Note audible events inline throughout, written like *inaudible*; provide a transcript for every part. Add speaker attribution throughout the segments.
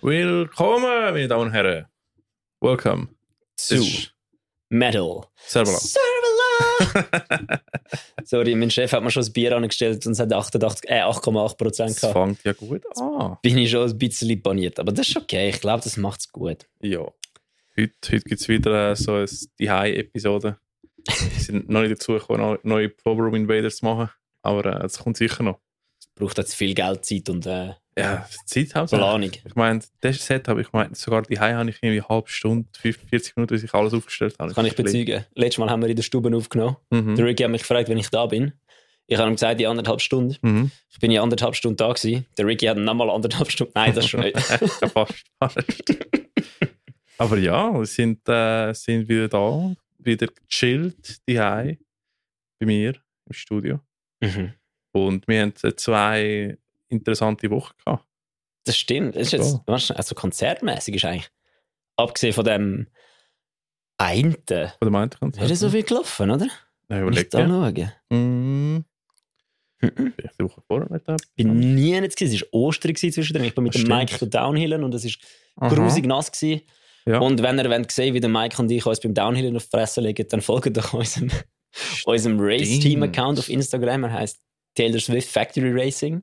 Speaker 1: Willkommen, meine Damen und Herren. Welcome.
Speaker 2: Zu Metal.
Speaker 1: Servola.
Speaker 2: Servola! *laughs* Sorry, mein Chef hat mir schon das Bier angestellt und es hat 88, äh, 8,8 Prozent
Speaker 1: Das
Speaker 2: gehabt.
Speaker 1: fängt ja gut an.
Speaker 2: Bin ich schon ein bisschen paniert. Aber das ist okay. Ich glaube, das macht es gut.
Speaker 1: Ja. Heute, heute gibt es wieder äh, so eine Die-High-Episode. Wir sind noch nicht dazu gekommen, neue Probe Invaders zu machen. Aber äh, es kommt sicher noch.
Speaker 2: Es braucht jetzt viel Geld, Zeit und äh,
Speaker 1: Ja, Zeit haben
Speaker 2: Planung.
Speaker 1: Ich meine, das Setup, ich meine, sogar die habe ich irgendwie eine halbe Stunde, 45 Minuten, bis ich alles aufgestellt habe.
Speaker 2: Das kann ich bezeugen. Letztes Mal haben wir in der Stube aufgenommen.
Speaker 1: Mhm.
Speaker 2: Der Ricky hat mich gefragt, wenn ich da bin. Ich habe ihm gesagt, die anderthalb Stunden.
Speaker 1: Mhm.
Speaker 2: Ich bin ja anderthalb Stunden da gewesen. Der Ricky hat nochmal anderthalb Stunden. Nein, das schon nicht. *laughs*
Speaker 1: ja, fast, fast. *laughs* Aber ja, wir sind, äh, sind wieder da, wieder gechillt, die bei mir im Studio.
Speaker 2: Mhm.
Speaker 1: Und wir haben zwei interessante Wochen gehabt.
Speaker 2: Das stimmt. Das ist jetzt, du, also konzertmäßig ist eigentlich, abgesehen von dem einen,
Speaker 1: Von dem einen Konzert.
Speaker 2: nicht so viel gelaufen, oder?
Speaker 1: Ja,
Speaker 2: Nicht
Speaker 1: überlegen.
Speaker 2: anschauen.
Speaker 1: Mm,
Speaker 2: Mhm.
Speaker 1: vielleicht die Woche vorher nicht.
Speaker 2: Ich bin nie nicht gewesen. Es war Ostern zwischendrin. Ich bin mit dem. Mike downhillen und es war grusig nass gewesen.
Speaker 1: Ja.
Speaker 2: Und wenn ihr wollt sehen wie der Mike und ich uns beim Downhillen auf die Fresse legen, dann folgt doch unserem, unserem Race-Team-Account auf Instagram. Er heißt Taylor Swift Factory Racing.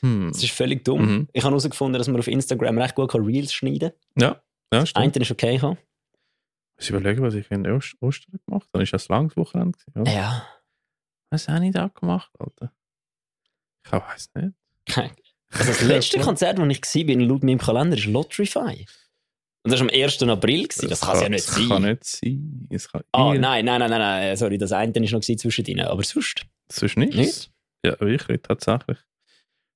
Speaker 1: Hm.
Speaker 2: Das ist völlig dumm.
Speaker 1: Mhm.
Speaker 2: Ich habe herausgefunden, dass man auf Instagram recht gut kann Reels schneiden
Speaker 1: Ja, ja
Speaker 2: kann.
Speaker 1: stimmt.
Speaker 2: Einen ist okay. Kann.
Speaker 1: Ich muss überlegen, was ich in Ost Ostern gemacht habe. Dann ist das langes Wochenende. oder?
Speaker 2: Ja.
Speaker 1: Was habe ich da gemacht, Alter? Ich weiß nicht.
Speaker 2: Also das *laughs* letzte Konzert, das ich war, laut meinem Kalender, ist Lotterify. Und das war am 1. April. Gewesen. Das, kann es ja nicht
Speaker 1: das
Speaker 2: sein.
Speaker 1: kann nicht sein. Es kann irgend-
Speaker 2: nein, nein, nein, nein, nein, sorry, das eine war noch zwischen ihnen, aber sonst.
Speaker 1: Das ist nichts.
Speaker 2: Nicht?
Speaker 1: Ja, wirklich, tatsächlich.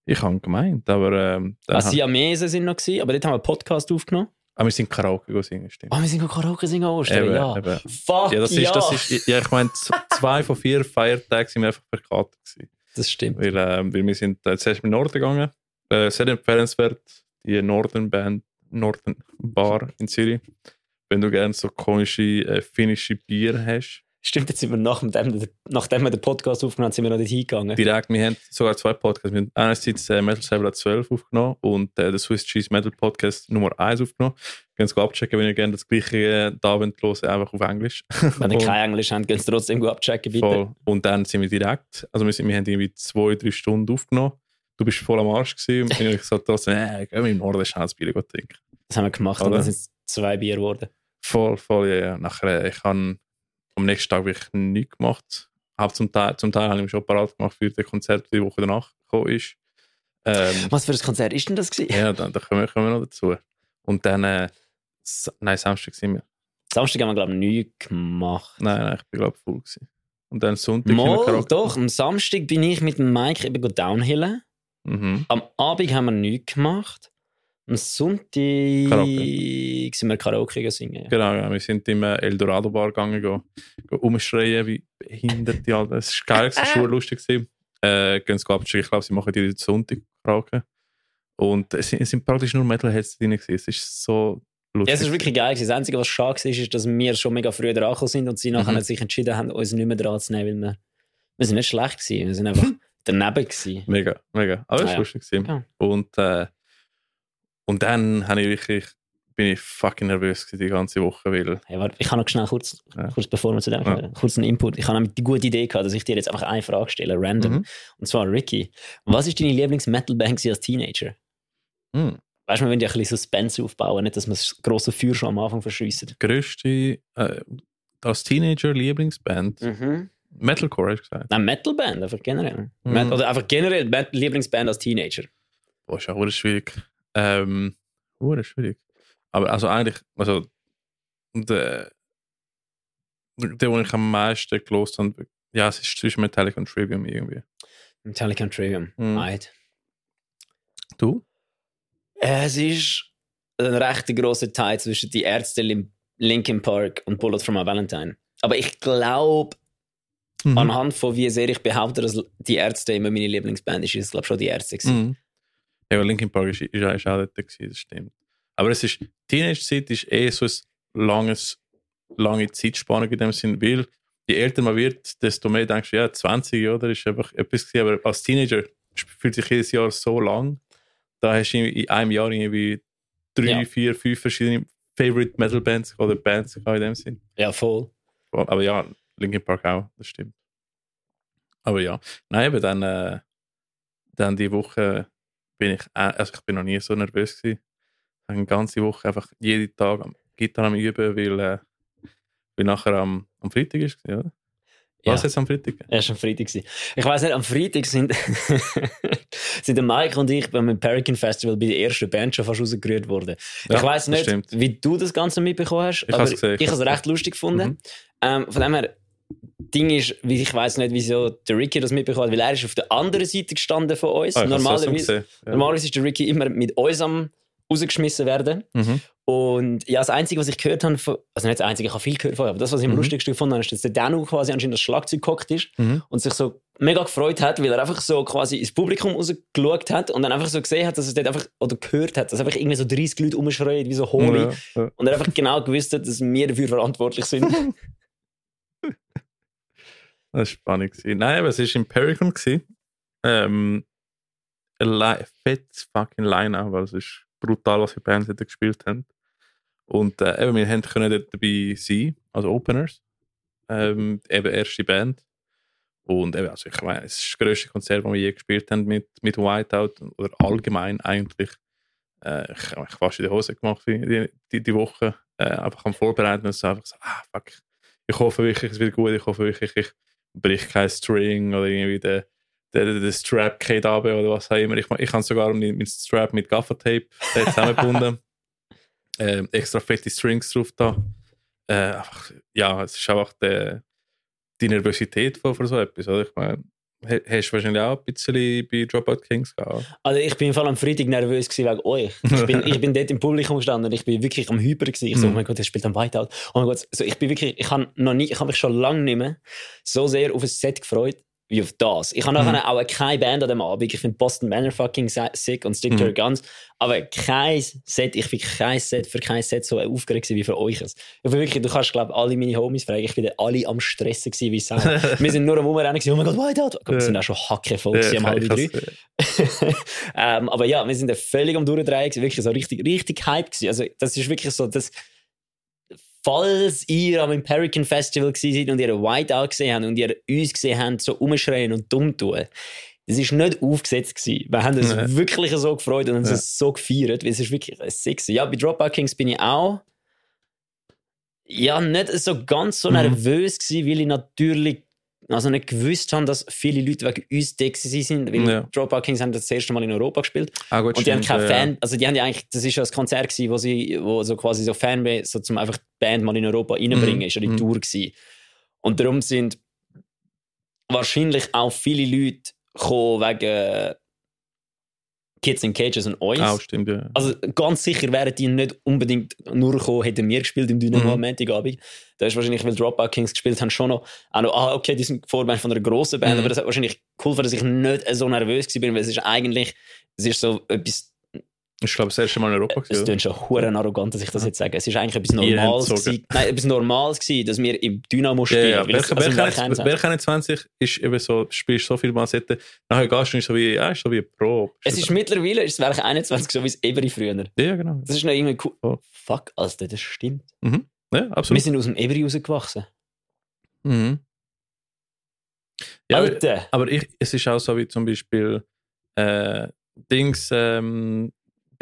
Speaker 1: Ich habe gemeint, aber ähm, dann
Speaker 2: Ah,
Speaker 1: haben-
Speaker 2: Siamese sind noch gewesen, aber dort haben wir einen Podcast aufgenommen.
Speaker 1: ah, wir sind Karaoke gesungen, stimmt.
Speaker 2: Ah, wir sind Karaoke singen
Speaker 1: Eben,
Speaker 2: ja.
Speaker 1: eben.
Speaker 2: Fuck,
Speaker 1: Ja, das ist, das ist, ja, ich meine, zwei von vier Feiertagen sind wir einfach verkartet gewesen.
Speaker 2: Das stimmt.
Speaker 1: Weil, ähm, weil wir sind äh, zuerst im Norden gegangen. Äh, sehr empfehlenswert, die Northern Band, Northern Bar in Zürich. Wenn du gerne so komische äh, finnische Bier hast.
Speaker 2: Stimmt, jetzt sind wir nach dem, nachdem wir den Podcast aufgenommen haben, sind wir noch nicht hingegangen.
Speaker 1: Direkt, wir haben sogar zwei Podcasts. Wir haben einerseits äh, Metal Saber 12 aufgenommen und äh, den Swiss Cheese Metal Podcast Nummer 1 aufgenommen. Könnt ihr abchecken, wenn ihr gerne das gleiche äh, da wollt, hören, einfach auf Englisch. *laughs*
Speaker 2: Wenn ihr kein Englisch habt, könnt ihr trotzdem gut abchecken, bitte.
Speaker 1: Voll. Und dann sind wir direkt, also wir, sind, wir haben irgendwie zwei, drei Stunden aufgenommen. Du bist voll am Arsch gewesen und ich gesagt, trotzdem, äh, gehen wir im Norden schnell ein Bier trinken.
Speaker 2: Das haben wir gemacht
Speaker 1: Oder?
Speaker 2: und dann sind zwei Bier geworden.
Speaker 1: Voll, voll, ja, ja. Nachher, äh, ich habe am nächsten Tag wirklich nichts gemacht. Hab zum Teil, zum Teil habe ich mich schon parat gemacht für das Konzert, das die Woche danach gekommen ist. Ähm,
Speaker 2: Was für ein Konzert ist denn das gewesen?
Speaker 1: ja, dann, da kommen wir, kommen wir noch dazu. Und dann, äh, nein, Samstag sind wir.
Speaker 2: Samstag haben wir, glaube ich, nichts gemacht.
Speaker 1: Nein, nein, ich bin, glaube ich, voll gewesen. Und dann Sonntag
Speaker 2: Mal, doch. Am Samstag bin ich mit dem Mike eben downhillen.
Speaker 1: Mhm.
Speaker 2: Am Abend haben wir nichts gemacht. Am Sonntag
Speaker 1: Karaoke.
Speaker 2: sind wir Karaoke singen.
Speaker 1: Genau, ja. wir sind im Eldorado Bar gegangen, go, go umschreien wie behinderte Alter. Es war geil, es war *laughs* schon lustig. Äh, gehen sie abchecken. Ich glaube, sie machen die Sonntag Karaoke. Und es sind, es sind praktisch nur Metalheads drin gewesen. Es ist so lustig.
Speaker 2: Ja, es ist wirklich geil. Das Einzige, was schade war, ist, dass wir schon mega früh dran sind und sie nachher
Speaker 1: Mhm.
Speaker 2: sich entschieden haben, uns nicht mehr dran zu nehmen, weil wir, wir sind nicht schlecht gewesen. Wir sind einfach *laughs* daneben gewesen.
Speaker 1: Mega, mega. Aber es
Speaker 2: Ah,
Speaker 1: war
Speaker 2: ja.
Speaker 1: lustig. gewesen.
Speaker 2: Ja.
Speaker 1: Und, äh, und dann habe ich wirklich, bin ich fucking nervös die ganze Woche, weil
Speaker 2: Hey, warte, ich kann noch schnell kurz,
Speaker 1: Ja.
Speaker 2: kurz bevor wir zu dem
Speaker 1: Ja.
Speaker 2: kommen, kurz einen Input. Ich habe nämlich die gute Idee gehabt, dass ich dir jetzt einfach eine Frage stelle, random.
Speaker 1: Mhm.
Speaker 2: Und zwar, Ricky, was ist deine Lieblings-Metal-Band als Teenager?
Speaker 1: mh,
Speaker 2: Weißt du, wir wollen ja ein bisschen Suspense aufbauen, nicht, dass wir das grosse Feuer schon am Anfang verschiessen.
Speaker 1: größte äh, als Teenager Lieblingsband
Speaker 2: Mhm.
Speaker 1: Metalcore hast du gesagt.
Speaker 2: Nein, Metal-Band, einfach generell.
Speaker 1: Mhm.
Speaker 2: Oder einfach generell Lieblingsband als Teenager.
Speaker 1: Boah, ist auch schwierig. Ähm, verdammt schwierig. Aber also eigentlich, also der, der, den ich am meisten gelost habe, ja, es ist zwischen Metallica und Trivium irgendwie.
Speaker 2: Metallica und Trivium.
Speaker 1: Mhm.
Speaker 2: Right.
Speaker 1: Du?
Speaker 2: Es ist ein recht grosser Teil zwischen die Ärzte, Lim- Linkin Park und Bullet for My Valentine. Aber ich glaube,
Speaker 1: Mhm.
Speaker 2: anhand von wie sehr ich behaupte, dass die Ärzte immer meine Lieblingsband ist, ist es glaube schon die Ärzte.
Speaker 1: Mhm. Ja, Linkin Park ist, ist, ist auch dort gewesen, das stimmt. Aber es ist, Teenage-Zeit ist eh so ein langes, lange Zeitspanne in dem Sinn, weil je älter man wird, desto mehr denkst du, ja, 20 oder ist einfach etwas gewesen, aber als Teenager fühlt sich jedes Jahr so lang, da hast du in einem Jahr irgendwie drei,
Speaker 2: Ja.
Speaker 1: vier, fünf verschiedene Favorite Metal Bands oder Bands in dem Sinn.
Speaker 2: Ja, voll.
Speaker 1: Aber ja, Linkin Park auch, das stimmt. Aber ja, nein, aber dann, äh, dann die Woche bin ich, äh, also ich bin noch nie so nervös gewesen. Eine ganze Woche einfach jeden Tag am Gitarre am Üben, weil, äh, weil nachher am, am Freitag ist, oder?
Speaker 2: Ja.
Speaker 1: Was jetzt am Freitag?
Speaker 2: Er war am Freitag. gewesen. Ich weiss nicht, am Freitag sind, *laughs* sind der Mike und ich beim American Festival bei der ersten Band schon fast rausgerührt worden.
Speaker 1: Ja,
Speaker 2: ich weiss
Speaker 1: das
Speaker 2: nicht,
Speaker 1: stimmt.
Speaker 2: wie du das Ganze mitbekommen hast,
Speaker 1: Ich
Speaker 2: aber
Speaker 1: ich
Speaker 2: ich habe es recht lustig gefunden.
Speaker 1: Mhm.
Speaker 2: Ähm, von dem her, Ding ist, ich weiss nicht, wieso der Ricky das mitbekommen hat, weil er ist auf der anderen Seite gestanden von uns.
Speaker 1: Ah, so
Speaker 2: normalerweise.
Speaker 1: Ja.
Speaker 2: normalerweise ist der Ricky immer mit uns am rausgeschmissen werden.
Speaker 1: Mhm.
Speaker 2: Und ja, das Einzige, was ich gehört habe, von, also nicht das Einzige, ich habe viel gehört vorher, aber das, was ich am
Speaker 1: Mhm.
Speaker 2: lustigsten gefunden habe, ist, dass der Danu quasi anscheinend das Schlagzeug gehockt ist
Speaker 1: Mhm.
Speaker 2: und sich so mega gefreut hat, weil er einfach so quasi ins Publikum rausgeschaut hat und dann einfach so gesehen hat, dass es dort einfach, oder gehört hat, dass einfach irgendwie so 30 Leute rumschreien, wie so Holy.
Speaker 1: Ja, ja.
Speaker 2: Und er einfach genau gewusst hat, dass wir dafür verantwortlich sind. *laughs*
Speaker 1: Das war spannend. Nein, aber es war im Pericon. Ähm, fettes fucking Line weil es ist brutal, was für Bands dort gespielt haben. Und äh, eben, wir können dort dabei sein, als Openers. Ähm, eben erste Band. Und eben, also ich meine, es ist das grösste Konzert, das wir je gespielt haben mit, mit Whiteout oder allgemein eigentlich. Äh, ich habe fast in die Hose gemacht die, die, die, die Woche. Äh, einfach am Vorbereiten und so einfach so, ah, fuck. Ich hoffe wirklich, es wird gut. Ich hoffe wirklich, ich bricht kein String oder irgendwie der, der, der Strap geht ab oder was auch immer. Ich, ich habe sogar meinen meinen Strap mit Gaffertape *laughs* zusammengebunden. ähm, extra fette Strings drauf da. Äh, einfach, ja, es ist einfach der, die Nervosität von, von so etwas. Oder? Ich meine, hast du wahrscheinlich auch ein bisschen bei Dropout Kings gehabt.
Speaker 2: Also ich bin vor allem am Freitag nervös gewesen wegen euch. Ich bin, ich bin dort im Publikum gestanden und ich bin wirklich am Hyper gewesen. Ich so, oh
Speaker 1: Mhm.
Speaker 2: mein Gott, er spielt am Whiteout. Oh mein Gott, so, ich bin wirklich, ich habe noch nie, ich habe mich schon lange nicht mehr so sehr auf ein Set gefreut wie auf das. Ich habe
Speaker 1: Mhm.
Speaker 2: nachher auch keine Band an dem Abend. Ich finde Boston Manor fucking sick und Stick to
Speaker 1: Mhm.
Speaker 2: Your Guns. Aber kein Set, ich bin kein Set für kein Set so aufgeregt wie für euch. Ich bin wirklich, du kannst, glaube alle meine Homies fragen, ich bin alle am Stressen gewesen wie Sau. *laughs* Wir sind nur am Rumrennen gewesen, oh mein Gott, Whiteout. Wir sind auch schon hackevoll gewesen am halb drei. *laughs* ähm, aber ja, wir sind da völlig am Durchdrehen, gewesen, wirklich so richtig, richtig Hype gewesen. Also das ist wirklich so, dass falls ihr am Imperican Festival seid und ihr ein Whiteout gesehen habt und ihr uns gesehen habt, so umschreien und dumm tun, das ist nicht aufgesetzt gewesen. Wir haben uns
Speaker 1: Nee.
Speaker 2: wirklich so gefreut und uns
Speaker 1: Ja.
Speaker 2: so gefeiert, weil es ist wirklich sexy. Ja, bei Dropout Kings bin ich auch ja, nicht so ganz so
Speaker 1: Mhm.
Speaker 2: nervös gewesen, weil ich natürlich also nicht gewusst habe, dass viele Leute wegen uns da sind, weil
Speaker 1: Ja.
Speaker 2: Dropout Kings haben das, das erste Mal in Europa gespielt
Speaker 1: Ah, gut,
Speaker 2: und die haben
Speaker 1: stimmt,
Speaker 2: keinen
Speaker 1: ja,
Speaker 2: Fan, also die haben ja eigentlich, das ist ja das Konzert gewesen, wo sie, wo so quasi so Fanbase, so zum einfach die Band mal in Europa reinbringen,
Speaker 1: Mhm.
Speaker 2: ist ja die
Speaker 1: Mhm.
Speaker 2: Tour gewesen. Und darum sind wahrscheinlich auch viele Leute gekommen wegen Kids in Cages und uns.
Speaker 1: Auch stimmt, ja.
Speaker 2: Also ganz sicher wären die nicht unbedingt nur gekommen, hätten wir gespielt im Dynamo
Speaker 1: Mhm.
Speaker 2: am Montagabend. Da ist wahrscheinlich, weil Dropout Kings gespielt haben, schon noch, auch noch ah, okay, die sind Vorband von einer grossen Band,
Speaker 1: Mhm.
Speaker 2: aber das hat wahrscheinlich geholfen, dass ich nicht so nervös war, weil es ist eigentlich, es ist so etwas,
Speaker 1: Ich glaube, das erste Mal in Europa.
Speaker 2: es klingt schon hure arrogant, dass ich das
Speaker 1: Ja.
Speaker 2: jetzt sage. Es ist eigentlich etwas Normales gewesen, nein, etwas Normales gewesen, dass wir im Dynamo
Speaker 1: Ja,
Speaker 2: spielen.
Speaker 1: ja.
Speaker 2: es-
Speaker 1: Wer,
Speaker 2: also
Speaker 1: jetzt,
Speaker 2: 21.
Speaker 1: wer kann jetzt 20 ist eben so, spielst so viel Mansetten, nachher gehst du nicht so wie, ja, ist so wie eine Probe.
Speaker 2: Es ist mittlerweile, ist Werk 21 so wie es Eberi früher.
Speaker 1: ja, genau.
Speaker 2: Das ist noch irgendwie cool.
Speaker 1: Oh.
Speaker 2: Fuck, Alter, das stimmt.
Speaker 1: Ja,
Speaker 2: Wir
Speaker 1: absolut.
Speaker 2: sind aus dem Eberi rausgewachsen.
Speaker 1: Mhm. Ja, aber,
Speaker 2: Alter!
Speaker 1: aber ich, es ist auch so wie zum Beispiel äh, Dings, ähm,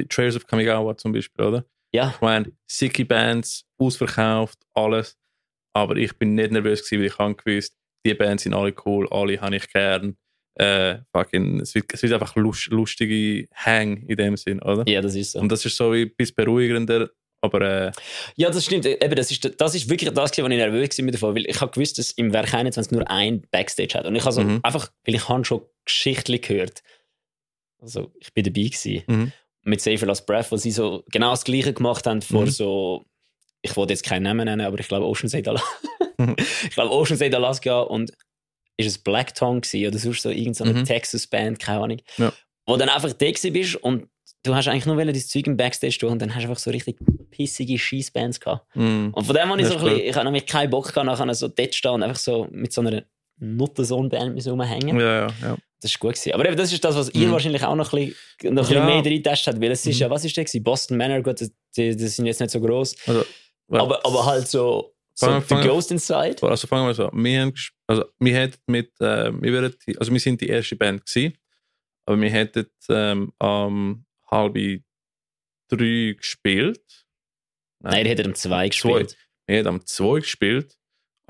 Speaker 1: Trails of Kamigawa zum Beispiel, oder?
Speaker 2: Ja,
Speaker 1: Ich meine, sicke Bands, ausverkauft, alles. Aber ich bin nicht nervös gewesen, weil ich habe gewusst, die Bands sind alle cool, alle habe ich gern. Äh, fucking, es, wird, es wird einfach lust, lustige Hang in dem Sinn, oder?
Speaker 2: ja, das ist so.
Speaker 1: Und das ist so ein bisschen beruhigender, aber äh,
Speaker 2: Ja, das stimmt. Eben, das, ist, das ist wirklich das, was ich nervös war mit davon, weil ich habe gewusst, dass im Werk 21 nur ein Backstage hat. Und ich habe so
Speaker 1: Mhm.
Speaker 2: einfach, weil ich habe schon Geschichten gehört. Also, ich bin dabei gewesen.
Speaker 1: Mhm.
Speaker 2: Mit Safer Last Breath, wo sie so genau das Gleiche gemacht haben vor
Speaker 1: Mhm.
Speaker 2: so, ich wollte jetzt keinen Namen nennen, aber ich glaube Oceanside Alaska.
Speaker 1: Mhm. *laughs*
Speaker 2: ich glaube Oceanside Alaska und ist es Black Tongue gewesen, oder sonst so irgendeine
Speaker 1: Mhm.
Speaker 2: Texas-Band, keine Ahnung.
Speaker 1: Ja.
Speaker 2: Wo dann einfach da bist und du hast eigentlich nur dein Zeug im Backstage tun und dann hast du einfach so richtig pissige Scheißbands gehabt.
Speaker 1: mh.
Speaker 2: Und von dem habe ich so ein bisschen, ich habe nämlich keinen Bock gehabt, nachher so dort stehen und einfach so mit so einer Nuttensohn-Band müssen rumhängen.
Speaker 1: ja, ja, ja.
Speaker 2: Das ist gut gewesen. Aber eben, das ist das, was ihr
Speaker 1: Mhm.
Speaker 2: wahrscheinlich auch noch ein bisschen, noch ein
Speaker 1: Ja.
Speaker 2: bisschen mehr reingetestet habt, weil es ist
Speaker 1: Mhm.
Speaker 2: ja, was ist der gewesen? Boston Manor, gut, die, die sind jetzt nicht so groß,
Speaker 1: Also, well,
Speaker 2: aber, aber halt so, so
Speaker 1: Fang-
Speaker 2: The Ghost Inside.
Speaker 1: Also fangen wir so an. Wir, haben, also, wir hätten mit, äh, wir wären die, also wir sind die erste Band gewesen, aber wir hätten ähm, am halb drei gespielt.
Speaker 2: Nein, ihr hättet um zwei gespielt.
Speaker 1: Wir hätten am zwei gespielt,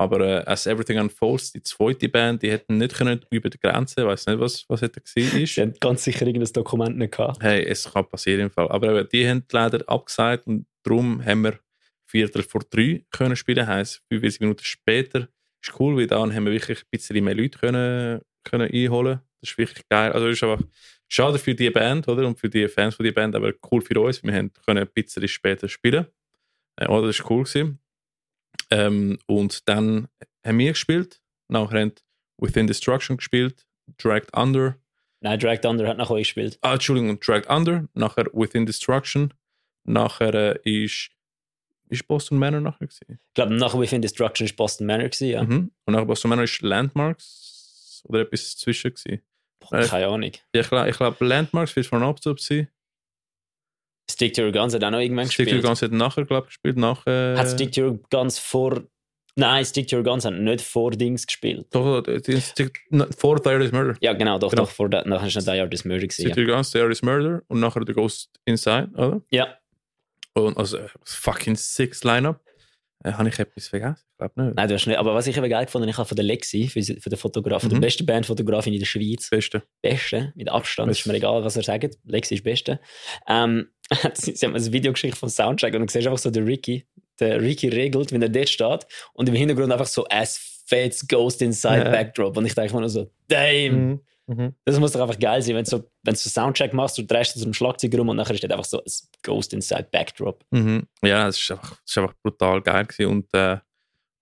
Speaker 1: aber äh, As Everything Unfolds, die zweite Band, die hätten nicht können über die Grenze, ich weiß nicht, was, was hätte gewesen ist.
Speaker 2: Sie haben ganz sicher irgendein Dokument nicht gehabt.
Speaker 1: Hey, es kann passieren im Fall. Aber eben, die haben leider abgesagt und darum haben wir Viertel vor drei können spielen. Heißt 45 Minuten später ist cool, weil dann haben wir wirklich ein bisschen mehr Leute können, können einholen. Das ist wirklich geil. Also es ist einfach schade für die Band oder und für die Fans von der Band, aber cool für uns. Wir haben können ein bisschen später spielen. Äh, oder das ist cool gewesen. Ähm, und dann haben wir gespielt. Nachher haben Within Destruction gespielt, Dragged Under.
Speaker 2: Nein, Dragged Under hat nach euch gespielt.
Speaker 1: Ah, Entschuldigung, Dragged Under, nachher Within Destruction, nachher äh, ist, ist Boston Manor nachher gewesen.
Speaker 2: Ich glaube, nach Within Destruction ist Boston Manor gewesen, ja.
Speaker 1: Mhm. Und nachher Boston Manor ist Landmarks oder etwas zwischen gewesen.
Speaker 2: Boah,
Speaker 1: Äh,
Speaker 2: keine Ahnung.
Speaker 1: Ja, ich glaube, ich glaub, Landmarks wird von Abzug sein.
Speaker 2: Stick to Your Guns hat auch noch irgendwann
Speaker 1: Stick to
Speaker 2: gespielt.
Speaker 1: Your Guns hat nachher, glaube ich, gespielt. Nachher,
Speaker 2: Hat Stick to Your Guns vor... Nein, Stick to Your Guns hat nicht vor Dings gespielt.
Speaker 1: Doch, die- die- Stick, vor is Murder.
Speaker 2: Ja, genau, doch,
Speaker 1: Genau.
Speaker 2: doch, vor der, nachher ist Die is Murder gewesen.
Speaker 1: Stick to
Speaker 2: Ja.
Speaker 1: Your Guns, is Murder und nachher The Ghost Inside, oder?
Speaker 2: ja.
Speaker 1: Und also äh, fucking six Line-Up. Äh, Habe ich etwas vergessen? Ich glaube nicht.
Speaker 2: Nein, du hast nicht. Aber was ich eben geil gefunden ich habe von der Lexi, von der
Speaker 1: Mhm.
Speaker 2: besten Bandfotografin in der Schweiz,
Speaker 1: Beste.
Speaker 2: beste, mit Abstand, ist mir egal, was er sagt, Lexi ist beste. Ähm, *laughs* sie, haben ein Video geschickt vom Soundtrack und du siehst einfach so den Ricky, der Ricky regelt, wenn er dort steht und im Hintergrund einfach so as Fates Ghost Inside
Speaker 1: Ja.
Speaker 2: Backdrop und ich denke mir nur so, damn,
Speaker 1: Mhm.
Speaker 2: das muss doch einfach geil sein, wenn du so, wenn du so Soundtrack machst, du drehst so zum Schlagzeug rum und nachher steht einfach so ein Ghost Inside Backdrop.
Speaker 1: Mhm. Ja, es ist einfach, ist einfach brutal geil gewesen und, äh,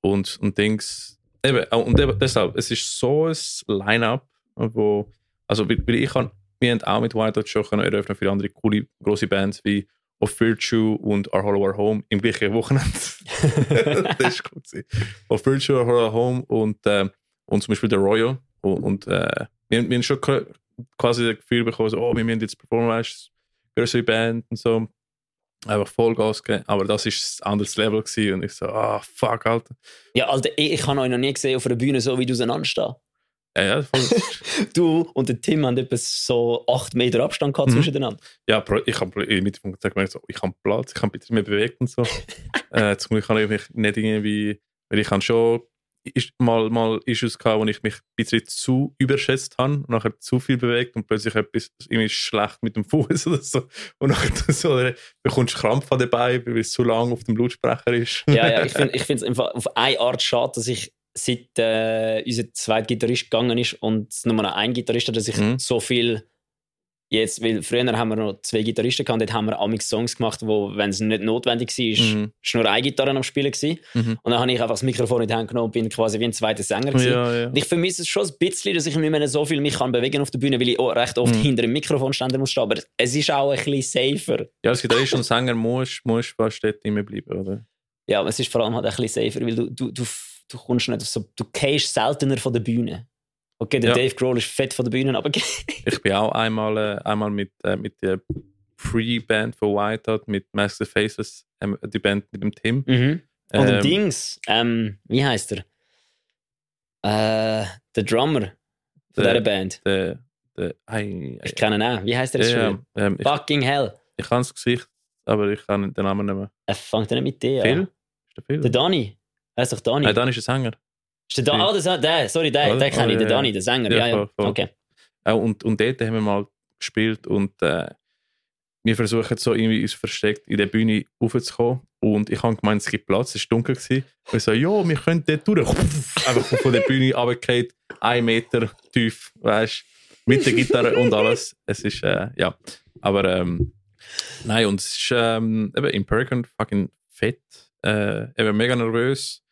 Speaker 1: und, und Dings, eben, und eben deshalb, es ist so ein Line-Up, wo, also weil ich kann, wir haben auch mit White Dot schon können eröffnen für andere coole, große Bands wie Of Virtue und Our Hollow Our Home im gleichen Wochenende. *laughs* das ist cool. Of Virtue, Our Hollow Our Home und, äh, und zum Beispiel der Royal und, und äh, wir, wir haben schon quasi das Gefühl bekommen, so, oh, wir müssen jetzt performen, weißt du, größere Band und so einfach Vollgas gegeben. Aber das ist ein anderes Level gewesen. und ich so, ah, fuck, Alter.
Speaker 2: Ja, Alter, ich, ich habe euch noch nie gesehen auf einer Bühne so, wie du auseinanderstehst.
Speaker 1: Ja, ja, voll, *laughs*
Speaker 2: Du und der Tim haben etwa so 8 Meter Abstand gehabt
Speaker 1: Mhm.
Speaker 2: zwischeneinander.
Speaker 1: ja ich habe im Mittelpunkt gemerkt, so, ich habe Platz, ich habe ein bisschen mehr bewegt und so. *laughs* äh, zum Glück habe ich mich nicht irgendwie, weil ich habe schon ist, mal, mal Issues gehabt, wo ich mich ein bisschen zu überschätzt habe und nachher zu viel bewegt und plötzlich etwas irgendwie schlecht mit dem Fuß *laughs* oder so. Und nachher so, äh, bekommst du Krampf an dabei, weil es zu lang auf dem Lautsprecher ist.
Speaker 2: Ja, ja, ich finde es ich auf eine Art schade, dass ich seit äh, unser zweiter Gitarrist gegangen ist und es nur noch ein Gitarrist hat, dass ich
Speaker 1: Mhm.
Speaker 2: so viel jetzt, weil früher haben wir noch zwei Gitarristen gehabt, dort haben wir amix Songs gemacht, wo, wenn es nicht notwendig war, ist,
Speaker 1: Mhm.
Speaker 2: ist nur eine Gitarre am Spielen gewesen.
Speaker 1: Mhm.
Speaker 2: Und dann habe ich einfach das Mikrofon in die Hand genommen und bin quasi wie ein zweiter Sänger gewesen.
Speaker 1: Ja, ja.
Speaker 2: Und ich vermisse es schon ein bisschen, dass ich nicht mehr so viel mich kann bewegen auf der Bühne, weil ich auch recht oft
Speaker 1: Mhm.
Speaker 2: hinter dem Mikrofonständer muss stehen. Aber es ist auch ein bisschen safer.
Speaker 1: Ja, als Gitarrist und Sänger musst du fast dort immer bleiben, oder?
Speaker 2: Ja, aber es ist vor allem halt ein bisschen safer, weil du, du, du, du kommst nicht so, du gehst seltener von der Bühne. Okay, der
Speaker 1: Ja.
Speaker 2: Dave Grohl ist fett von der Bühne, aber *laughs*
Speaker 1: Ich bin auch einmal, äh, einmal mit, äh, mit der Pre-Band von Whiteout, mit Master Faces, ähm, die Band mit dem Tim.
Speaker 2: mhm. Und
Speaker 1: Ähm,
Speaker 2: Dings, ähm, wie heißt er? Äh, der Drummer von
Speaker 1: Der-
Speaker 2: dieser Band.
Speaker 1: Der, der, ei,
Speaker 2: Ich kenne ihn auch. Wie heißt er jetzt schon?
Speaker 1: ähm, ich,
Speaker 2: Fucking hell.
Speaker 1: ich kann das Gesicht, aber ich kann den Namen nicht mehr.
Speaker 2: Er fängt nicht mit dir
Speaker 1: Phil?
Speaker 2: an.
Speaker 1: Ist der Phil?
Speaker 2: Der Dani. Heißt doch Dani.
Speaker 1: Nein, dann ist es Sänger.
Speaker 2: Ist der, da
Speaker 1: Phil.
Speaker 2: oh, der, der, sorry, der,
Speaker 1: Oder?
Speaker 2: der kenne ich,
Speaker 1: Oh,
Speaker 2: der
Speaker 1: ja,
Speaker 2: Dani, der Sänger.
Speaker 1: Ja,
Speaker 2: Ja,
Speaker 1: voll, voll.
Speaker 2: Okay.
Speaker 1: Auch, und, und dort haben wir mal gespielt und äh, wir versuchen so irgendwie uns versteckt in der Bühne raufzukommen. Und ich habe gemeint, es gibt Platz, es war dunkel. Gewesen. Und ich so, ja, wir können dort durch. *laughs* Einfach von der Bühne runtergefallen, ein Meter tief, weißt mit der Gitarre und alles. Es ist, äh, ja. Aber, ähm, nein, und es ist ähm, eben im Perkin fucking fett. Äh, eben mega nervös.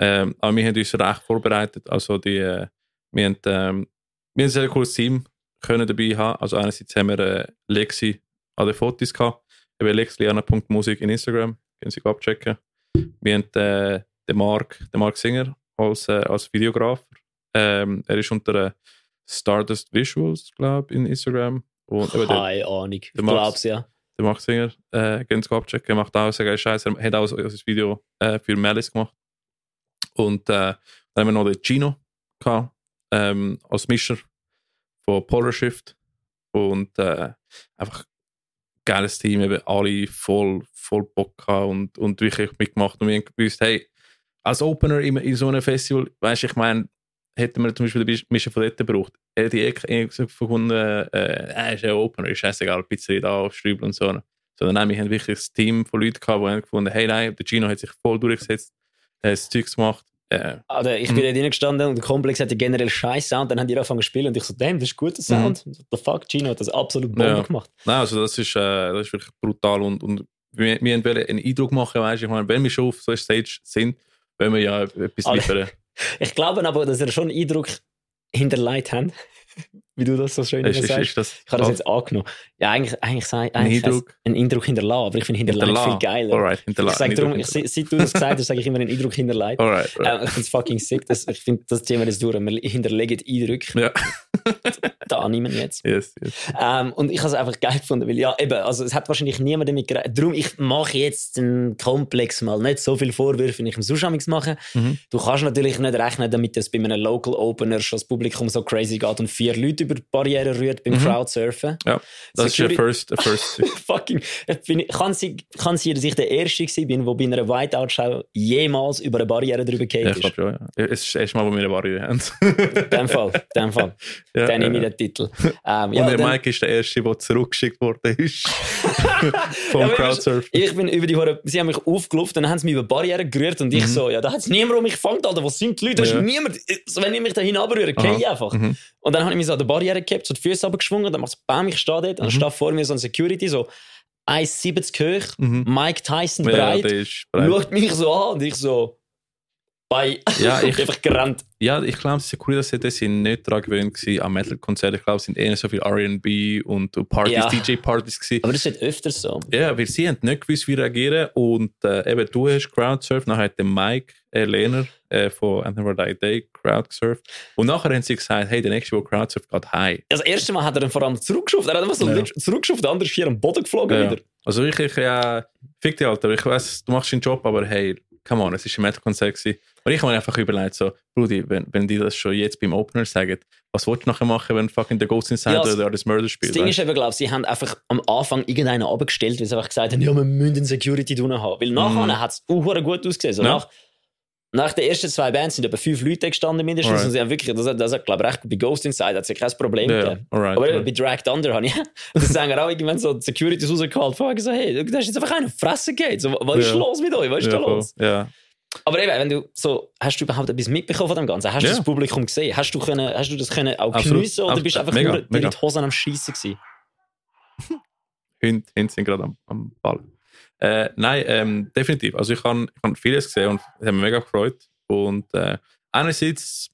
Speaker 1: Ähm, aber wir haben uns recht vorbereitet. Also, die, äh, wir haben, ähm, wir haben ein sehr cooles Team können dabei haben. Also einerseits haben wir äh, Lexi an den Fotos gehabt. Eben lexiana.musik in Instagram. Können Sie abchecken. Wir haben äh, den Mark, den Mark Singer als, äh, als Videograf. Ähm, er ist unter äh, Stardust Visuals, glaube ich, in Instagram. Und
Speaker 2: Keine Ahnung. Ich
Speaker 1: Max.
Speaker 2: glaub's ja.
Speaker 1: der Max Singer, äh, gehen Sie abchecken, er macht auch sehr geil Scheiß. Er hat auch ein Video äh, für Malice gemacht. Und äh, dann haben wir noch den Gino gehabt, ähm, als Mischer von Polar Shift. Und äh, einfach geiles Team, eben alle voll, voll Bock gehabt und, und wirklich mitgemacht. Und wir haben gewusst, hey, als Opener in, in so einem Festival, weißt du, ich meine, hätten wir zum Beispiel den Mischer von dort gebraucht, hätte ich eh gefunden, äh, er ist ja Opener, ist scheißegal, Pizzeria da, Strübel und so. Sondern nein, wir haben wirklich ein Team von Leuten gehabt, die haben gefunden, hey, nein, der Gino hat sich voll durchgesetzt, hat das Zeug gemacht. Äh,
Speaker 2: Also ich
Speaker 1: Mhm.
Speaker 2: bin dort reingestanden und der Komplex hatte generell scheiß Sound. Dann haben die angefangen zu spielen und ich so, damn, das ist guter Sound. The fuck, Gino hat das absolut Bombe
Speaker 1: Mhm. Ja.
Speaker 2: gemacht.
Speaker 1: Nein, also das ist, äh, das ist wirklich brutal und, und wir, wir wollen einen Eindruck machen, weißt ich meine, wenn wir schon auf so einer Stage sind, wollen wir ja etwas liefern. *laughs*
Speaker 2: Ich glaube aber, dass ihr schon einen Eindruck hinterlegt habt. Wie du das so schön
Speaker 1: Ist,
Speaker 2: immer
Speaker 1: ist,
Speaker 2: sagst.
Speaker 1: ist das
Speaker 2: Ich habe das jetzt angenommen. Ja, eigentlich, eigentlich, sei-
Speaker 1: ein
Speaker 2: eigentlich
Speaker 1: Eindruck?
Speaker 2: einen Eindruck hinterlassen, aber ich finde hinterlegt viel
Speaker 1: Hinterlassen.
Speaker 2: geiler.
Speaker 1: Alright,
Speaker 2: ich
Speaker 1: hinterlassen.
Speaker 2: sage darum, ich, seit du das gesagt hast, sage ich immer einen Eindruck hinterlegt.
Speaker 1: Alright, alright.
Speaker 2: Ähm, ich finde es fucking sick. Das, ich finde, das wir jetzt durch. Wir hinterlegen Eindrücke.
Speaker 1: Ja.
Speaker 2: da niemand jetzt.
Speaker 1: Yes, yes.
Speaker 2: Ähm, und ich habe es einfach geil gefunden, weil ja, eben, also es hat wahrscheinlich niemand damit gerechnet. Darum, ich mache jetzt den Komplex mal nicht so viel Vorwürfe, wie ich im Sushamigs mache.
Speaker 1: Mhm.
Speaker 2: Du kannst natürlich nicht rechnen, damit das bei einem Local Opener schon das Publikum so crazy geht und vier Leute über die Barriere rührt beim
Speaker 1: Mhm.
Speaker 2: Crowdsurfen.
Speaker 1: Ja, das ist der
Speaker 2: Security-
Speaker 1: first, first. *laughs*
Speaker 2: Fucking, ich bin, kann sie, kann sie, dass ich der Erste bin, der bei einer Whiteout-Show jemals über eine Barriere drüber
Speaker 1: ja,
Speaker 2: gegangen
Speaker 1: ich
Speaker 2: ist.
Speaker 1: glaube schon, ja. Es ist das erste Mal, wo wir eine Barriere haben.
Speaker 2: In dem Fall, in dem Fall. *laughs*
Speaker 1: ja,
Speaker 2: Dann nehme ich
Speaker 1: ja.
Speaker 2: den Titel. *laughs* Ähm,
Speaker 1: Und
Speaker 2: ja,
Speaker 1: der
Speaker 2: dann-
Speaker 1: Mike ist der Erste, der zurückgeschickt worden ist. Vom
Speaker 2: Ja,
Speaker 1: Crowdsurfen.
Speaker 2: Ich bin über die Hure, sie haben mich aufgelaufen, dann haben sie mich über Barrieren gerührt und ich
Speaker 1: Mhm.
Speaker 2: so, ja, da hat es niemand um mich gefangen, Alter, wo sind die Leute? Da ist
Speaker 1: Ja.
Speaker 2: niemand, wenn ich mich da hinabberühre, gehe ich einfach.
Speaker 1: Mhm.
Speaker 2: Und dann habe ich mich so an der Barriere gehabt, so die Füße runtergeschwungen, dann macht es Bam, ich stehe dort, und dann
Speaker 1: Mhm.
Speaker 2: steht vor mir so ein Security, so 1,70 hoch,
Speaker 1: Mhm.
Speaker 2: Mike Tyson
Speaker 1: Ja,
Speaker 2: breit,
Speaker 1: der ist breit.
Speaker 2: schaut mich so an und ich so, bei,
Speaker 1: Ja, *laughs* ich-
Speaker 2: einfach gerannt.
Speaker 1: Ja, ich glaube, die Security sind nicht daran gewöhnt gewesen an Metal-Konzerten. Ich glaube, es sind eher so viel R&B und Partys,
Speaker 2: Ja.
Speaker 1: DJ-Partys gewesen.
Speaker 2: Aber das ist öfters so.
Speaker 1: Ja, weil sie haben nicht gewusst, wie reagieren. Und äh, eben, du hast Crowdsurf, nachher hat der Mike äh, Lehner äh, von for Die Day Crowdsurf. Und nachher haben sie gesagt, hey, der nächste, der Crowdsurf geht, hi.
Speaker 2: Das erste Mal hat er dann vor allem zurückgeschafft, er hat einfach so
Speaker 1: Ja.
Speaker 2: zurückgeschafft, der andere ist hier am Boden geflogen
Speaker 1: Ja.
Speaker 2: wieder.
Speaker 1: Also wirklich, ja, fick dich, Alter. Ich weiß, du machst deinen Job, aber hey, come on, es war ein Metal-Konzert. Und ich habe mir einfach überlegt, so, Brudi, wenn, wenn die das schon jetzt beim Opener sagen, was willst du nachher machen, wenn fucking der Ghost Inside
Speaker 2: Ja, das-
Speaker 1: oder das Murder
Speaker 2: Das
Speaker 1: spielt?
Speaker 2: Ding
Speaker 1: weißt
Speaker 2: ist eben, glaube ich, sie haben einfach am Anfang irgendeinen abgestellt, weil sie einfach gesagt haben, ja, wir müssen einen Security drin haben. Weil nachher
Speaker 1: Mhm.
Speaker 2: hat es auch gut ausgesehen. So
Speaker 1: Ja.
Speaker 2: nach, nach den ersten zwei Bands sind etwa fünf Leute gestanden mindestens.
Speaker 1: Alright.
Speaker 2: Und sie haben wirklich, das, hat- das hat, glaube ich, recht gut bei Ghost Inside hat es ja kein Problem
Speaker 1: du? Ja,
Speaker 2: gegeben.
Speaker 1: alright.
Speaker 2: Aber
Speaker 1: alright.
Speaker 2: bei Dragged Under habe ich, *laughs* das sagen wir auch irgendwann so Securities rausgehalten, fragen so, hey, da hast jetzt einfach einen Fressen geht. So, was ist
Speaker 1: Ja.
Speaker 2: los mit euch? Was ist
Speaker 1: ja,
Speaker 2: da los?
Speaker 1: Ja.
Speaker 2: Aber eben, wenn du so, hast du überhaupt etwas mitbekommen von dem Ganzen? Hast
Speaker 1: Ja.
Speaker 2: du das Publikum gesehen? Hast du, können, hast du das können auch
Speaker 1: Absolut.
Speaker 2: geniessen oder bist du einfach
Speaker 1: mega,
Speaker 2: nur
Speaker 1: mega.
Speaker 2: in die Hosen am Schießen gewesen? *laughs*
Speaker 1: Hunde, Hunde sind gerade am, am Ball. Äh, nein, ähm, definitiv. Also ich habe ich hab vieles gesehen und es hat mich mega gefreut. Und äh, einerseits,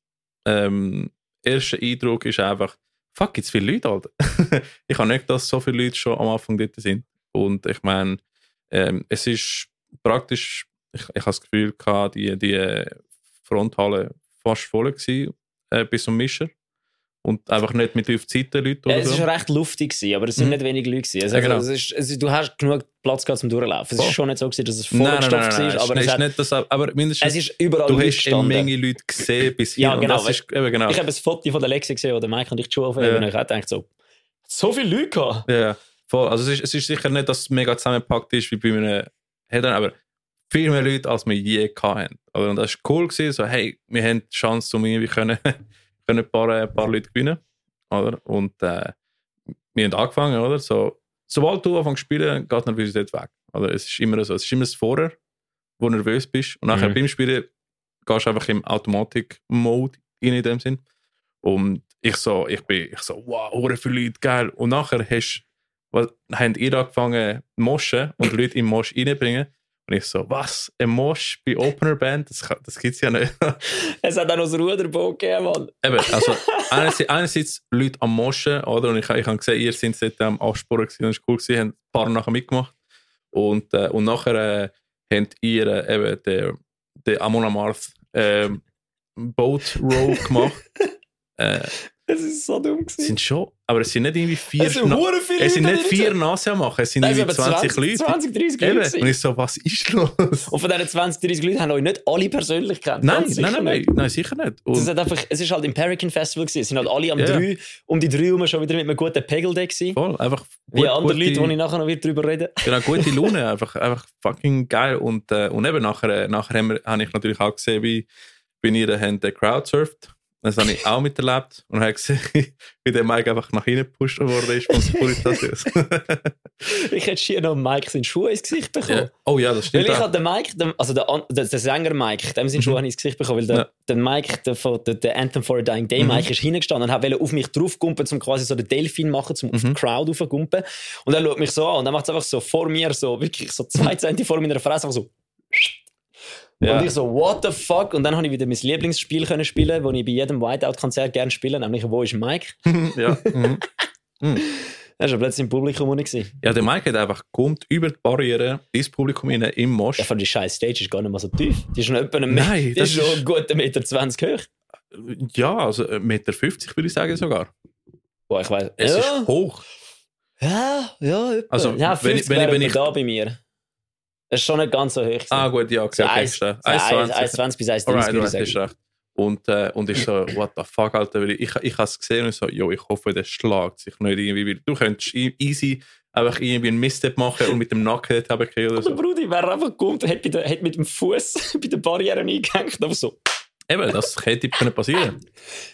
Speaker 1: ähm, erster Eindruck ist einfach, fuck, jetzt viele Leute, Alter. *laughs* ich habe nicht, dass so viele Leute schon am Anfang dort sind. Und ich meine, ähm, es ist praktisch, ich, ich habe das Gefühl gehabt, die, die Fronthalle fast voll gewesen, äh, bis zum Mischer. Und einfach nicht mit auf Seite Leute
Speaker 2: Ja,
Speaker 1: oder
Speaker 2: es
Speaker 1: so.
Speaker 2: war recht luftig, gewesen, aber es sind
Speaker 1: Mhm.
Speaker 2: nicht wenige Leute. Gewesen. Also,
Speaker 1: Ja, genau.
Speaker 2: es ist, ist, du hast genug Platz gehabt zum Durchlaufen. Es
Speaker 1: Voll.
Speaker 2: ist schon nicht so, gewesen, dass es
Speaker 1: Nein, nein,
Speaker 2: vollgestopft
Speaker 1: nein, nein,
Speaker 2: war, aber
Speaker 1: es ist
Speaker 2: hat,
Speaker 1: nicht das, aber mindestens
Speaker 2: es ist überall
Speaker 1: du hast eine. Menge Leute gesehen bis hier.
Speaker 2: Ja, genau,
Speaker 1: ist, eben genau.
Speaker 2: Ich habe ein Foto von der Lexi gesehen, wo der Mike und ich die Schuhe aufheben
Speaker 1: Ja.
Speaker 2: und ich habe gedacht so, so viele Leute gehabt.
Speaker 1: ja, ja, voll. Also es ist, es ist sicher nicht, dass es mega zusammengepackt ist wie bei einem Headern, aber viel mehr Leute, als wir je hatten. Oder? Und das war cool, gewesen, so hey, wir haben die Chance, um irgendwie können, *laughs* können ein, paar, ein paar Leute gewinnen. Oder? Und äh, wir haben angefangen, oder? So, sobald du anfängst zu spielen, geht Nervosität weg. Oder? Es ist immer so. Es ist immer das Vorher, wo du nervös bist. Und nachher
Speaker 2: Mhm.
Speaker 1: beim Spielen gehst du einfach im Automatik-Mode in dem Sinn. Und ich so, ich bin, ich so, wow, hure viele Leute, geil. Und nachher hast, was, haben ihr angefangen moschen und Leute im Mosch reinbringen. Und ich so, was? Ein Mosch bei Opener Band? Das, kann- das gibt es ja nicht. *laughs*
Speaker 2: Es hat auch noch das Ruderboot gegeben, Mann.
Speaker 1: Eben, also *laughs* einerseits, einerseits Leute am Moschen, oder? Und ich, ich habe gesehen, ihr seid dort am Absporen gewesen, das war cool, gewesen, haben ein paar nachher mitgemacht. Und, äh, und nachher äh, habt ihr äh, eben den, den Amon Amarth ähm, Boat Row gemacht. *laughs* äh,
Speaker 2: Es ist so dumm
Speaker 1: Es sind schon, aber es sind nicht irgendwie vier,
Speaker 2: Es sind
Speaker 1: Na-
Speaker 2: viele
Speaker 1: es sind
Speaker 2: Leute
Speaker 1: nicht vier Nase machen, es sind
Speaker 2: Nein,
Speaker 1: irgendwie
Speaker 2: sind aber
Speaker 1: 20,
Speaker 2: 20,
Speaker 1: Leute.
Speaker 2: 20, 30
Speaker 1: Eben.
Speaker 2: Leute.
Speaker 1: Und ich so, was ist los?
Speaker 2: Und von diesen 20, 30 Leuten haben euch nicht alle persönlich kennt.
Speaker 1: Nein, nein, nein, nein,
Speaker 2: nicht.
Speaker 1: nein, sicher nicht.
Speaker 2: Es ist,
Speaker 1: Und,
Speaker 2: halt einfach, es ist halt im Perican Festival gewesen. Es sind halt alle am
Speaker 1: Ja.
Speaker 2: drei, um die drei herum schon wieder mit einem guten Pegel da gewesen.
Speaker 1: voll, einfach
Speaker 2: Wie
Speaker 1: gut-
Speaker 2: andere
Speaker 1: gute-
Speaker 2: Leute, wo ich nachher noch wieder drüber rede. *laughs*
Speaker 1: Genau, gute *laughs* Laune, einfach, einfach fucking geil. Und, äh, und eben nachher, nachher haben wir, habe ich natürlich auch gesehen, wie, wie ihr den Crowd surft. Das habe ich auch miterlebt und habe gesehen, *laughs* wie der Mike einfach nach hinten gepusht worden ist von *laughs* Securitas. *laughs*
Speaker 2: Ich hätte schier noch Mike seinen Schuh ins Gesicht bekommen.
Speaker 1: ja. Oh ja, das
Speaker 2: Weil
Speaker 1: stimmt.
Speaker 2: ich
Speaker 1: auch.
Speaker 2: habe den Mike, also der, der, der Sänger Mike, dem sind Schuhe
Speaker 1: Mhm.
Speaker 2: ins Gesicht bekommen, weil der,
Speaker 1: Ja.
Speaker 2: der Mike, der, von- der, der Anthem for a Dying Day,
Speaker 1: Mhm.
Speaker 2: Mike ist hingestanden und wollte auf mich draufgumpen, um quasi so den Delfin machen, um auf die
Speaker 1: Mhm.
Speaker 2: Crowd raufgumpen. Und er schaut mich so an und dann macht es einfach so vor mir, so wirklich so zwei Zentimeter vor meiner Fresse, einfach so.
Speaker 1: Ja.
Speaker 2: Und ich so, what the fuck? Und dann habe ich wieder mein Lieblingsspiel können spielen, das ich bei jedem Whiteout-Konzert gerne spiele, nämlich Wo ist Mike? *laughs*
Speaker 1: ja. Mhm. Mhm. *laughs*
Speaker 2: Er war plötzlich im Publikum gewesen.
Speaker 1: ja, der Mike hat einfach kommt über die Barriere ins Publikum rein, im Mosch.
Speaker 2: Ja, von die scheiß Stage ist gar nicht mal so tief. Die ist noch etwa einen
Speaker 1: Nein,
Speaker 2: Meter, die
Speaker 1: das
Speaker 2: ist schon
Speaker 1: ist-
Speaker 2: einen guten Meter 20 hoch.
Speaker 1: Ja, also 1,50 Meter würde ich sagen sogar.
Speaker 2: Boah, ich weiß.
Speaker 1: Es
Speaker 2: ja.
Speaker 1: ist hoch.
Speaker 2: Ja, ja, etwa.
Speaker 1: Also,
Speaker 2: ja,
Speaker 1: wenn
Speaker 2: 50
Speaker 1: ich- wenn ich- wenn ich-
Speaker 2: da bei mir. Es ist schon nicht ganz so hoch. gewesen.
Speaker 1: Ah gut, ja, okay,
Speaker 2: so
Speaker 1: okay,
Speaker 2: 1,
Speaker 1: verstehe.
Speaker 2: 1,20
Speaker 1: 1,20.
Speaker 2: 1,20 bis 1,30
Speaker 1: Alright,
Speaker 2: würde ich
Speaker 1: alright, hast
Speaker 2: sagen.
Speaker 1: recht. Und, äh, und ich so, what the fuck, Alter, weil ich, ich, ich habe es gesehen und ich so, jo, ich hoffe, der schlägt sich nicht irgendwie, weil du könntest e- easy einfach irgendwie einen Misstep machen und mit dem Nacken dort runtergehen oder
Speaker 2: Der
Speaker 1: so.
Speaker 2: Brudi wäre einfach gekommen und der, hat mit dem Fuß *laughs* bei der Barriere eingehängt. Aber so.
Speaker 1: Eben, das hätte können passieren.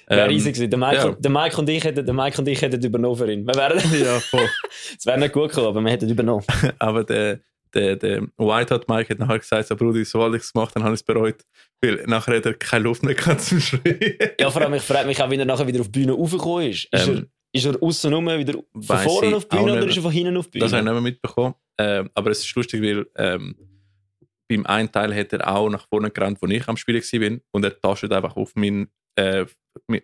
Speaker 2: Wäre
Speaker 1: Ähm,
Speaker 2: easy gewesen. Der Mike,
Speaker 1: ja.
Speaker 2: und- der, Mike und ich hätten, der Mike und ich hätten übernommen für ihn. Wir wären,
Speaker 1: ja, voll. *laughs*
Speaker 2: es wäre nicht gut gekommen, aber wir hätten übernommen. *laughs*
Speaker 1: Aber der, der, der White Hat Mike hat nachher gesagt, so, Brudi, sobald ich es gemacht habe, habe ich es bereut. Weil nachher hat er keine Luft mehr gehabt zum Schreien.
Speaker 2: Ja, vor allem, ich frage mich auch, wie er nachher wieder auf die Bühne raufgekommen ist. Ist
Speaker 1: Ähm,
Speaker 2: er, ist er außen rum wieder von vorne
Speaker 1: ich
Speaker 2: auf die Bühne oder ist er von hinten auf die Bühne?
Speaker 1: Das habe ich nicht mehr mitbekommen. Ähm, aber es ist lustig, weil ähm, beim einen Teil hat er auch nach vorne gerannt, wo ich am Spielen war. Und er tastet einfach auf mein, äh,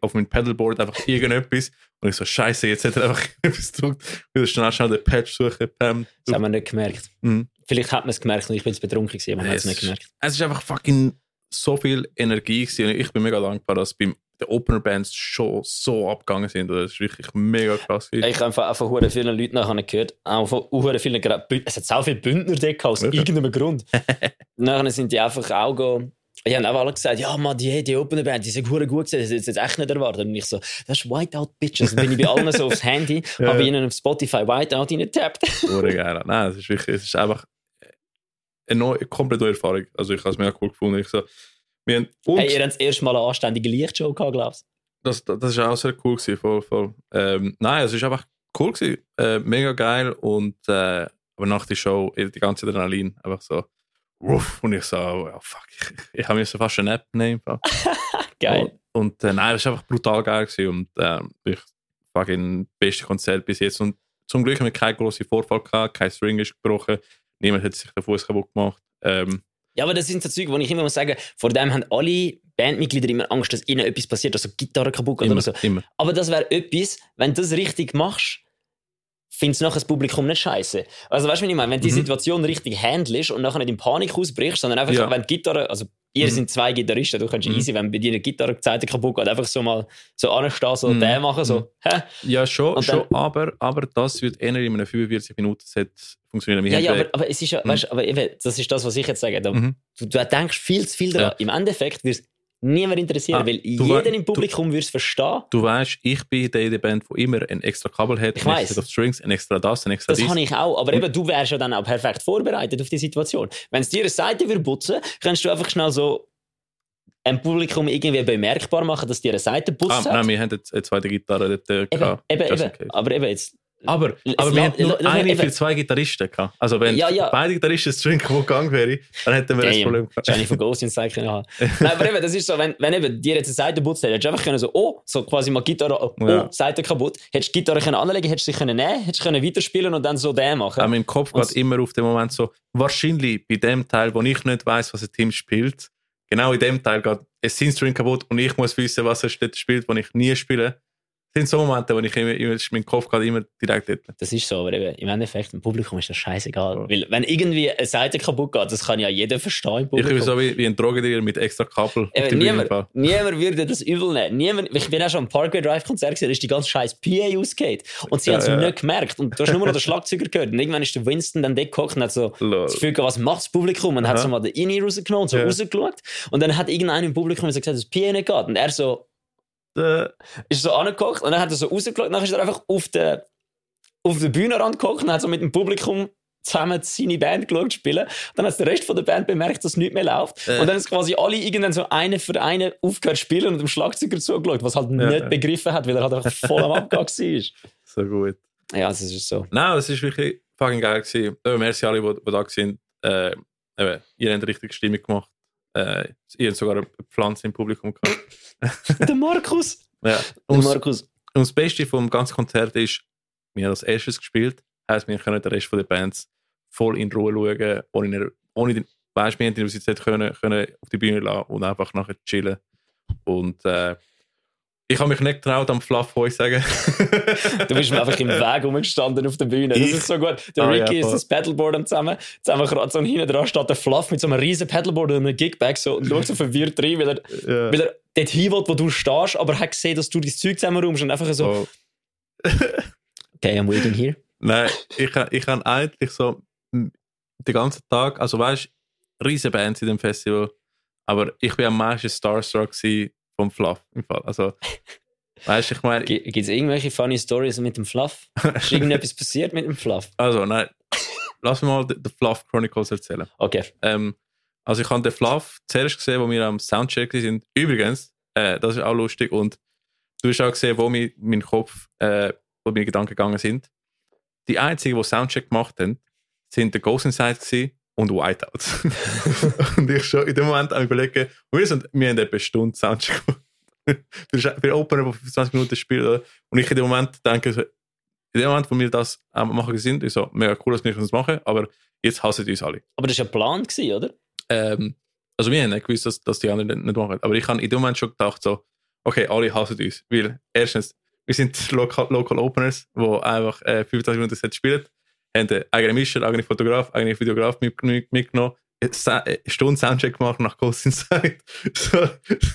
Speaker 1: auf mein Pedalboard einfach irgendetwas. Und ich so, Scheiße, jetzt hat er einfach *laughs* etwas gedrückt. Wieder schnell, schnell den Patch suchen. Pam.
Speaker 2: Das haben wir nicht gemerkt.
Speaker 1: Mhm.
Speaker 2: Vielleicht hat man es gemerkt und ich bin jetzt betrunken gewesen, aber man hat es nicht gemerkt.
Speaker 1: Es ist einfach fucking so viel Energie gewesen. Und ich bin mega dankbar, dass beim den Opener Bands schon so abgegangen sind. Das ist wirklich mega krass.
Speaker 2: Ich habe einfach auch von vielen Leuten nachher gehört, auch von vielen, es hat so viele Bündner dort aus
Speaker 1: Wirklich?
Speaker 2: irgendeinem Grund. *laughs* nachher sind die einfach auch go, die haben auch alle gesagt, ja, man, die, die Opener Band, die sind gut gewesen, das ist jetzt echt nicht erwartet. Und ich so, das ist Whiteout Bitches. Dann bin ich bei allen so aufs Handy, *laughs*
Speaker 1: Ja.
Speaker 2: habe ihnen auf Spotify Whiteout reingetappt.
Speaker 1: Hure geil. Nein, es ist wirklich, es ist einfach eine neue, komplett neue Erfahrung. Also ich habe es mega cool gefunden. Ich so, wir haben, und
Speaker 2: Hey, ihr habt das erste Mal eine anständige Lichtshow gehabt, glaubst
Speaker 1: das, das, das ist auch sehr cool gewesen, voll, voll. Ähm, nein, es ist einfach cool gewesen, äh, mega geil und äh, aber nach der Show eh, die ganze Adrenalin einfach so, wuff, und ich so, oh, fuck, ich, ich habe mir so fast eine App nehmen.
Speaker 2: du? *laughs* Geil.
Speaker 1: Und äh, nein, es ist einfach brutal geil gewesen und äh, ich fucking beste Konzert bis jetzt und zum Glück haben wir keinen grossen Vorfall gehabt, kein String ist gebrochen, niemand hat sich den Fuß kaputt gemacht. Ähm,
Speaker 2: Ja, aber das sind so Zeug, wo ich immer muss sagen, vor dem haben alle Bandmitglieder immer Angst, dass ihnen etwas passiert, also Gitarre kaputt geht
Speaker 1: immer,
Speaker 2: oder so.
Speaker 1: immer.
Speaker 2: Aber das wäre etwas, wenn du das richtig machst, findest du nachher das Publikum nicht scheiße. Also weißt du, was ich meine? Wenn du die
Speaker 1: Mhm.
Speaker 2: Situation richtig handelst und nachher nicht in Panik ausbrichst, sondern einfach,
Speaker 1: Ja.
Speaker 2: wenn die Gitarre, also ihr
Speaker 1: Mhm.
Speaker 2: sind zwei Gitarristen, du kannst
Speaker 1: Mhm.
Speaker 2: easy, wenn bei dir eine Gitarre Seite kaputt geht, einfach so mal so anstehen, so
Speaker 1: Mhm.
Speaker 2: den machen, so, hä?
Speaker 1: Ja, schon, schon aber, aber das wird eher in einem 45-Minuten-Set funktionieren. Wir
Speaker 2: Ja, ja, aber, aber es ist ja,
Speaker 1: Mhm.
Speaker 2: weißt, du, aber eben, das ist das, was ich jetzt sage. Da,
Speaker 1: Mhm.
Speaker 2: du, du denkst viel zu viel daran.
Speaker 1: Ja.
Speaker 2: Im Endeffekt wird es niemand interessieren,
Speaker 1: Ah,
Speaker 2: weil jeder im Publikum würde es verstehen.
Speaker 1: Du weißt, ich bin der in der Band, der immer ein extra Kabel hat,
Speaker 2: Ich
Speaker 1: ein extra Strings, ein extra das, ein extra
Speaker 2: Das
Speaker 1: dies.
Speaker 2: habe ich auch, aber eben, du wärst ja dann auch perfekt vorbereitet auf die Situation. Wenn es dir eine Seite würde putzen, kannst du einfach schnell so ein Publikum irgendwie bemerkbar machen, dass dir eine Seite putzt
Speaker 1: Ah, nein, wir haben jetzt eine zweite Gitarre dort äh,
Speaker 2: eben, eben, eben. Aber eben jetzt.
Speaker 1: Aber, aber wir haben nur eine für zwei Gitarristen gehabt. Also wenn
Speaker 2: Ja, ja.
Speaker 1: beide Gitarristen String kaputt gegangen wäre, dann hätten wir ein
Speaker 2: Damn,
Speaker 1: Problem gehabt.
Speaker 2: Jennifer Ghost ins Zeichen können haben. Nein, aber eben, das ist so, wenn, wenn eben dir jetzt eine Seite putzt, hättest du einfach können so, oh, so quasi mal Gitarre, oh,
Speaker 1: Ja.
Speaker 2: Seite kaputt. Hättest du Gitarre können anlegen, hättest du sie können nehmen, hättest du können weiterspielen und dann so den machen.
Speaker 1: Aber mein Kopf geht immer auf den Moment so, wahrscheinlich bei dem Teil, wo ich nicht weiß, was ein Team spielt, genau in dem Teil geht ein Synth-String kaputt und ich muss wissen, was er dort spielt, wo ich nie spiele. Sind so Momente, wo ich immer, immer ist mein Kopf gerade immer direkt dort.
Speaker 2: Das ist so, aber eben, im Endeffekt, im Publikum ist das scheißegal.
Speaker 1: Ja.
Speaker 2: Weil, wenn irgendwie eine Seite kaputt geht, das kann ja jeder verstehen im
Speaker 1: Ich bin
Speaker 2: Publikum.
Speaker 1: so wie, wie ein Drogendealer mit extra Kabel
Speaker 2: Eben, niemand, niemand würde das übel nehmen. Niemand, ich bin auch schon am Parkway Drive Konzert gesehen, da ist die ganze scheiß PA ausgeht. Und sie
Speaker 1: Ja,
Speaker 2: haben es
Speaker 1: ja.
Speaker 2: nicht gemerkt. Und du hast nur noch den Schlagzeuger gehört. Und irgendwann ist der Winston dann dort gehockt und hat so
Speaker 1: Lol.
Speaker 2: das Gefühl gehabt, was macht das Publikum? Und hat
Speaker 1: Aha.
Speaker 2: so mal den Ini rausgenommen und so
Speaker 1: Ja.
Speaker 2: rausgeschaut. Und dann hat irgendeiner im Publikum gesagt, dass das PA nicht geht. Und er so,
Speaker 1: Äh,
Speaker 2: ist so angeguckt und dann hat er so rausgeschaut. Dann ist er einfach auf der, auf der Bühnenrand geguckt und hat so mit dem Publikum zusammen seine Band geschaut spielen. Dann hat der Rest von der Band bemerkt, dass nichts mehr läuft.
Speaker 1: Äh.
Speaker 2: Und dann ist quasi alle irgendwann so einer für einen aufgehört zu spielen und dem Schlagzeuger zugeschaut, was halt
Speaker 1: Ja.
Speaker 2: nicht begriffen hat, weil er halt einfach voll am Abgang war. *laughs*
Speaker 1: so gut.
Speaker 2: Ja, das ist so.
Speaker 1: Nein, es war wirklich fucking geil. Gewesen. Äh, merci alle, die, die da sind. Äh, eben, ihr habt richtig Stimmung gemacht. Äh, ihr habt sogar eine Pflanze im Publikum gehabt. *laughs*
Speaker 2: der Markus.
Speaker 1: Ja.
Speaker 2: Der
Speaker 1: Und,
Speaker 2: Markus.
Speaker 1: und das Beste vom ganzen Konzert ist, wir haben als erstes gespielt, heisst, wir können den Rest der Bands voll in Ruhe schauen, ohne, ohne den, weißt, wir haben die Universität können, können auf die Bühne lassen und einfach nachher chillen. Und äh, ich habe mich nicht getraut, am Fluff Hoi sagen.
Speaker 2: Du bist mir einfach im *laughs* Weg rumgestanden auf der Bühne. Das
Speaker 1: Ich-
Speaker 2: ist so gut. Der
Speaker 1: Ah,
Speaker 2: Ricky
Speaker 1: ja,
Speaker 2: ist das Paddleboard am zusammen. Zusammen gerade so hinten dran steht der Fluff mit so einem riesen Paddleboard und einem Gigbag so, und schaut so verwirrt rein, weil er,
Speaker 1: ja.
Speaker 2: weil er dort hin will, wo du stehst, aber er hat gesehen, dass du dein Zeug zusammenräumst und einfach so,
Speaker 1: So. *laughs*
Speaker 2: okay, I'm waiting here.
Speaker 1: Nein, ich, ich habe eigentlich so den ganzen Tag, also weißt du, riesen Bands in dem Festival, aber ich bin am meisten Starstruck gewesen vom Fluff im Fall. Also, weißt du, ich meine,
Speaker 2: Gibt es irgendwelche funny Stories mit dem Fluff? Ist irgendetwas *laughs* passiert mit dem Fluff?
Speaker 1: also nein, lass mir mal den Fluff Chronicles erzählen.
Speaker 2: Okay.
Speaker 1: Ähm, also ich habe den Fluff zuerst gesehen, wo wir am Soundcheck sind. Übrigens, äh, das ist auch lustig und du hast auch gesehen, wo mir mein Kopf, äh, wo meine Gedanken gegangen sind. Die einzigen, die Soundcheck gemacht haben, sind der Ghost Inside gewesen und Whiteouts. *laughs* und ich schon in dem Moment am überlegen, wir, sind, wir haben etwa eine Stunde Soundcheck für für Opener, der 25 Minuten spielt. oder? Und ich in dem Moment denke, so, in dem Moment, wo wir das am machen sind, ist so mega cool, dass wir das machen, aber jetzt hassen uns alle.
Speaker 2: Aber das war geplant, gewesen, oder?
Speaker 1: Ähm, also wir haben nicht gewusst, dass, dass die anderen nicht, nicht machen. Aber ich habe in dem Moment schon gedacht, so, okay, alle hassen uns. Weil erstens, wir sind *laughs* Local, Local Openers, die einfach äh, 25 Minuten Set spielen, haben einen eigenen Mischer, eigenen Fotograf, eigenen Videograf mit, mit, mitgenommen, Stunde Soundcheck gemacht nach Ghost Inside. *laughs* so,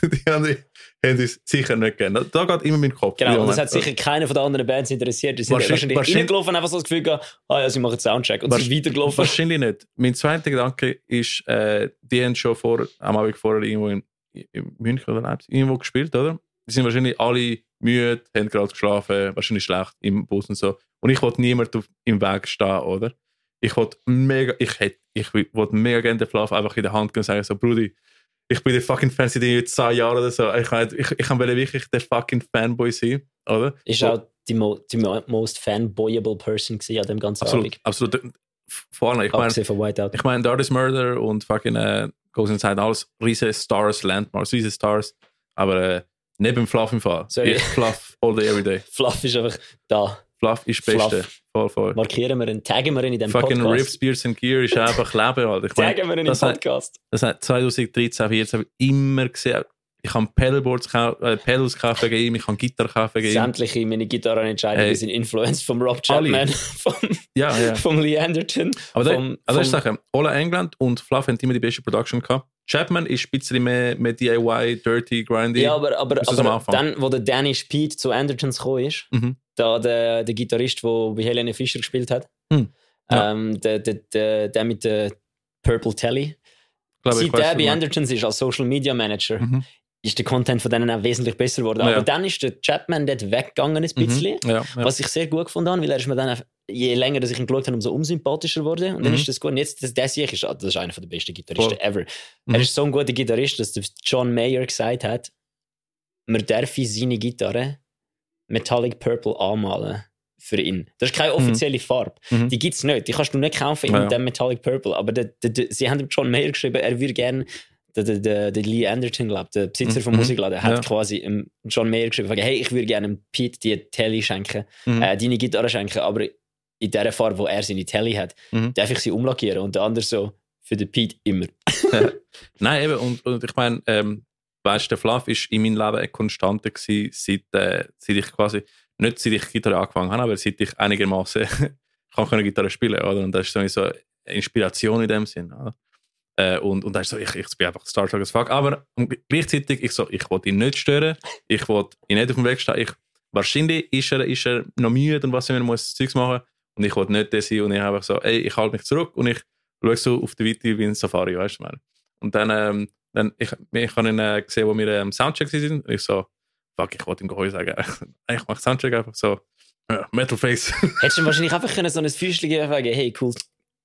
Speaker 1: die anderen haben uns sicher nicht gegeben. Da geht immer mein Kopf.
Speaker 2: Genau, und das hat sicher keiner von den anderen Bands interessiert. Die sind
Speaker 1: Wahrscheinlich-
Speaker 2: wahrscheinlich, reingelaufen, einfach so das Gefühl gehabt, ah ja, sie machen Soundcheck. Und sie sind weitergelaufen.
Speaker 1: Wahrscheinlich nicht. Mein zweiter Gedanke ist, äh, die haben schon vor, am Abend vorher irgendwo in, in München oder Leipzig irgendwo gespielt, oder? Die sind wahrscheinlich alle müde, haben gerade geschlafen, wahrscheinlich schlecht im Bus und so. Und ich wollte niemand im Weg stehen, oder? Ich wollte mega, ich hätte, ich wollte mega gerne den Fluff einfach in der Hand geben und sagen so, Brudi, ich bin der fucking Fan seit irgendwie zwei Jahren oder so. Ich, ich, ich, kann wirklich der fucking Fanboy sein, oder?
Speaker 2: Ist auch die, mo die mo most fanboyable Person an dem ganzen
Speaker 1: Absolut,
Speaker 2: Abend.
Speaker 1: absolut. Vor allem, ich meine. Ich meine, Darkest Murder und fucking äh, Ghost Inside, alles riesige Stars, Landmarks, riesige Stars. Aber äh, beim Fluff im Fall.
Speaker 2: Sorry.
Speaker 1: Ich Fluff all day, every day.
Speaker 2: Fluff ist einfach da.
Speaker 1: Fluff ist das Beste. Voll, voll.
Speaker 2: Markieren wir ihn, taggen wir ihn in
Speaker 1: Fucking
Speaker 2: Podcast.
Speaker 1: Rips, Beers and Gear ist einfach Leben, Alter. Ich
Speaker 2: Taggen wir ihn im
Speaker 1: das, hat,
Speaker 2: Podcast.
Speaker 1: das hat 2013, 2014 habe ich immer gesehen. Ich habe Pedalboards gekauft, äh, Pedals gekauft wegen ihm, ich habe Gitarre gekauft wegen ihm.
Speaker 2: Sämtliche meine Gitarrenentscheidungen
Speaker 1: Hey.
Speaker 2: sind influenced vom Rob. Chapman, *laughs* vom,
Speaker 1: Ja, ja.
Speaker 2: vom Lee Anderton.
Speaker 1: Aber da,
Speaker 2: vom,
Speaker 1: also ich
Speaker 2: vom,
Speaker 1: sage, All England und Fluff haben immer die beste Production gehabt. Chapman ist ein bisschen mehr, mehr DIY, dirty, grindy.
Speaker 2: ja, aber, aber,
Speaker 1: ist
Speaker 2: aber dann, wo der Danny Speed zu Andertons gekommen ist,
Speaker 1: Mhm.
Speaker 2: da der, der Gitarrist, der bei Helene Fischer gespielt hat,
Speaker 1: Hm. Ja.
Speaker 2: ähm, der, der, der, der mit der Purple Telly,
Speaker 1: glaube,
Speaker 2: seit
Speaker 1: du
Speaker 2: bei. Andertons ist als Social Media Manager,
Speaker 1: Mhm.
Speaker 2: Ist der Content von denen auch wesentlich besser geworden.
Speaker 1: Ja.
Speaker 2: Aber dann ist der Chapman dort weggegangen ein bisschen.
Speaker 1: Mhm. Ja, ja.
Speaker 2: Was ich sehr gut gefunden habe, weil er ist mir dann, je länger dass ich ihn geschaut habe, umso unsympathischer wurde. Und dann
Speaker 1: Mhm.
Speaker 2: ist das gut. Und jetzt, das, der sehe ich, ist, das ist einer der besten Gitarristen
Speaker 1: Voll.
Speaker 2: ever.
Speaker 1: Mhm.
Speaker 2: Er ist so ein guter Gitarrist, dass John Mayer gesagt hat, man darf seine Gitarre Metallic Purple anmalen für ihn. Das ist keine offizielle Farbe.
Speaker 1: Mhm.
Speaker 2: Die gibt es nicht. Die kannst du nicht kaufen in
Speaker 1: Ja,
Speaker 2: dem Metallic Purple. Aber der, der, der, sie haben dem John Mayer geschrieben, er würde gerne der, der, der, Lee Anderton, glaub, der Besitzer vom
Speaker 1: Mhm.
Speaker 2: Musikladen, hat
Speaker 1: Ja.
Speaker 2: quasi John Mayer geschrieben, sagen, hey, ich würde gerne Pete die Telly schenken,
Speaker 1: Mhm.
Speaker 2: äh, deine Gitarre schenken, aber in der Farbe, wo er seine Telly hat,
Speaker 1: Mhm.
Speaker 2: darf ich sie umlackieren. Und der andere so, für den Pete immer. *laughs*
Speaker 1: Nein, eben, und, und ich meine, ähm, weißt der Fluff ist in meinem Leben eine Konstante gewesen, seit, äh, seit ich quasi, nicht seit ich Gitarre angefangen habe, aber seit ich einigermaßen *laughs* kann Gitarre spielen, oder? Und das ist so eine Inspiration in dem Sinn, oder? Äh, und, und dann ist so, ich, ich bin einfach Star Trek as fuck. Aber gleichzeitig, ich so, ich wollte ihn nicht stören, ich wollte ihn nicht auf dem Weg stehen. Ich, wahrscheinlich ist er, ist er noch müde und was immer, muss Zeugs machen. Und ich wollte nicht das sein und ich einfach so, ey, ich halte mich zurück und ich schaue so auf die Weite wie ein Safari, weißt du, meine. Und dann, ähm, dann ich, ich habe ihn äh, gesehen, wo wir im ähm, Soundcheck sind und ich so, fuck, ich wollte ihm Geheu sagen. *laughs* ich mache Soundcheck einfach so, ja, Metal Face.
Speaker 2: Hättest du wahrscheinlich einfach können so ein Füßchen geben sagen, hey, cool.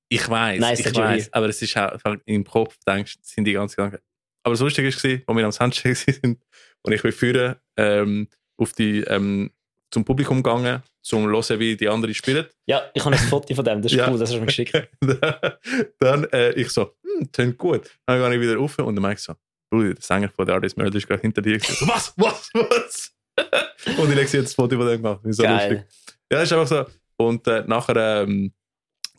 Speaker 1: Ich weiß,
Speaker 2: Nice
Speaker 1: ich weiß, aber es ist auch einfach im Kopf, denkst, sind die ganzen Gedanken. Aber das Lustige war, als wir am Soundcheck sind *laughs* und ich bin führen ähm, auf die, ähm, zum Publikum gegangen, zum zu hören, wie die anderen spielen.
Speaker 2: Ja, ich habe ein *laughs* Foto von dem, das ist
Speaker 1: Ja.
Speaker 2: cool, das hast du mir geschickt. *laughs*
Speaker 1: dann äh, ich so, hm, tönt gut. Dann gehe ich wieder rauf und dann merke ich so, Brudi, der Sänger von der Artist Murder ist gerade hinter dir. So, was, was, was? und ich lege jetzt das Foto von dem gemacht. Das ist so lustig.
Speaker 2: Geil.
Speaker 1: Ja, ist einfach so. Und äh, nachher, ähm,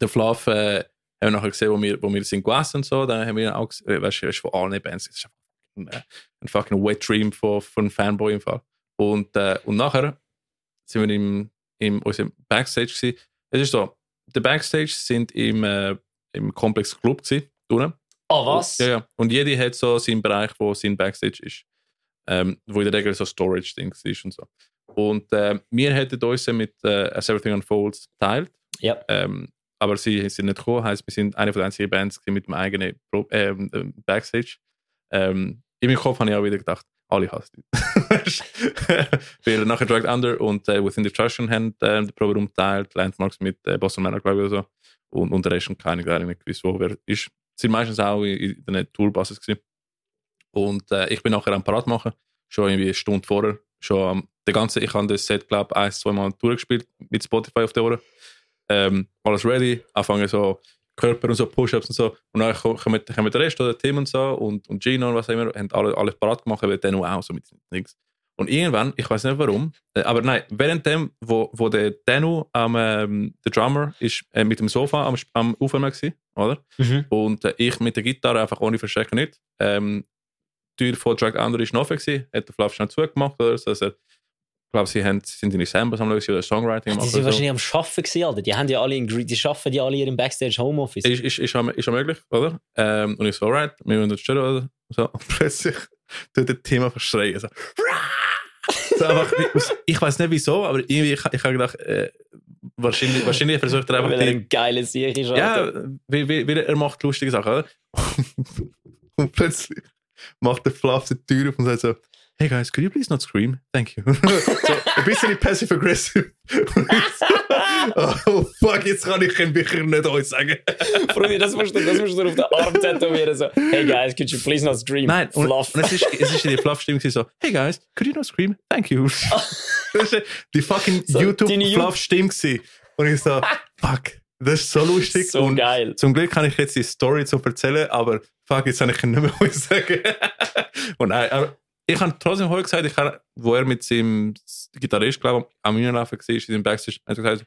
Speaker 1: der Fluff, äh, haben wir nachher gesehen, wo wir, wo wir sind gegessen und so. Dann haben wir auch, gesehen, äh, weißt du, von allen Bands. Das ist einfach ein, äh, ein fucking wet dream von, von einem Fanboy im Fall. Und, äh, und nachher sind wir im, im unserem Backstage gewesen. Es ist so, der Backstage sind im, äh, im Komplex Club gewesen, unten.
Speaker 2: Oh, was?
Speaker 1: Ja, ja. Und jeder hat so seinen Bereich, wo sein Backstage ist. Ähm, wo in der Regel so Storage-Ding ist und so. Und äh, wir hätten uns mit äh, As Everything Unfolds geteilt.
Speaker 2: Ja.
Speaker 1: Ähm, aber sie sind nicht gekommen. Heisst, wir sind eine von den einzigen Bands mit dem eigenen Pro äh, Backstage. Ähm, in meinem Kopf habe ich auch wieder gedacht, alle hassen dich. *laughs* Weil nachher Dragged Under und äh, Within Destruction haben äh, den Proberaum geteilt, Landmarks mit äh, Boston Manor, glaube ich, oder so. Und, und Rest keine gar nicht gewusst, wo wer ist. Sind meistens auch in, in den Tourbuses gewesen. Und äh, ich bin nachher am Parat machen, schon irgendwie eine Stunde vorher. Schon am, der ganze, ich habe das Set, glaube ich, ein, zwei Mal durchgespielt mit Spotify auf der Ohren. Ähm, alles ready, anfangen so Körper und so Push-Ups und so. Und dann kommen, kommen der Rest, oder Tim und so und, und Gino und was auch immer, haben alle, alles parat gemacht, weil der auch so mit nichts. Und irgendwann, ich weiß nicht warum, äh, aber nein, während dem, wo, wo der Danu, am, ähm, der Drummer, ist äh, mit dem Sofa am, am Aufwärmen war, oder?
Speaker 2: Mhm.
Speaker 1: Und äh, ich mit der Gitarre einfach ohne Verstecken nicht. Ähm, die Tür von Drag Under ist noch offen gewesen, hat der Fluff schnell zugemacht oder so. Also, ich glaube, sie, haben, sind in Samples am Schauen oder Songwriting
Speaker 2: Die
Speaker 1: machen.
Speaker 2: sind wahrscheinlich am Arbeiten gewesen, Alter. Die haben ja alle, in, die arbeiten ja alle in ihrem Backstage Homeoffice.
Speaker 1: Ist, ist, ist, ist auch möglich, oder? Ähm, und ich so, alright, wir müssen das stören, oder? So, *laughs* und plötzlich tut der Thema verschreien. So, so einfach, ich weiß nicht wieso, aber irgendwie, ich, ich habe gedacht, äh, wahrscheinlich, wahrscheinlich versucht er einfach
Speaker 2: Weil er
Speaker 1: die,
Speaker 2: ein geiler Sieg ist,
Speaker 1: Ja, weil, weil, weil er macht lustige Sachen, oder? *laughs* und plötzlich macht der Fluff die Tür auf und sagt so, hey guys, could you please not scream? Thank you. *laughs* so, ein bisschen passive-aggressive. So, *laughs* oh fuck, jetzt kann ich den Bücher nicht euch sagen.
Speaker 2: Freunde, das musst du, das musst du auf den Arm tätowieren. So, hey guys, could you please not scream?
Speaker 1: Nein,
Speaker 2: Fluff.
Speaker 1: und es, ist, es ist der Fluff-Stimmung so, hey guys, could you not scream? Thank you. *laughs* das ist die fucking
Speaker 2: So,
Speaker 1: YouTube-Fluff-Stimme. Und ich so, fuck, das ist so lustig.
Speaker 2: so
Speaker 1: und
Speaker 2: geil.
Speaker 1: Zum Glück kann ich jetzt die Story zu erzählen, aber fuck, jetzt kann ich nicht mehr was sagen. Und nein, ich habe trotzdem heute gesagt, ich habe, wo er mit seinem Gitarrist, glaube ich, am Mühlenlaufen war, in seinem Backstage, hat er gesagt,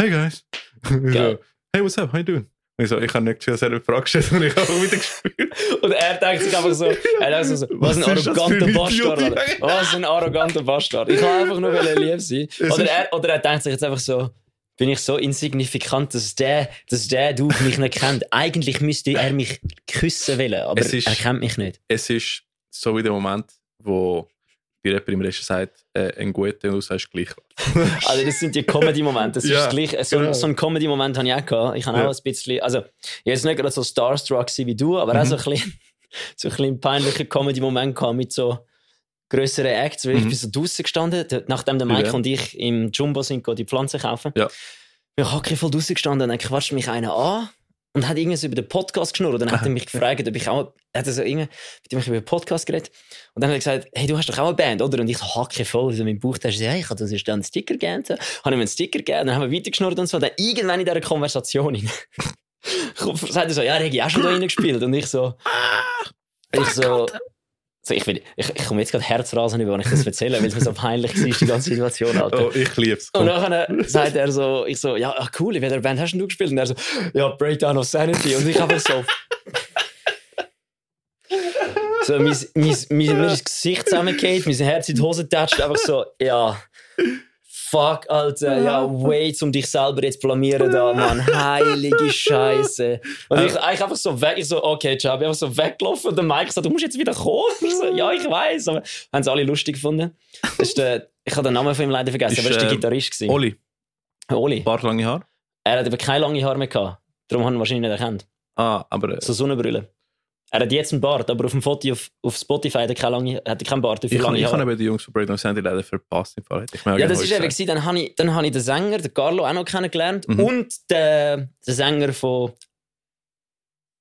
Speaker 1: hey guys. *laughs* So, hey, what's up, how you doing? Und ich so, ich habe nicht gefühlt, dass er eine Frage gestellt und ich habe auch wieder gespielt. *laughs*
Speaker 2: Und er denkt sich einfach so, er denkt sich so was ein
Speaker 1: Was
Speaker 2: arroganter Bastard. Alter. Was ein arroganter Bastard. Ich kann einfach nur *laughs* lieb sein. Oder er, oder er denkt sich jetzt einfach so, bin ich so insignifikant, dass der, dass der du mich nicht kennt. Eigentlich müsste er mich küssen wollen, aber
Speaker 1: ist-
Speaker 2: er kennt mich nicht.
Speaker 1: Es ist so wie der Moment, wo die Rapper im Rest sagt, äh, ein guter und du sagst gleich. *laughs*
Speaker 2: Also das sind die Comedy-Momente.
Speaker 1: Ja,
Speaker 2: so,
Speaker 1: genau.
Speaker 2: so ein Comedy-Moment habe ich auch gehabt. Ich habe
Speaker 1: Ja.
Speaker 2: auch ein bisschen, also ich jetzt nicht gerade so starstruck wie du, aber auch
Speaker 1: Mhm.
Speaker 2: so ein bisschen, so ein bisschen peinlichen Comedy-Moment gehabt mit so grösseren Acts, weil ich
Speaker 1: Mhm.
Speaker 2: bin so draußen gestanden, nachdem der Mike
Speaker 1: Ja.
Speaker 2: und ich im Jumbo sind, die Pflanzen kaufen.
Speaker 1: Ja.
Speaker 2: Ich hacke voll draußen gestanden und dann quatscht mich einer an und hat irgendwas über den Podcast geschnurrt. Und dann hat er mich gefragt, ob ich auch, er hat so irgendwie mit ihm über den Podcast geredet. Und dann hat er gesagt, hey, du hast doch auch eine Band, oder? Und ich so hacke voll, so mein Bauch, da ist hey, ich habe das dann einen Sticker gegeben. So. Habe ihm einen Sticker gegeben, dann haben wir weitergeschnurrt und so. Dann irgendwann in dieser Konversation rein. *laughs* sagt er so, ja, Regi, hast du da reingespielt? Und ich so, ich so, so ich, ich, ich komme jetzt gerade Herzrasen über, wenn ich das erzähle, weil es mir so peinlich war, die ganze Situation, Alter.
Speaker 1: Oh, ich lieb's.
Speaker 2: Und dann sagt er so, ich so, ja, ach cool, in welcher Band hast du gespielt? Und er so, ja, Breakdown of Sanity. Und ich einfach so, *laughs* So, mein, mein, mein, das Gesicht zusammengeht, mein Herz in die Hose tätscht, einfach so, ja. Fuck, Alter, ja, wait, um dich selber jetzt blamieren da, Mann. Heilige *laughs* Scheiße. Und ich eigentlich einfach so weg, ich so, okay, ciao, ich bin einfach so weggelaufen und der Mike so, du musst jetzt wieder kommen. Ich so, ja, ich weiß, aber haben sie alle lustig gefunden. Das ist der, ich habe den Namen von ihm leider vergessen, aber das war der
Speaker 1: äh,
Speaker 2: Gitarrist. gewesen.
Speaker 1: Oli,
Speaker 2: Oli.
Speaker 1: Bart, lange Haar.
Speaker 2: Er hat aber keine lange Haare mehr gehabt. Darum haben ihn wahrscheinlich nicht erkannt.
Speaker 1: Ah, aber äh,
Speaker 2: So Sonnenbrille. Er hat jetzt einen Bart, aber auf dem Foto auf, auf Spotify hat er keine lange, hat er keinen Bart,
Speaker 1: ich, kann,
Speaker 2: lange
Speaker 1: ich habe eben die Jungs von Breakdown Sandy leider verpasst. Im Fall. Ich
Speaker 2: Ja, das ist
Speaker 1: heute
Speaker 2: eben, dann habe ich, dann habe ich den Sänger, den Carlo, auch noch kennengelernt
Speaker 1: Mhm.
Speaker 2: und den, den Sänger von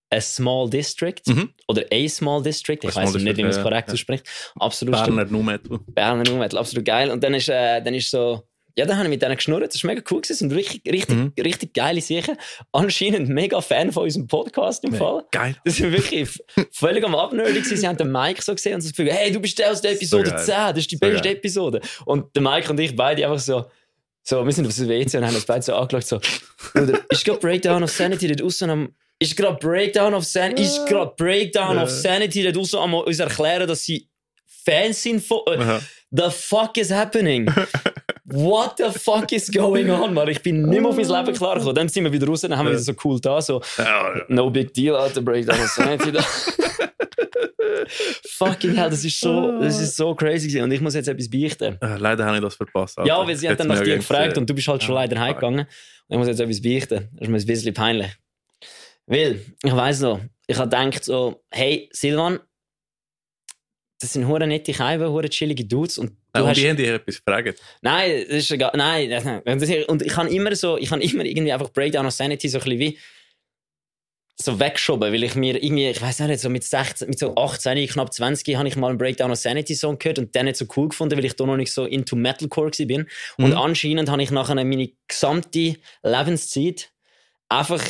Speaker 2: A Small District
Speaker 1: Mhm.
Speaker 2: oder A Small District, ich weiß nicht, wie man es korrekt ausspricht. Absolut
Speaker 1: Berner Nu Metal.
Speaker 2: Berner Nu Metal, absolut geil. Und dann ist, äh, dann ist so, ja, dann habe ich mit denen geschnurrt, das war mega cool, gewesen. das sind richtig, richtig,
Speaker 1: Mhm.
Speaker 2: richtig geile Sachen. Anscheinend mega Fan von unserem Podcast im Fall.
Speaker 1: Geil.
Speaker 2: Das sind wirklich *laughs* völlig am Abnörden. Sie haben den Mike so gesehen und so das Gefühl, hey, du bist der aus der Episode
Speaker 1: So geil.
Speaker 2: 10, das ist die
Speaker 1: So
Speaker 2: beste
Speaker 1: geil.
Speaker 2: Episode. Und der Mike und ich beide einfach so, so, wir sind auf das WC und haben uns beide so angeschaut, so, Bruder, ist gerade Breakdown of Sanity dort aussen am, ist gerade Breakdown of Sanity, ist gerade Breakdown of Sanity dort aussen am uns erklären, dass sie Fans sind von,
Speaker 1: Aha.
Speaker 2: the fuck is happening? *laughs* What the fuck is going on, Mann? Ich bin nicht mehr auf mein Leben *laughs* klargekommen. Dann sind wir wieder raus, dann haben wir
Speaker 1: Ja.
Speaker 2: wieder so cool da, so,
Speaker 1: Ja, ja.
Speaker 2: no big deal, Alter, Breakdown of Sanity da. Fucking hell, das ist so, das ist so crazy gewesen. Und ich muss jetzt etwas beichten.
Speaker 1: Äh, leider habe ich das verpasst.
Speaker 2: Ja,
Speaker 1: Alter.
Speaker 2: weil sie hat dann nach dir gefragt
Speaker 1: gerne
Speaker 2: und du bist halt schon leider heimgegangen. Und ich muss jetzt etwas beichten. Das ist mir ein bisschen peinlich. Weil, ich weiss noch, ich habe gedacht so, hey, Silvan, das sind hure nette Scheiben, hure chillige Dudes und du
Speaker 1: und
Speaker 2: hast...
Speaker 1: die haben dich etwas gefragt.
Speaker 2: Nein, das ist egal. Nein, *laughs* und ich kann immer so, ich kann immer irgendwie einfach Breakdown of Sanity so ein bisschen wie so weggeschoben, weil ich mir irgendwie, ich weiß nicht, so mit 16, mit so 18, knapp 20 habe ich mal einen Breakdown of Sanity Song gehört und den nicht so cool gefunden, weil ich da noch nicht so into Metalcore bin. Und
Speaker 1: Mhm.
Speaker 2: anscheinend habe ich nachher meine gesamte Lebenszeit einfach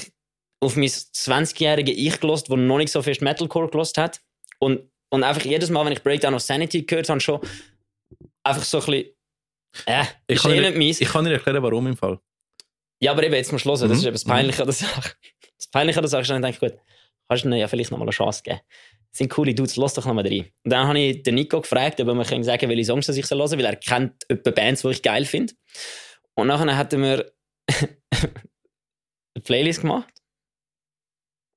Speaker 2: auf mein 20-jährige Ich gelost, wo noch nicht so fest Metalcore gelost hat. Und, und einfach jedes Mal, wenn ich Breakdown of Sanity gehört habe, schon einfach so ein bisschen, äh,
Speaker 1: Ich kann,
Speaker 2: eh
Speaker 1: dir,
Speaker 2: nicht meins.
Speaker 1: ich kann dir erklären, warum im Fall.
Speaker 2: Ja, aber eben, jetzt musst du hören, das
Speaker 1: Mhm.
Speaker 2: ist eben das Peinliche an der Sache. *laughs* Das Peinliche an der Sache ist, dann denke ich, gut, kannst du ihnen ja vielleicht noch mal eine Chance geben. Das sind coole Dudes, lass doch noch mal rein. Und dann habe ich den Nico gefragt, ob er mir kann sagen welche Songs er ich hören soll, weil er kennt etwa Bands, die ich geil finde. Und nachher hat er mir *laughs* eine Playlist gemacht.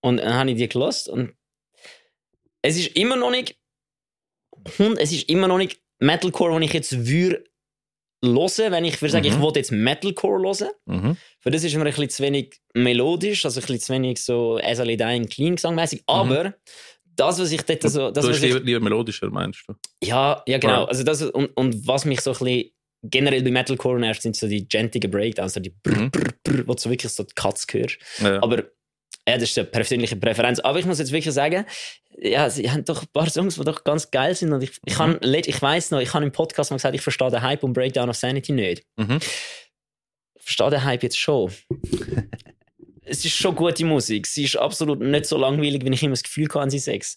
Speaker 2: Und dann habe ich die gelost und es ist immer noch nicht hund- es ist immer noch nicht Metalcore, den ich jetzt würde hören, wenn ich würde sagen,
Speaker 1: Mhm.
Speaker 2: ich wollte jetzt Metalcore hören.
Speaker 1: Mhm.
Speaker 2: Für das ist mir ein bisschen zu wenig melodisch, also ein bisschen zu wenig so As I Dying Clean gesangmäßig.
Speaker 1: Mhm.
Speaker 2: Aber das, was ich dort so. Das,
Speaker 1: du bist lieber, lieber melodischer, meinst du?
Speaker 2: ja, ja, genau.
Speaker 1: Ja.
Speaker 2: Also das, und, und was mich so ein bisschen generell bei Metalcore nervt, sind so die gentigen Breakdowns, so die brr,
Speaker 1: Mhm.
Speaker 2: brr, brr, wo du wirklich so die Katz hörst.
Speaker 1: Ja.
Speaker 2: Aber ja, das ist eine persönliche Präferenz. Aber ich muss jetzt wirklich sagen, ja, sie haben doch ein paar Songs, die doch ganz geil sind. Und ich, ich, kann,
Speaker 1: Mhm.
Speaker 2: ich weiß noch, ich habe im Podcast mal gesagt, ich verstehe den Hype um Breakdown of Sanity nicht.
Speaker 1: Mhm.
Speaker 2: Ich verstehe den Hype jetzt schon. *laughs* es ist schon gute Musik. Sie ist absolut nicht so langweilig, wie ich immer das Gefühl hatte, an sie Sex.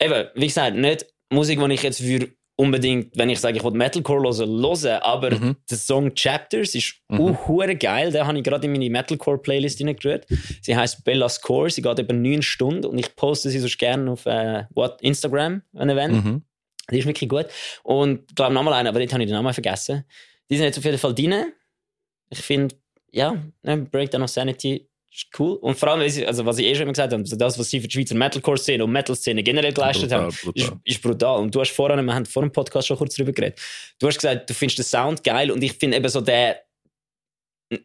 Speaker 2: Eben, wie gesagt, nicht Musik, die ich jetzt für unbedingt, wenn ich sage, ich will Metalcore hören, hören, aber
Speaker 1: Mhm.
Speaker 2: der Song Chapters ist
Speaker 1: Mhm.
Speaker 2: uh, geil. Den habe ich gerade in meine Metalcore-Playlist hineingerührt. Sie heißt Bella Score, sie geht über neun Stunden und ich poste sie sonst gerne auf äh, what, Instagram, wenn ihr wollt.
Speaker 1: Mhm.
Speaker 2: Die ist wirklich gut. Und ich glaube nochmal eine, aber dort habe ich den Namen vergessen. Die sind jetzt auf jeden Fall drin. Ich finde, ja, ne, Breakdown of Sanity cool. Und vor allem, also was ich eh schon immer gesagt habe, das, was sie für die Schweizer Metalcore-Szene und Metal-Szene generell geleistet
Speaker 1: Brutal,
Speaker 2: haben,
Speaker 1: brutal.
Speaker 2: ist, ist brutal. Und du hast vorhin, wir haben vor dem Podcast schon kurz drüber geredet, du hast gesagt, du findest den Sound geil und ich finde eben so der,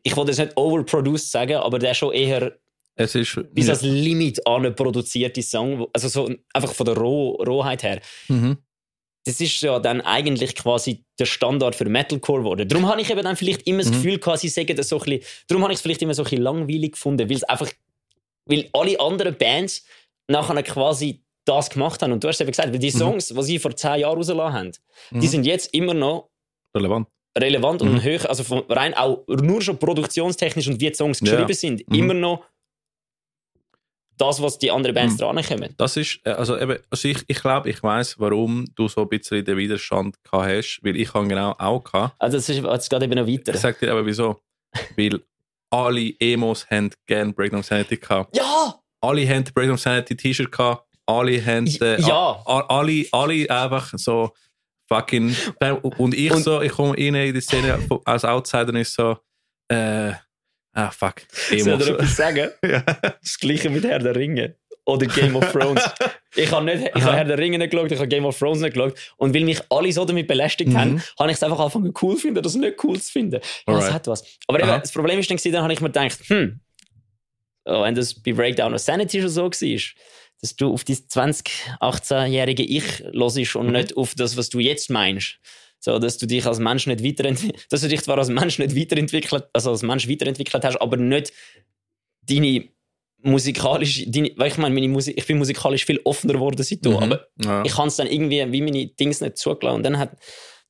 Speaker 2: ich wollte jetzt nicht overproduced sagen, aber der schon eher
Speaker 1: Es ist.
Speaker 2: bis
Speaker 1: ja.
Speaker 2: als Limit an einen produzierten Song, also so einfach von der Roh Rohheit her
Speaker 1: Mhm.
Speaker 2: Das ist ja dann eigentlich quasi der Standard für Metalcore geworden. Darum habe ich eben dann vielleicht immer das
Speaker 1: Mhm.
Speaker 2: Gefühl gehabt, sie sagen das so ein bisschen, darum habe ich es vielleicht immer so ein bisschen langweilig gefunden, weil es einfach, weil alle anderen Bands nachher quasi das gemacht haben. Und du hast eben gesagt, weil die
Speaker 1: Mhm.
Speaker 2: Songs, die sie vor zehn Jahren rausgelassen haben, die
Speaker 1: Mhm.
Speaker 2: sind jetzt immer noch
Speaker 1: relevant.
Speaker 2: relevant und
Speaker 1: Mhm.
Speaker 2: hoch, also von rein auch nur schon produktionstechnisch und wie die Songs
Speaker 1: Ja.
Speaker 2: geschrieben sind,
Speaker 1: Mhm.
Speaker 2: immer noch das, was die anderen Bands
Speaker 1: Mhm.
Speaker 2: drankommen.
Speaker 1: Das ist, äh, also eben, also ich, ich glaube, ich weiß, warum du so ein bisschen den Widerstand gehabt hast, weil ich habe genau auch gehabt.
Speaker 2: Also das ist jetzt geht eben noch weiter.
Speaker 1: Ich sag dir aber wieso. weil alle Emos haben gerne Breakdown Sanity gehabt.
Speaker 2: Ja!
Speaker 1: Alle haben Breakdown Sanity T-Shirt gehabt. alle haben, äh,
Speaker 2: Ja.
Speaker 1: alle, alle einfach so fucking, *laughs* und ich
Speaker 2: Und-
Speaker 1: so, ich komme rein in die Szene als Outsider und ich so, äh, ah fuck,
Speaker 2: Soll
Speaker 1: Emo.
Speaker 2: ich dir etwas sagen? *laughs*
Speaker 1: ja.
Speaker 2: Das gleiche mit Herr der Ringe oder Game of Thrones. *laughs* ich habe habe Herr der Ringe nicht geschaut, ich habe Game of Thrones nicht geschaut. Und weil mich alle so damit belästigt
Speaker 1: Mhm.
Speaker 2: haben, habe ich es einfach angefangen cool zu finden, das nicht cool zu finden. Ja, das
Speaker 1: Alright.
Speaker 2: hat was. Aber eben, das Problem ist dann, dann habe ich mir gedacht, hm, oh, wenn das bei Breakdown of Sanity schon so war, dass du auf dein 20-18-jährige Ich hörst und
Speaker 1: Mhm.
Speaker 2: nicht auf das, was du jetzt meinst. So, dass du dich als Mensch nicht weiterentwickelt, *laughs* dass du dich zwar als Mensch nicht weiterentwickelt, also als Mensch weiterentwickelt hast, aber nicht deine musikalische, deine, weil ich meine, meine Musik, ich bin musikalisch viel offener geworden seit du,
Speaker 1: Mhm.
Speaker 2: aber
Speaker 1: ja.
Speaker 2: ich kann es dann irgendwie, wie meine Dings nicht zugelassen. Und dann hat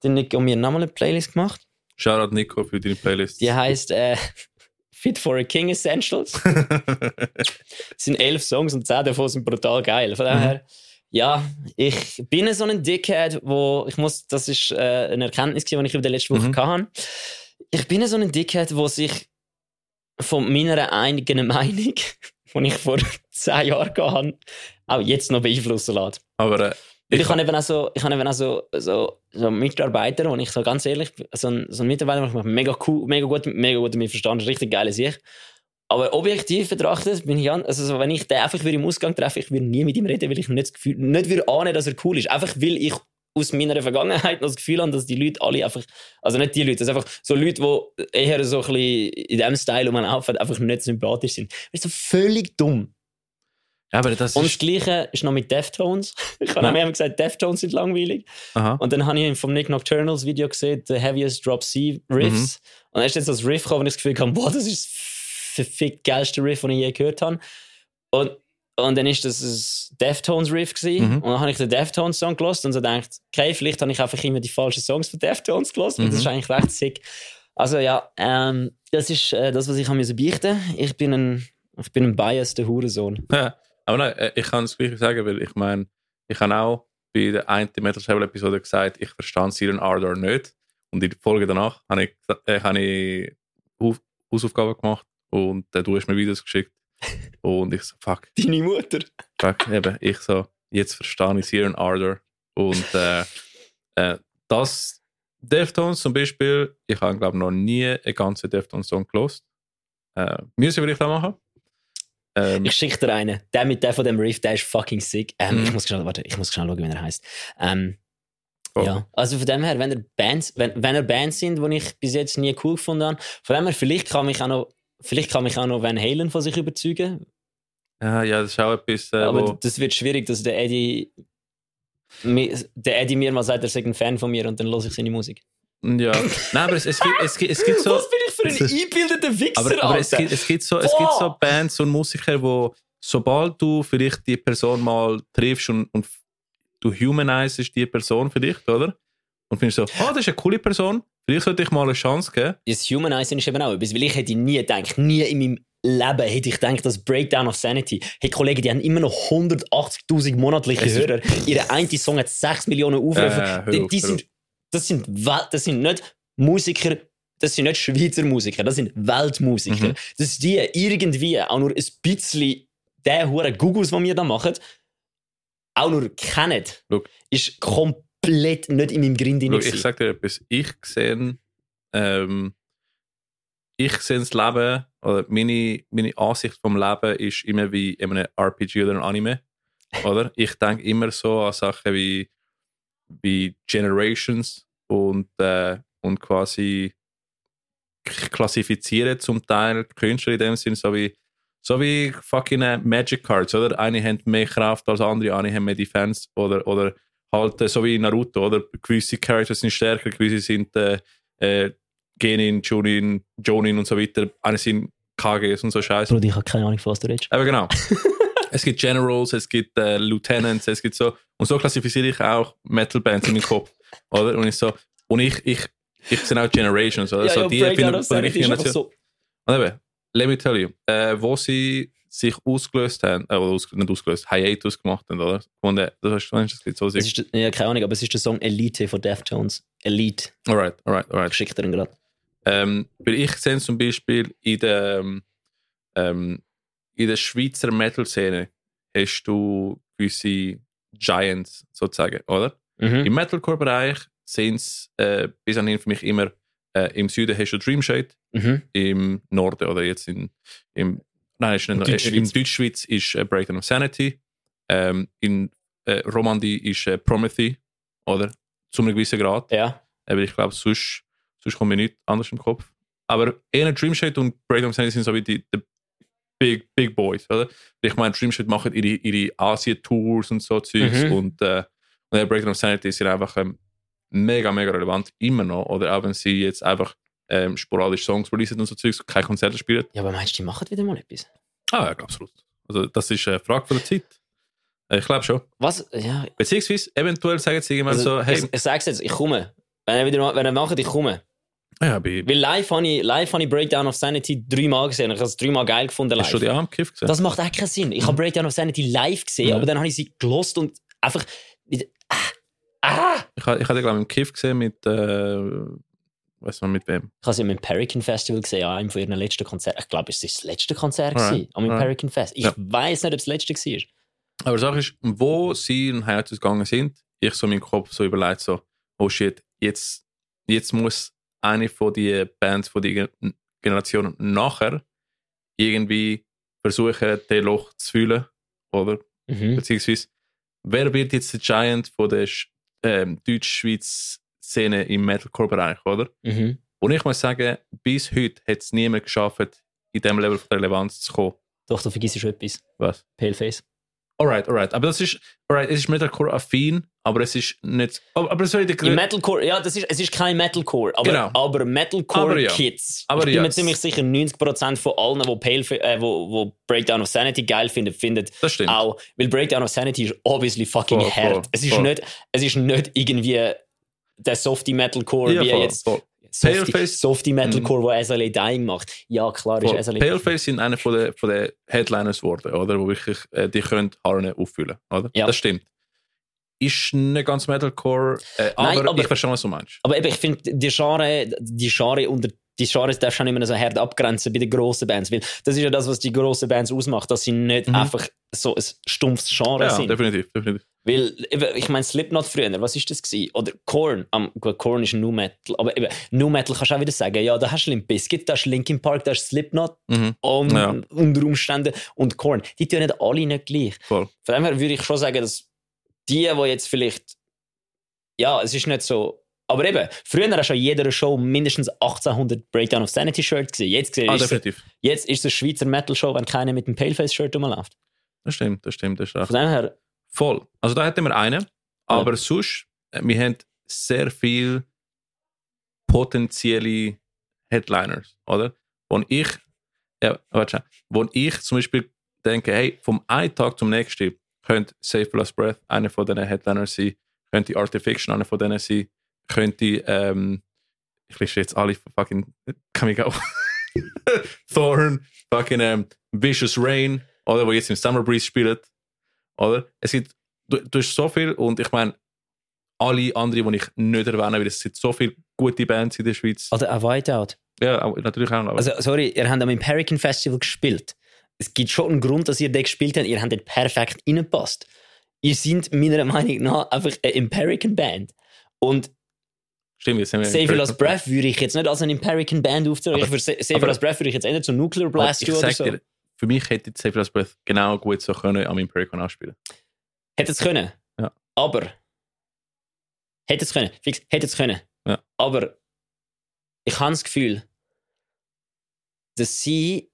Speaker 2: der Nico mir nochmal eine Playlist gemacht.
Speaker 1: Shoutout Nico für deine Playlist.
Speaker 2: Die heißt äh, *laughs* Fit for a King Essentials. *laughs* Es sind elf Songs und zehn davon sind brutal geil. Von
Speaker 1: Mhm.
Speaker 2: Ja, ich bin so ein Dickhead, wo ich muss, das ist äh, eine Erkenntnis, die ich über die letzte Woche
Speaker 1: Mhm.
Speaker 2: hatte. Ich bin so ein Dickhead, wo sich von meiner eigenen Meinung, *laughs* die ich vor *laughs* zehn Jahren hatte, auch jetzt noch beeinflussen lässt.
Speaker 1: Aber äh,
Speaker 2: Weil ich habe eben auch so, ich habe eben auch so, so, so Mitarbeiter, wo ich so ganz ehrlich, so ein, so ein Mitarbeiter, ich mich mega cool, mega gut, mega gut damit verstanden, ist richtig geile Sicht. Aber objektiv betrachtet bin ich an, also so, wenn ich den einfach wieder im Ausgang treffe, ich würde nie mit ihm reden, weil ich nicht das Gefühl, nicht würde ahnen, dass er cool ist. Einfach weil ich aus meiner Vergangenheit noch das Gefühl habe, dass die Leute alle einfach, also nicht die Leute, das sind einfach so Leute, die eher so ein bisschen in diesem Style rumlaufen, einfach nicht sympathisch sind. Das ist so völlig dumm.
Speaker 1: ja, aber das
Speaker 2: Und das. Gleiche ist noch mit Deftones. *laughs* Ich habe immer gesagt, Deftones sind langweilig.
Speaker 1: Aha.
Speaker 2: Und dann habe ich vom Nick Nocturnals Video gesehen, The Heaviest Drop C Riffs. Und dann ist jetzt das Riff gekommen, und ich das Gefühl boah, das ist verfickt geilste Riff, das ich je gehört habe. Und, und dann ist das ein Deftones Riff gewesen.
Speaker 1: Mhm.
Speaker 2: Und dann habe ich den Deftones Song gelost und so gedacht, okay, vielleicht habe ich einfach immer die falschen Songs von Deftones gelost, weil das
Speaker 1: Mhm.
Speaker 2: ist eigentlich recht sick. Also ja, ähm, das ist äh, das, was ich haben müssen beichten. Ich bin ein, ich bin ein biased Hurensohn.
Speaker 1: Ja. Aber nein, äh, ich kann das Gleiche sagen, weil ich meine, ich habe auch bei der einen Metal Travel Episode gesagt, ich verstand Siren Ardor nicht. Und in der Folge danach habe ich, äh, habe ich Hau- Hausaufgaben gemacht und äh, du hast mir Videos geschickt. *laughs* Und ich so, fuck,
Speaker 2: Deine Mutter.
Speaker 1: fuck, eben, ich so, jetzt verstehe ich Siren Ardor. Und äh, äh, das Deftones zum Beispiel, ich habe glaube noch nie einen ganzen Deftones-Song gelost. Äh, müssen wir vielleicht auch machen. Ähm,
Speaker 2: Ich schicke dir einen. Der mit der von dem Riff, der ist fucking sick. Ähm,
Speaker 1: Mhm.
Speaker 2: Ich muss schnell, warte, ich muss schnell schauen, wie er heißt. Ähm,
Speaker 1: oh.
Speaker 2: Ja, also von dem her, wenn er Bands, wenn, wenn er Bands sind, die ich bis jetzt nie cool gefunden habe, von dem her, vielleicht kann mich auch noch, vielleicht kann mich auch noch Van Halen von sich überzeugen.
Speaker 1: Ja, ja, das ist auch etwas, äh,
Speaker 2: aber
Speaker 1: wo,
Speaker 2: das wird schwierig, dass der Eddie, der Eddie mir mal sagt, er sei ein Fan von mir und dann höre ich seine Musik.
Speaker 1: ja. Nein, aber es, es, gibt, es, gibt, es gibt so,
Speaker 2: Was bin ich für ein eingebildeter Wichser,
Speaker 1: aber, aber es, gibt, es, gibt so, es gibt so. Bands und Musiker, wo sobald du vielleicht die Person mal triffst und, und du humanizest die Person vielleicht, oder? Und findest so, oh, das ist eine coole Person, vielleicht sollte ich mal eine Chance geben.
Speaker 2: Das Humanizing ist eben auch etwas, weil ich hätte nie gedacht, nie in meinem Leben hätte ich gedacht, das Breakdown of Sanity. Hey Kollegen, die haben immer noch 180.000 monatliche
Speaker 1: Es
Speaker 2: Hörer. Ihre eine Song hat 6 Millionen Aufrufe.
Speaker 1: Äh,
Speaker 2: die, die sind, das, sind das sind nicht Musiker, das sind nicht Schweizer Musiker, das sind Weltmusiker.
Speaker 1: Mhm.
Speaker 2: Dass die irgendwie auch nur ein bisschen den Huren Googles, die wir da machen, auch nur kennen,
Speaker 1: Look.
Speaker 2: ist komplett nicht in meinem Grind.
Speaker 1: Schau, ich
Speaker 2: gewesen.
Speaker 1: sag dir etwas, ich sehe, ähm, ich sehe das Leben, oder meine, meine Ansicht vom Leben ist immer wie in einem RPG oder einem Anime. Oder? Ich denke immer so an Sachen wie, wie Generations und, äh, und quasi klassifizieren zum Teil Künstler in dem Sinn, so wie, so wie fucking äh, Magic Cards, oder? Eine haben mehr Kraft als andere, eine haben mehr Defense oder, oder halt äh, so wie Naruto, oder? Gewisse Characters sind stärker, gewisse sind äh, äh, Genin, Junin, Jonin und so weiter. Eine sind KGs und so Scheiße.
Speaker 2: Bruder, ich habe keine Ahnung, von was du redest.
Speaker 1: Aber genau. *laughs* es gibt Generals, es gibt äh, Lieutenants, es gibt so. Und so klassifiziere ich auch Metal-Bands in meinem Kopf. Oder? Und ich so. Und ich, ich, ich sehe auch Generations, oder? so die von der
Speaker 2: Sanity ist
Speaker 1: richtigen
Speaker 2: einfach
Speaker 1: Nation.
Speaker 2: so.
Speaker 1: Und eben, let me tell you, äh, wo sie sich ausgelöst haben, äh, oder aus, nicht ausgelöst, Hiatus gemacht haben, oder? Und äh, das hast du das gibt so
Speaker 2: Es ist, ja, keine Ahnung, aber es ist der Song Elite von Deftones. Elite.
Speaker 1: Alright, alright, alright.
Speaker 2: Ich schicke dir ihn gerade.
Speaker 1: Ähm, weil ich sehe zum Beispiel in der, ähm, in der Schweizer Metal-Szene hast du gewisse Giants sozusagen, oder?
Speaker 2: Mhm.
Speaker 1: Im Metalcore-Bereich sind es äh, bis anhin für mich immer äh, im Süden hast du Dream Shade,
Speaker 2: Mhm.
Speaker 1: im Norden oder jetzt in, im, nein, ist nicht, äh,
Speaker 2: Deutschschweiz.
Speaker 1: in Deutschschweiz ist äh, Breakdown of Sanity, ähm, in äh, Romandie ist äh, Promethy, oder? Zu einem gewissen Grad.
Speaker 2: Ja.
Speaker 1: Aber ich glaube, sonst, sonst kommt mir nichts anderes im Kopf. Aber eher Dream Shade und Breakdown of Sanity sind so wie die, die Big, Big Boys, oder? Ich meine, Dream Shade machen ihre, ihre Asien-Tours und so Zeugs
Speaker 2: Mhm.
Speaker 1: und, äh, und Breakdown of Sanity sind einfach ähm, mega, mega relevant, immer noch. Oder auch wenn sie jetzt einfach ähm, sporadisch Songs releasen und so Zeugs, keine Konzerte spielen.
Speaker 2: Ja, aber meinst du, die machen wieder mal etwas?
Speaker 1: Ah, ja, absolut. Also, das ist eine Frage von der Zeit. Äh, Ich glaube schon.
Speaker 2: Was? Ja.
Speaker 1: Beziehungsweise, eventuell sagen sie irgendwann
Speaker 2: Also,
Speaker 1: so, hey,
Speaker 2: ich, ich sag's jetzt, ich komme. Wenn er wieder wenn er macht, ich komme.
Speaker 1: ja, bei,
Speaker 2: Weil live habe ich, live habe ich Breakdown of Sanity dreimal gesehen. Ich habe es dreimal geil gefunden
Speaker 1: hast du
Speaker 2: live.
Speaker 1: die Arm gekifft gesehen?
Speaker 2: Das macht auch keinen Sinn. Ich habe Breakdown of Sanity live gesehen,
Speaker 1: Ja.
Speaker 2: aber dann habe ich sie gelost und einfach. wieder- Ah! ah.
Speaker 1: Ich, ich hatte, glaube ich, im Kiff gesehen mit, äh, weiß man mit wem.
Speaker 2: Ich habe sie am Imperican Festival gesehen, an einem von ihren letzten Konzerten. Ich glaube, es war das letzte Konzert
Speaker 1: Alright,
Speaker 2: gewesen, am. Imperican Fest. Ich
Speaker 1: Ja.
Speaker 2: weiß nicht, ob es das letzte war.
Speaker 1: Aber die Sache ist, wo sie in Hiatus gegangen sind, ich so in meinem Kopf so überlegt, so, oh shit, jetzt, jetzt muss eine von die Bands von der Gen- Generation nachher irgendwie versuchen, den Loch zu füllen, oder?
Speaker 2: Mhm.
Speaker 1: Beziehungsweise, wer wird jetzt der Giant von der ähm, Deutsch-Schweiz-Szene im Metalcore-Bereich, oder?
Speaker 2: Mhm.
Speaker 1: Und ich muss sagen, bis heute hat es niemand geschafft, in diesem Level von Relevanz zu kommen.
Speaker 2: Doch, du vergisst schon etwas.
Speaker 1: Was?
Speaker 2: Paleface.
Speaker 1: Alright, alright. Aber das ist, alright, es ist Metalcore-affin, aber es ist nicht. Aber, aber sorry, der
Speaker 2: Im Metalcore, ja, das ist, es ist kein Metalcore, aber,
Speaker 1: Genau.
Speaker 2: aber
Speaker 1: ja.
Speaker 2: Metalcore-Kids.
Speaker 1: Aber
Speaker 2: ich bin
Speaker 1: ja.
Speaker 2: mir ziemlich sicher, 90% von allen, die Pale, äh, wo, wo Breakdown of Sanity geil finden, finden
Speaker 1: Das stimmt.
Speaker 2: auch, weil Breakdown of Sanity ist obviously fucking
Speaker 1: Voll,
Speaker 2: hart.
Speaker 1: voll,
Speaker 2: es, ist
Speaker 1: voll.
Speaker 2: nicht, es ist nicht irgendwie der Softie Metalcore,
Speaker 1: Ja,
Speaker 2: wie
Speaker 1: voll,
Speaker 2: jetzt
Speaker 1: voll. Paleface-
Speaker 2: Softie Metalcore, wo SLA Dying macht. Ja, klar ist SLA
Speaker 1: Paleface sind einer von den, von den Headliners geworden, oder? Wo wirklich, äh, die können Harne auffüllen, oder?
Speaker 2: Ja.
Speaker 1: Das stimmt. Ist nicht ganz Metalcore, äh,
Speaker 2: Nein,
Speaker 1: aber,
Speaker 2: aber-
Speaker 1: ich verstehe, was du meinst.
Speaker 2: Aber eben, ich finde, die Genre, die Genre unter die Genres darfst du auch nicht mehr so hart abgrenzen bei den grossen Bands, weil das ist ja das, was die grossen Bands ausmacht, dass sie nicht
Speaker 1: Mhm.
Speaker 2: einfach so ein stumpfes Genre
Speaker 1: Ja,
Speaker 2: sind.
Speaker 1: definitiv, definitiv.
Speaker 2: Weil, ich meine, Slipknot früher, was ist das gewesen? Oder Korn, um, gut, Korn ist Nu Metal, aber eben, Nu Metal kannst du auch wieder sagen, ja, da hast du Limp Bizkit, da hast du Linkin Park, da hast du Slipknot,
Speaker 1: Mhm.
Speaker 2: um,
Speaker 1: Ja.
Speaker 2: unter Umständen, und Korn. Die tun nicht alle nicht gleich.
Speaker 1: Voll.
Speaker 2: Von dem her würde ich schon sagen, dass die, die jetzt vielleicht, ja, es ist nicht so, aber eben, früher du an jeder Show mindestens 1800 Breakdown of Sanity Shirt. Jetzt, gesehen
Speaker 1: Ah,
Speaker 2: ist es, jetzt ist es eine Schweizer Metal Show, wenn keiner mit dem Paleface Shirt rumläuft.
Speaker 1: Das stimmt, das stimmt, das ist recht.
Speaker 2: Von dem her,
Speaker 1: Voll. Also da hätten wir einen, aber sonst, äh, wir haben sehr viel potenzielle Headliners, oder? Wo ich, ja, warte, schon. wo ich zum Beispiel denke, hey, vom einen Tag zum nächsten könnte Safe Last Breath einer von diesen Headliners sein, könnte Artifiction einer von denen sein, könnte, ähm, ich lese jetzt alle fucking, kann ich auch, *laughs* Thorn, fucking ähm, Vicious Rain, oder, wo jetzt im Summer Breeze spielt, oder? Es gibt, du, du hast so viel und ich meine, alle anderen, die ich nicht erwähne, weil es sind so viele gute Bands in der Schweiz.
Speaker 2: oder ein Whiteout.
Speaker 1: Ja, natürlich auch. Aber
Speaker 2: Also, sorry, ihr habt am Imperican Festival gespielt. Es gibt schon einen Grund, dass ihr dort gespielt habt. Ihr habt dort perfekt reingepasst. Ihr seid meiner Meinung nach einfach eine Imperican Band. Und
Speaker 1: stimmt, jetzt sind wir
Speaker 2: Save Your Last Breath würde ich jetzt nicht als eine Imperican Band aufzählen. Sa- Save Your Last Breath würde ich jetzt eher zu Nuclear Blast oder so.
Speaker 1: dir, für mich hätte Save Last Breath genau gut so können am Empiricon ausspielen.
Speaker 2: Hätte es können.
Speaker 1: Ja.
Speaker 2: Aber. Hätte es können. Fix, hätte es können.
Speaker 1: Ja.
Speaker 2: Aber ich habe das Gefühl, dass sie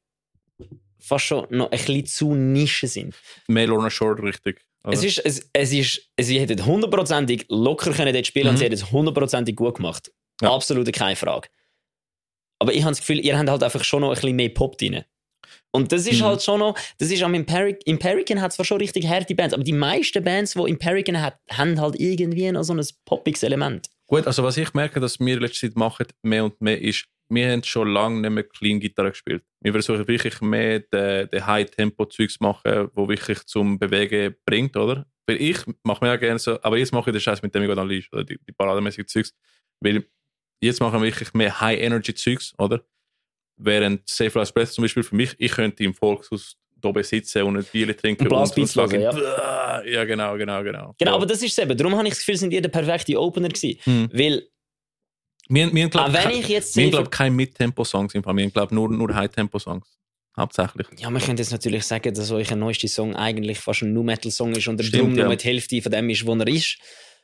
Speaker 2: fast schon noch ein bisschen zu Nische sind.
Speaker 1: Mehr Lorna Shore richtig. Oder?
Speaker 2: Es ist, es, es ist, sie hätten hundertprozentig locker können dort spielen und
Speaker 1: Mhm.
Speaker 2: sie hätten es hundertprozentig gut gemacht.
Speaker 1: Ja.
Speaker 2: Absolut keine Frage. Aber ich habe das Gefühl, ihr habt halt einfach schon noch ein bisschen mehr Pop drin. Und das ist
Speaker 1: Mhm.
Speaker 2: halt schon noch, das ist am Imperic, hat zwar schon richtig harte Bands, aber die meisten Bands, die Imperican hat, haben halt irgendwie noch so ein poppiges Element.
Speaker 1: Gut, also was ich merke, dass wir in letzter Zeit machen, mehr und mehr, ist, wir haben schon lange nicht mehr Clean Gitarre gespielt. Wir versuchen wirklich mehr den, den High-Tempo-Zeug zu machen, wo wirklich zum Bewegen bringt, oder? Weil ich mache mir ja gerne so, aber jetzt mache ich den Scheiß mit dem ich Unleash, oder die, die parademäßigen Zeugs. Weil jetzt machen wir wirklich mehr High-Energy-Zeugs, oder? Während Safe Last Breath zum Beispiel für mich, ich könnte im Volkshaus oben sitzen und ein Bier trinken
Speaker 2: Und Blastbeats
Speaker 1: sagen,
Speaker 2: hören,
Speaker 1: «Bäh!» ja, genau, genau, genau.
Speaker 2: Genau,
Speaker 1: ja.
Speaker 2: aber das ist es eben. Darum habe ich das Gefühl, sind ihr der perfekte Opener gewesen.
Speaker 1: Hm.
Speaker 2: Weil,
Speaker 1: wir, wir, glaub,
Speaker 2: wenn
Speaker 1: kein-
Speaker 2: ich jetzt
Speaker 1: wir
Speaker 2: sehe,
Speaker 1: glaub, keine Mittempo-Songs im Fall. Wir glaube nur, nur High-Tempo-Songs. Hauptsächlich.
Speaker 2: ja, man könnte jetzt natürlich sagen, dass euer neuester Song eigentlich fast ein Nu-Metal-Song ist und der
Speaker 1: Stimmt,
Speaker 2: Drum nur
Speaker 1: ja.
Speaker 2: die Hälfte von dem ist, wo er ist.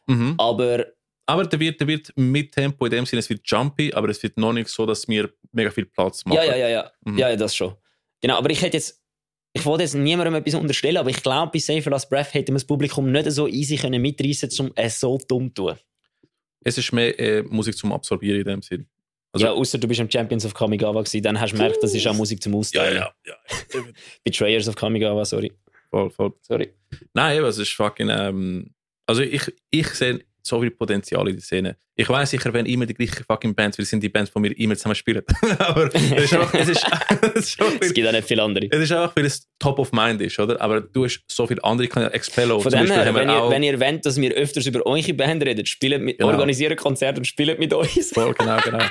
Speaker 1: Mhm.
Speaker 2: Aber
Speaker 1: Aber der wird, der wird mit Tempo in dem Sinne, es wird jumpy, aber es wird noch nicht so, dass wir mega viel Platz machen.
Speaker 2: ja, ja, ja, ja.
Speaker 1: Mhm.
Speaker 2: Ja, ja, das schon. Genau, aber ich hätte jetzt, ich wollte jetzt niemandem etwas unterstellen, aber ich glaube, bei Safer Last Breath hätte man das Publikum nicht so easy können mitreißen, um es so dumm zu tun.
Speaker 1: Es ist mehr äh, Musik zum Absorbieren in dem Sinne. Also-
Speaker 2: ja, außer du bist am Champions of Kamigawa gewesen, dann hast du gemerkt, das ist auch Musik zum Austeilen.
Speaker 1: ja. *laughs*
Speaker 2: Betrayers of Kamigawa, sorry.
Speaker 1: voll, voll.
Speaker 2: sorry.
Speaker 1: Nein, eben, es ist fucking. Ähm, also ich, ich sehe so viel Potenzial in der Szene. Ich weiß sicher, wenn immer die gleichen fucking Bands, weil es sind die Bands, die wir immer zusammen spielen. *laughs* Aber es ist *laughs* einfach, es ist, es ist einfach
Speaker 2: Es gibt auch nicht viele andere.
Speaker 1: Es ist einfach, weil es top of mind ist, oder? Aber du hast so viele andere, Kanäle, Expello
Speaker 2: Von
Speaker 1: zum
Speaker 2: dem
Speaker 1: Beispiel,
Speaker 2: her, wenn ihr, wenn ihr wollt, dass wir öfters über eure Band reden, spielt mit,
Speaker 1: Genau.
Speaker 2: organisieren Konzerte und spielt mit uns.
Speaker 1: Voll, genau, genau.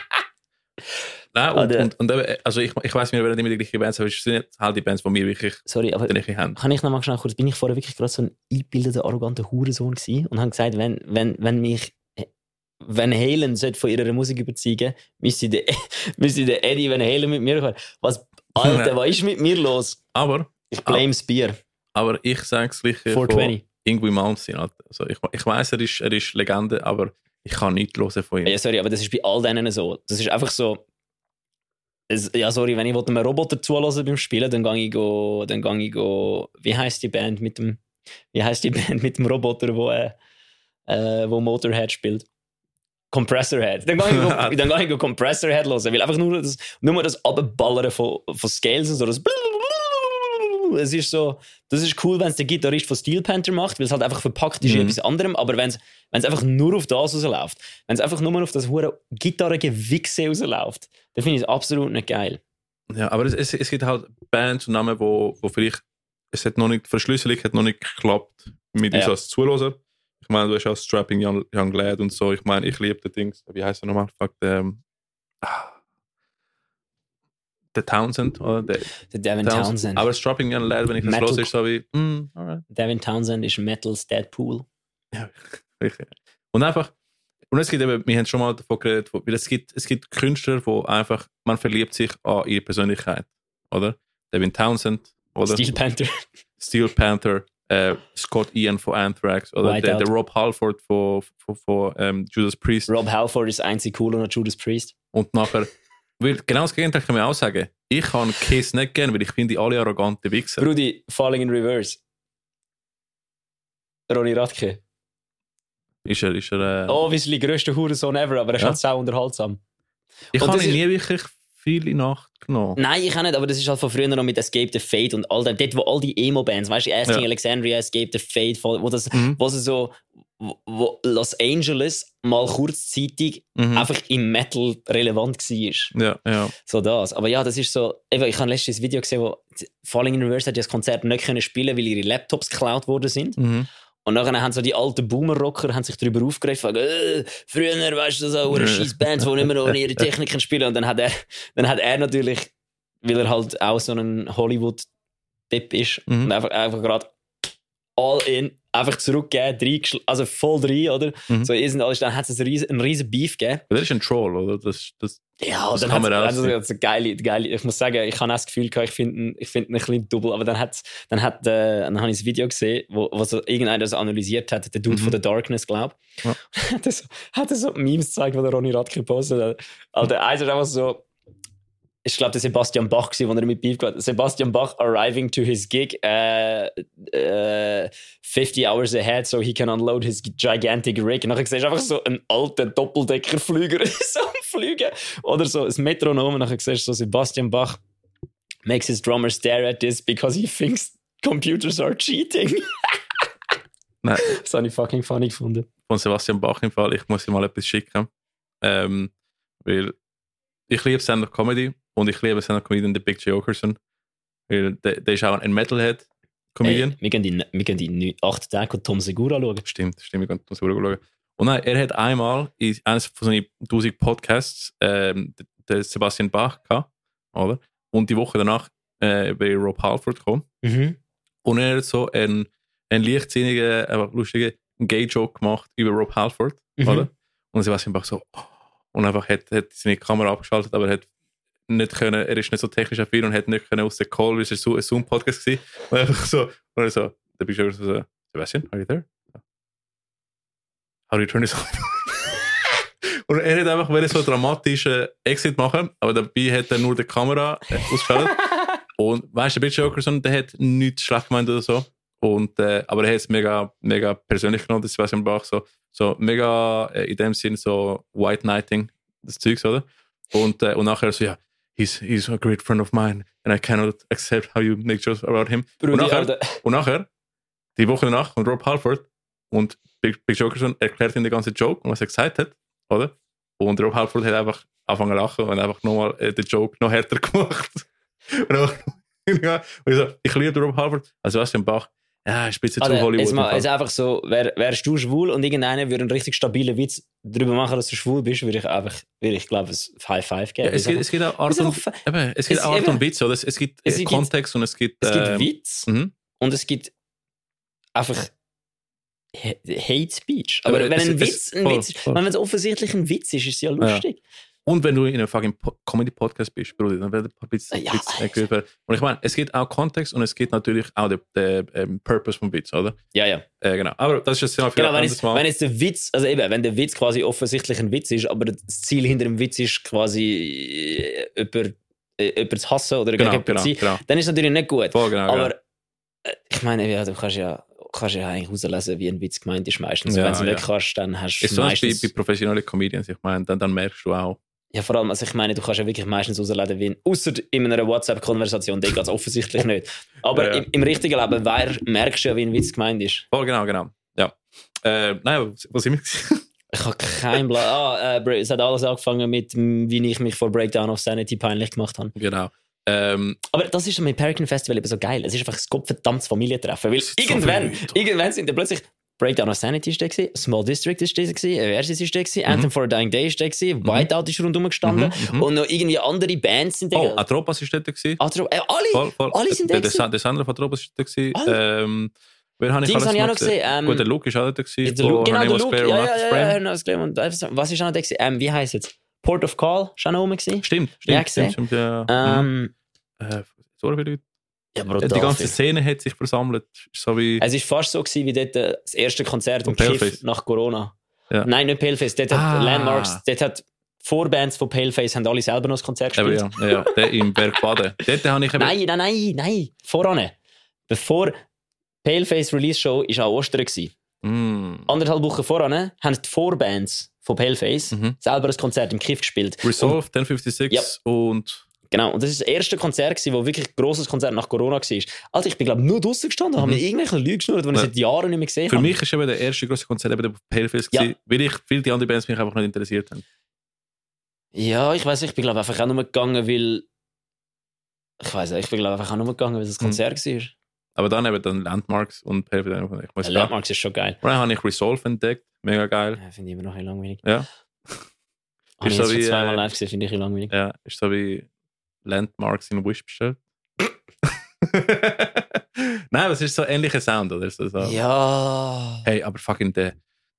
Speaker 1: *laughs* Nein, und,
Speaker 2: Oder-
Speaker 1: und, und eben, also ich, ich weiß, wir werden immer die gleichen Bands, aber es sind nicht halt die Bands, die wir wirklich
Speaker 2: Sorry, aber
Speaker 1: haben.
Speaker 2: kann ich noch mal schnell kurz, bin ich vorher wirklich gerade so ein eingebildeter, arroganter Hurensohn gewesen und habe gesagt, wenn, wenn, wenn mich Van Halen sollte von ihrer Musik überzeugen, müsste der, *laughs* müsste der Eddie Van Halen mit mir kommen. Was, Alter, *laughs* was ist mit mir los?
Speaker 1: Aber,
Speaker 2: Ich blame das Bier.
Speaker 1: aber ich sage es gleich
Speaker 2: 420.
Speaker 1: Ingui Malmsteen. Also ich, ich weiß, er ist, er ist Legende, aber ich kann nichts hören von ihm.
Speaker 2: Ja, sorry, aber das ist bei all denen so. Das ist einfach so. Ja, sorry, wenn ich einem Roboter zulassen beim Spielen, dann gehe ich go, dann gehe ich go, wie heißt die Band mit dem, wie heißt die *laughs* Band mit dem Roboter, wo, äh, äh, wo Motorhead spielt? Compressorhead. Dann gehe ich, go, *laughs* dann gehe ich go Compressorhead hören, weil einfach nur das, nur das Abballern von, von Scales und so, das *laughs* es ist so, das ist cool, wenn es der Gitarrist von Steel Panther macht, weil es halt einfach verpackt ist in
Speaker 1: Mhm.
Speaker 2: etwas anderem, aber wenn es wenn es einfach nur auf das rausläuft, wenn es einfach nur auf das hure Gitarrengewichse rausläuft, dann finde ich es absolut nicht geil.
Speaker 1: Ja, aber es, es, es gibt halt Bands und Namen, wo, wo vielleicht, es hat noch nicht, die Verschlüsselung hat noch nicht geklappt mit uns
Speaker 2: Ja.
Speaker 1: als Zuhörer. Ich meine, du hast auch Strapping Young, Young Lad und so. Ich meine, ich liebe die Dings. Wie heißt er nochmal? Fuck, der, ähm, ah, der Townsend, oder? Der
Speaker 2: Der Devin Townsend.
Speaker 1: Aber Strapping Young Lad, wenn ich das los ist so wie, mm, alright.
Speaker 2: Devin Townsend ist Metals Deadpool.
Speaker 1: Ja. Und einfach, und es gibt eben, wir haben schon mal davon geredet, weil es gibt, es gibt Künstler, wo einfach, man verliebt sich an ihre Persönlichkeit, oder? Devin Townsend, oder?
Speaker 2: Steel Panther.
Speaker 1: Steel Panther, äh, Scott Ian von Anthrax, oder der, der Rob Halford von, von, von ähm, Judas Priest.
Speaker 2: Rob Halford ist einzig cool und Judas Priest.
Speaker 1: Und nachher, weil genau das Gegenteil kann man auch sagen. Ich kann Kiss nicht gern, weil ich finde die alle arrogante Wichser.
Speaker 2: Brudi, Falling in Reverse. Ronny Radke.
Speaker 1: Ist er, ist er, äh,
Speaker 2: Obviously, grösster Hurensohn ever, aber er ist
Speaker 1: Ja.
Speaker 2: halt sau unterhaltsam.
Speaker 1: ich habe ihn nie wirklich viel in Nacht genommen.
Speaker 2: Nein, ich auch nicht, aber das ist halt von früher noch mit Escape the Fate und all dem. Dort, wo all die Emo-Bands, weißt du, Asking
Speaker 1: Ja.
Speaker 2: Alexandria, Escape the Fate, wo das,
Speaker 1: Mhm.
Speaker 2: wo sie so, wo- Los Angeles mal kurzzeitig
Speaker 1: Mhm.
Speaker 2: einfach im Metal relevant war.
Speaker 1: Ja, ja.
Speaker 2: So das. Aber ja, das ist so, eben, ich habe letztens ein Video gesehen, wo Falling in Reverse hat das Konzert nicht können spielen, weil ihre Laptops geklaut worden sind.
Speaker 1: Mhm.
Speaker 2: Und nachher haben so die alten Boomer-Rocker haben sich darüber aufgeregt, äh, früher, weißt du, so eine scheiß Bands, die mehr ohne ihre Techniken spielen. Und dann hat er, dann hat er natürlich, weil er halt auch so ein Hollywood-Tipp ist,
Speaker 1: Mhm.
Speaker 2: und einfach, einfach gerade all in, einfach zurückgegeben, also voll rein, oder?
Speaker 1: Mhm.
Speaker 2: So ist und alles, dann hat es einen riesen, einen riesen Beef gegeben.
Speaker 1: Das ist ein Troll, oder? Das, das,
Speaker 2: Ja,
Speaker 1: Das
Speaker 2: dann
Speaker 1: kann
Speaker 2: hat
Speaker 1: man
Speaker 2: also, also geile, geile, ich muss sagen, ich habe das Gefühl gehabt, ich finde ich finde ihn ein bisschen double, aber dann hat, dann hat, äh, dann habe ich ein Video gesehen, wo, wo so irgendeiner das analysiert hat, der Dude
Speaker 1: Mhm.
Speaker 2: von The Darkness, glaube ich.
Speaker 1: Ja. *laughs*
Speaker 2: hat er so, hat er so Memes gezeigt, die der Ronny Radke gepostet hat. Alter, eins ist einfach so, ich glaube, der Sebastian Bach, gewesen, wo er mit Beef hat. Sebastian Bach arriving to his gig äh, äh, 50 hours ahead so he can unload his gigantic rig. Und dann siehst du einfach so einen alten Doppeldeckerflüger *laughs* so am Fliegen. Oder so ein Metronom. Und dann siehst du so Sebastian Bach makes his drummer stare at this because he thinks computers are cheating. *laughs*
Speaker 1: nein,
Speaker 2: das habe ich fucking funny gefunden.
Speaker 1: von Sebastian Bach im Fall, ich muss ihm mal etwas schicken. Ähm, weil ich liebe Stand-up Comedy und ich liebe Stand-up Comedian der Big J. Okerson. Weil der, der ist auch ein Metalhead-Comedian.
Speaker 2: Hey, wir gehen die, wir gehen die neun- acht Tage und Tom Segura schauen.
Speaker 1: Stimmt, stimmt, ich kann das schauen. Und nein, er hat einmal in eines von seinen 1000 Podcasts ähm, den Sebastian Bach gehabt, oder? Und die Woche danach äh, bei Rob Halford gekommen.
Speaker 2: Mhm.
Speaker 1: Und er hat so einen, einen leichtsinnigen, einfach lustigen Gay-Joke gemacht über Rob Halford,
Speaker 2: Mhm.
Speaker 1: oder? Und sie war einfach so, oh. und einfach hat, hat seine Kamera abgeschaltet, aber er hat nicht können, er ist nicht so technisch affin und hat nicht können aus der Call, es so ein Zoom-Podcast gewesen. *laughs* Und einfach so, und so, da bist du so, Sebastian, are you there? How do you turn this on? *laughs* und er hat einfach so dramatischen Exit machen, aber dabei hat er nur die Kamera äh, ausgeschaltet. *laughs* und weißt du, der Bitch Jokerson, der hat nichts schlecht gemeint oder so. Und, äh, aber er hat es mega, mega persönlich genommen, das Sebastian Bach, so, so mega äh, in dem Sinn so White Knighting, das Zeugs, oder? Und, äh, und nachher so, ja, he's, he's a great friend of mine and I cannot accept how you make jokes about him. Und
Speaker 2: Brudi,
Speaker 1: nachher,
Speaker 2: Alter.
Speaker 1: und nachher, die Woche danach, kommt Rob Halford und Big, Big Jokerson erklärt ihm den ganzen Joke und was er gesagt hat, oder? Und Rob Halford hat einfach angefangen zu lachen und einfach nochmal äh, den Joke noch härter *laughs* gemacht. und, ja, *laughs* und ich so, ich liebe Rob Halford, also Sebastian Bach, ja, ist ein bisschen zu
Speaker 2: Alter,
Speaker 1: Hollywood.
Speaker 2: jetzt mal, jetzt einfach so, wär, wärst du schwul und irgendeiner würde einen richtig stabilen Witz darüber machen, dass du schwul bist, würde ich einfach, würde ich glaube, ein High Five geben.
Speaker 1: ja, es, gibt, es gibt auch Art
Speaker 2: ist
Speaker 1: und, eben, es gibt
Speaker 2: es-
Speaker 1: Art
Speaker 2: eben.
Speaker 1: und Witz, oder? Es, es gibt
Speaker 2: Es
Speaker 1: äh,
Speaker 2: gibt-
Speaker 1: Kontext und es gibt.
Speaker 2: es gibt
Speaker 1: ähm,
Speaker 2: Witz
Speaker 1: mhm.
Speaker 2: und es gibt einfach Ha- Hate Speech. Aber,
Speaker 1: Aber
Speaker 2: wenn ein Witz, ein
Speaker 1: voll,
Speaker 2: Witz ist,
Speaker 1: voll.
Speaker 2: wenn es offensichtlich ein Witz ist, ist es ja lustig.
Speaker 1: Und wenn du in einem fucking Po- Comedy-Podcast bist, Bruder, dann wird ein bisschen
Speaker 2: Ja,
Speaker 1: werden. Und ich meine, es gibt auch Kontext und es gibt natürlich auch den, den ähm, Purpose vom Witz, oder?
Speaker 2: Ja, ja.
Speaker 1: Äh, genau. Aber das ist jetzt
Speaker 2: Genau,
Speaker 1: ein
Speaker 2: wenn
Speaker 1: Mal.
Speaker 2: wenn jetzt der Witz, also eben, wenn der Witz quasi offensichtlich ein Witz ist, aber das Ziel hinter dem Witz ist quasi äh, über, äh, über zu hassen oder
Speaker 1: genau,
Speaker 2: gegen
Speaker 1: genau,
Speaker 2: zu sein,
Speaker 1: genau.
Speaker 2: dann ist es natürlich nicht gut.
Speaker 1: Voll, genau,
Speaker 2: aber
Speaker 1: genau.
Speaker 2: äh, ich meine, ja, du kannst ja, kannst ja eigentlich herauslesen, wie ein Witz gemeint ist meistens.
Speaker 1: Ja,
Speaker 2: wenn du es nicht
Speaker 1: ja.
Speaker 2: kannst, dann hast du
Speaker 1: bei,
Speaker 2: meistens...
Speaker 1: bei professionellen Comedians, ich meine, dann, dann merkst du auch.
Speaker 2: Ja, vor allem, also ich meine, du kannst ja wirklich meistens rauslesen, wie außer in einer WhatsApp-Konversation, da geht es offensichtlich *laughs* nicht. Aber
Speaker 1: Ja.
Speaker 2: Im, im richtigen Leben wer, merkst du ja, wie ein Witz gemeint ist.
Speaker 1: Voll, genau, genau. Ja. Äh, nein, was, sind wir? *laughs*
Speaker 2: Ich habe keinen Plan. Ah, äh, es hat alles angefangen mit, wie ich mich vor Breakdown of Sanity peinlich gemacht habe.
Speaker 1: genau. Ähm,
Speaker 2: Aber das ist mit American Festival eben so geil. Es ist einfach ein gottverdammtes Familientreffen. Weil
Speaker 1: so
Speaker 2: irgendwann,
Speaker 1: Leute.
Speaker 2: irgendwann sind dann plötzlich Breakdown of Sanity ist der gewesen, Small District ist der gewesen, Versus ist der gewesen, Anthem for a Dying Day ist der gewesen, Whiteout ist rundherum gestanden
Speaker 1: Mhm, mhm.
Speaker 2: und noch irgendwie andere Bands sind da.
Speaker 1: oh, Atropas ist dort. gewesen.
Speaker 2: Atro- äh, alle!
Speaker 1: Voll, voll.
Speaker 2: alle sind
Speaker 1: der,
Speaker 2: da
Speaker 1: der, der Sandra von Atropas ist gewesen.
Speaker 2: Alle.
Speaker 1: Ähm, wer habe ich
Speaker 2: Dings
Speaker 1: alles
Speaker 2: habe ich auch noch gesehen, ähm,
Speaker 1: Gut, der Luke ist auch dort. gewesen,
Speaker 2: Der Luke,
Speaker 1: von
Speaker 2: genau, der Luke. Ja, ja, ja, Was ist auch noch der gewesen? Ähm, wie heißt es jetzt? Port of Call, ist auch noch oben gewesen.
Speaker 1: Stimmt,
Speaker 2: Ja,
Speaker 1: stimmt, stimmt, stimmt. Ja. Mhm.
Speaker 2: Ähm,
Speaker 1: Äh, so viele Leute.
Speaker 2: Ja, Bro,
Speaker 1: Die ganze. Szene hat sich versammelt. So wie.
Speaker 2: Es war fast so gewesen, wie dort das erste Konzert im Kiff nach Corona.
Speaker 1: Ja.
Speaker 2: Nein, nicht Paleface. Dort hat
Speaker 1: Ah.
Speaker 2: Landmarks, dort hat Vorbands von Paleface haben alle selber noch das Konzert gespielt.
Speaker 1: ja, ja, der im Berg Baden. *laughs* Dort habe ich eben.
Speaker 2: Nein, nein, nein, nein. Voran. Bevor Paleface Release Show ist an Ostern gewesen.
Speaker 1: Mm.
Speaker 2: Anderthalb Wochen voran haben die Vorbands von Paleface
Speaker 1: Mhm.
Speaker 2: selber ein Konzert im Kiff gespielt.
Speaker 1: Resolve, 1056
Speaker 2: Ja.
Speaker 1: und.
Speaker 2: Genau, und das ist das erste Konzert, gewesen, wo wirklich ein grosses Konzert nach Corona war. Alter, ich bin glaube nur draußen gestanden, habe mir irgendwelche Lügen geschnurrt, die ich
Speaker 1: Ja.
Speaker 2: seit Jahren nicht mehr gesehen
Speaker 1: Für
Speaker 2: habe.
Speaker 1: mich ist eben der erste große Konzert eben der Paleface,
Speaker 2: Ja.
Speaker 1: gewesen, weil ich viele die anderen Bands mich einfach nicht interessiert haben.
Speaker 2: Ja, ich weiß, ich bin glaube einfach auch nur gegangen, weil ich weiß nicht, ich bin glaube einfach auch nur gegangen, weil es ein
Speaker 1: Mhm.
Speaker 2: Konzert war.
Speaker 1: Aber dann eben dann Landmarks und Paleface. Ich
Speaker 2: Ja. Landmarks ist schon geil.
Speaker 1: Und dann habe ich Resolve entdeckt. Mega geil.
Speaker 2: Ja, finde ich immer noch ein langweilig.
Speaker 1: Ja.
Speaker 2: Habe ich
Speaker 1: so
Speaker 2: jetzt schon
Speaker 1: wie,
Speaker 2: zweimal
Speaker 1: äh,
Speaker 2: live gesehen, finde ich langweilig.
Speaker 1: Ja, ist so wie Landmarks in Wish bestellt. *laughs* Nein, es ist so ein ähnlicher Sound, oder? So, so.
Speaker 2: Ja.
Speaker 1: Hey, aber fucking der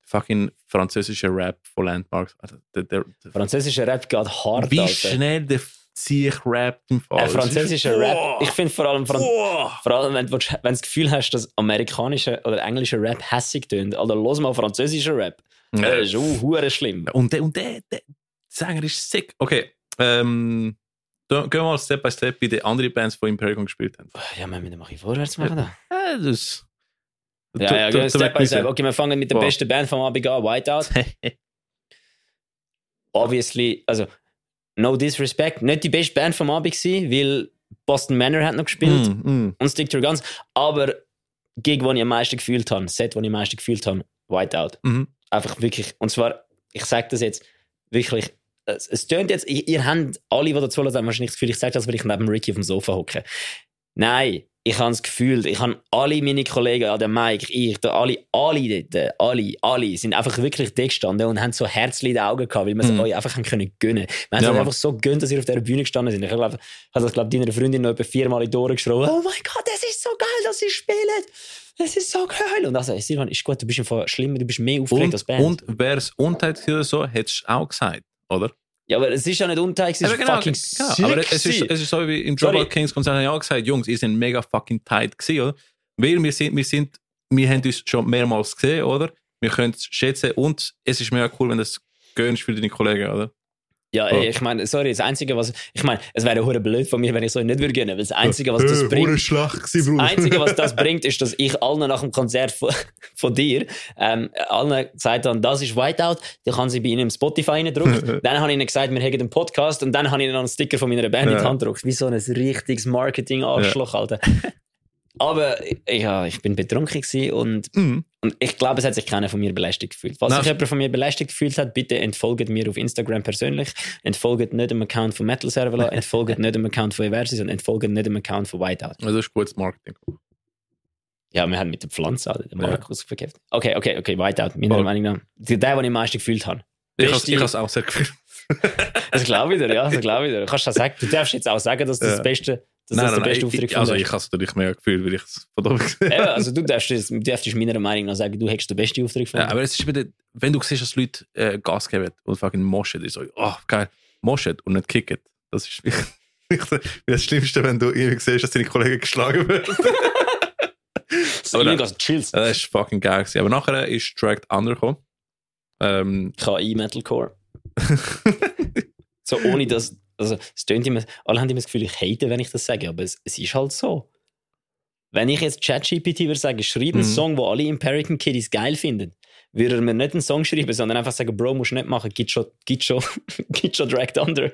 Speaker 1: fucking französische Rap von Landmarks. Also, der, der, der,
Speaker 2: Französischer Rap geht hart,
Speaker 1: wie
Speaker 2: Alter.
Speaker 1: schnell der sich rappt im Fall.
Speaker 2: Äh,
Speaker 1: Das
Speaker 2: französischer
Speaker 1: Boah.
Speaker 2: Rap. Ich finde vor allem, Fran vor allem wenn, du, wenn du das Gefühl hast, dass amerikanischer oder englischer Rap hässig tönt, Alter, los mal französischer Rap. Das ist auch schlimm.
Speaker 1: Und der, und der, der Sänger ist sick. Okay, ähm, gehen wir mal Step by Step bei den anderen Bands, die Imperium gespielt haben.
Speaker 2: Ja, wir müssen mal vorwärts machen da.
Speaker 1: Ja, das.
Speaker 2: Ja, ja,
Speaker 1: Du- du-
Speaker 2: Step by Step. Okay, wir fangen mit der
Speaker 1: Wow.
Speaker 2: besten Band vom Abend an, Whiteout. *laughs* Obviously, also, no disrespect, nicht die beste Band vom Abend gewesen, weil Boston Manor hat noch gespielt
Speaker 1: Mm, mm.
Speaker 2: und Stick to Your Guns, aber Gig, wo ich am meisten gefühlt habe, Set, wo ich am meisten gefühlt habe, Whiteout.
Speaker 1: Mhm.
Speaker 2: Einfach wirklich, und zwar, ich sage das jetzt wirklich, es, es tönt jetzt, ihr, ihr habt alle, die dazu haben wahrscheinlich das Gefühl, ich sage das, weil ich neben Ricky auf dem Sofa hocke. Nein, ich habe das Gefühl, ich habe alle meine Kollegen, der Mike, ich, der, alle, alle dort, alle, alle sind einfach wirklich da gestanden und haben so Herzli in den Augen gehabt, weil wir es
Speaker 1: Mhm.
Speaker 2: euch einfach haben können gönnen. Wir haben
Speaker 1: Ja,
Speaker 2: es einfach so gönnt, dass ihr auf dieser Bühne gestanden sind. Ich glaube, ich glaube, deiner Freundin noch etwa viermal in die Ohren geschrien, oh mein Gott, das ist so geil, dass sie spielen. Das ist so geil. Und also, Silvan, ist gut, du bist einfach schlimmer, du bist mehr aufgeregt als
Speaker 1: Und,
Speaker 2: Band.
Speaker 1: und wäre es Unteil so, hättest du auch gesagt, oder?
Speaker 2: ja, aber es ist ja nicht unteil, es ist
Speaker 1: Aber genau,
Speaker 2: fucking
Speaker 1: genau.
Speaker 2: sick
Speaker 1: Aber es ist, es ist so wie im. Dropout Kings Konzert, ja gesagt, Jungs, ihr seid mega fucking tight gewesen, oder? Weil wir sind, wir sind, wir haben uns schon mehrmals gesehen, oder? Wir können es schätzen und es ist mega cool, wenn du es gönnst für deine Kollegen, oder?
Speaker 2: Ja, ey, ich meine, sorry, das Einzige, was. Ich meine, es wäre hure blöd von mir, wenn ich so nicht würde gönnen, weil das Einzige, was das bringt.
Speaker 1: schlecht
Speaker 2: Das Einzige, was das *laughs* bringt, ist, dass ich allen nach dem Konzert von, von dir ähm, allen gesagt habe, das ist Whiteout, dann kann sie bei ihnen im Spotify reindrücken. *laughs* dann habe ich ihnen gesagt, wir haben einen Podcast und dann habe ich ihnen noch einen Sticker von meiner Band in die
Speaker 1: Ja.
Speaker 2: Hand gedruckt. Wie so ein richtiges Marketing-Arschloch, Alter. *laughs* Aber ja, ich bin betrunken und,
Speaker 1: Mhm.
Speaker 2: und ich glaube, es hat sich keiner von mir belästigt gefühlt. Falls
Speaker 1: Nein.
Speaker 2: sich jemand von mir belästigt gefühlt hat, bitte entfolgt mir auf Instagram persönlich. Entfolgt nicht dem Account von Metal Server, *laughs* entfolgt nicht dem Account von Eversis und entfolgt nicht dem Account von Whiteout.
Speaker 1: Also das ist gutes Marketing.
Speaker 2: Ja, wir haben mit der Pflanze Alter, den
Speaker 1: Ja.
Speaker 2: Markus verkauft. Okay, okay, okay, Whiteout, meiner. Meinung nach. Der, den, ich am meisten gefühlt habe.
Speaker 1: Ich habe es auch sehr gefühlt.
Speaker 2: Das glaube ich dir, ja, das glaube ich dir. Kannst du, das sagen? du darfst jetzt auch sagen, dass das,
Speaker 1: Ja.
Speaker 2: das Beste, dass das der beste Auftritt
Speaker 1: ich, also ich habe es natürlich mega gefühlt, weil ich es von oben gesehen
Speaker 2: Ja, also du darfst, darfst meiner Meinung nach sagen, du hättest den besten Auftritt von
Speaker 1: Ja, aber es ist wieder, wenn du siehst, dass Leute äh, Gas geben und fucking moschen, ist so, oh, geil, moschen und nicht kicken. Das ist *laughs* das Schlimmste, wenn du irgendwie siehst, dass deine Kollegen geschlagen werden.
Speaker 2: so, *laughs*
Speaker 1: aber
Speaker 2: ich
Speaker 1: dann-
Speaker 2: chills.
Speaker 1: Das ist fucking geil. Gewesen. Aber nachher ist Dragged Under gekommen. Ähm,
Speaker 2: KI Metalcore. *laughs* So ohne dass, also es tönt immer, alle haben immer das Gefühl, ich hate, wenn ich das sage, aber es, es ist halt so. Wenn ich jetzt ChatGPT würde sagen, schreib einen
Speaker 1: Mhm.
Speaker 2: Song, wo alle Imperican Kiddies geil finden, würde er mir nicht einen Song schreiben, sondern einfach sagen, Bro, musst du nicht machen, gibt schon, gibt schon, *laughs* gibt schon Dragged Under.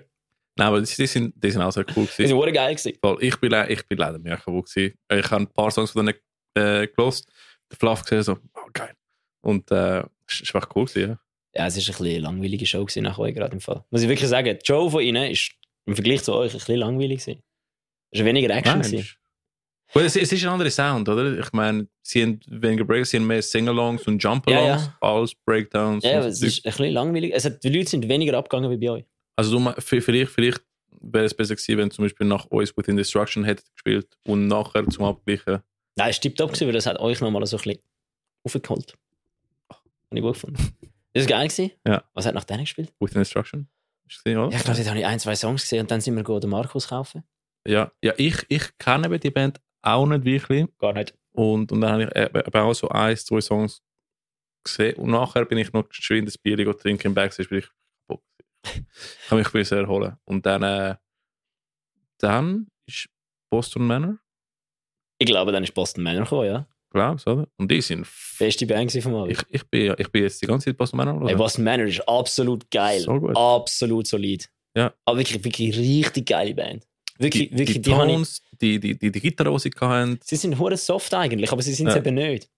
Speaker 1: nein, aber die, die, sind, die sind auch sehr cool gewesen.
Speaker 2: war geil gewesen.
Speaker 1: Ich bin, ich bin leider mehr kaputt gewesen. Ich habe ein paar Songs von denen äh, gelost. Der Fluff gesehen, so, oh, geil. Und äh, es einfach cool gewesen, ja.
Speaker 2: Ja, es ist ein bisschen eine langweilige Show nach euch gerade im Fall. Muss ich wirklich sagen, die Show von ihnen ist im Vergleich zu euch ein bisschen langweilig gewesen. Es war weniger Action
Speaker 1: Well, es, es ist ein anderer Sound, oder? Ich meine, sie haben weniger Breaks, sie haben mehr Sing-Alongs und Jump-Alongs
Speaker 2: Ja,
Speaker 1: als Breakdowns.
Speaker 2: Ja, es ist ein bisschen langweilig. Es hat, die Leute sind weniger abgegangen wie bei euch.
Speaker 1: Also du, vielleicht, vielleicht wäre es besser gewesen, wenn zum Beispiel nach uns Within Destruction hätte gespielt und nachher zum Abgleichen.
Speaker 2: Nein, es war tipptopp, weil das hat euch nochmal so ein bisschen aufgeholt. Habe ich gut gefunden. *laughs* Das war geil. Gewesen.
Speaker 1: Ja.
Speaker 2: Was hat nach denen gespielt?
Speaker 1: Within Destruction? Hast du gesehen, oder?
Speaker 2: Ja, ich glaube, dort habe ich ein, zwei Songs gesehen und dann sind wir den Markus kaufen.
Speaker 1: Ja, ja ich, ich kenne die Band auch nicht wirklich.
Speaker 2: Gar nicht.
Speaker 1: Und, und dann habe ich eben eben auch so ein, zwei Songs gesehen. Und nachher bin ich noch geschwind ein Bier trinken im Backstage, weil ich kaputt. Ich kann mich ein bisschen erholen. Und dann, äh, dann ist Boston Manor,
Speaker 2: Ich glaube, dann ist Boston Manor gekommen, ja.
Speaker 1: Glaubst oder? Und die sind.
Speaker 2: Beste Band vom Abend.
Speaker 1: Ich, ich, bin, ich bin jetzt die ganze Zeit Boston Manor.
Speaker 2: Ey? Boston Manor ist absolut geil.
Speaker 1: So gut.
Speaker 2: Absolut solid.
Speaker 1: Ja.
Speaker 2: Aber wirklich, wirklich richtig geile Band. Wirklich,
Speaker 1: die,
Speaker 2: wirklich,
Speaker 1: die,
Speaker 2: die, habe ich,
Speaker 1: Tones, die, die, die, die Gitarre, die sie hatten.
Speaker 2: Sie sind hure soft eigentlich, aber sie sind es
Speaker 1: Ja.
Speaker 2: eben nicht.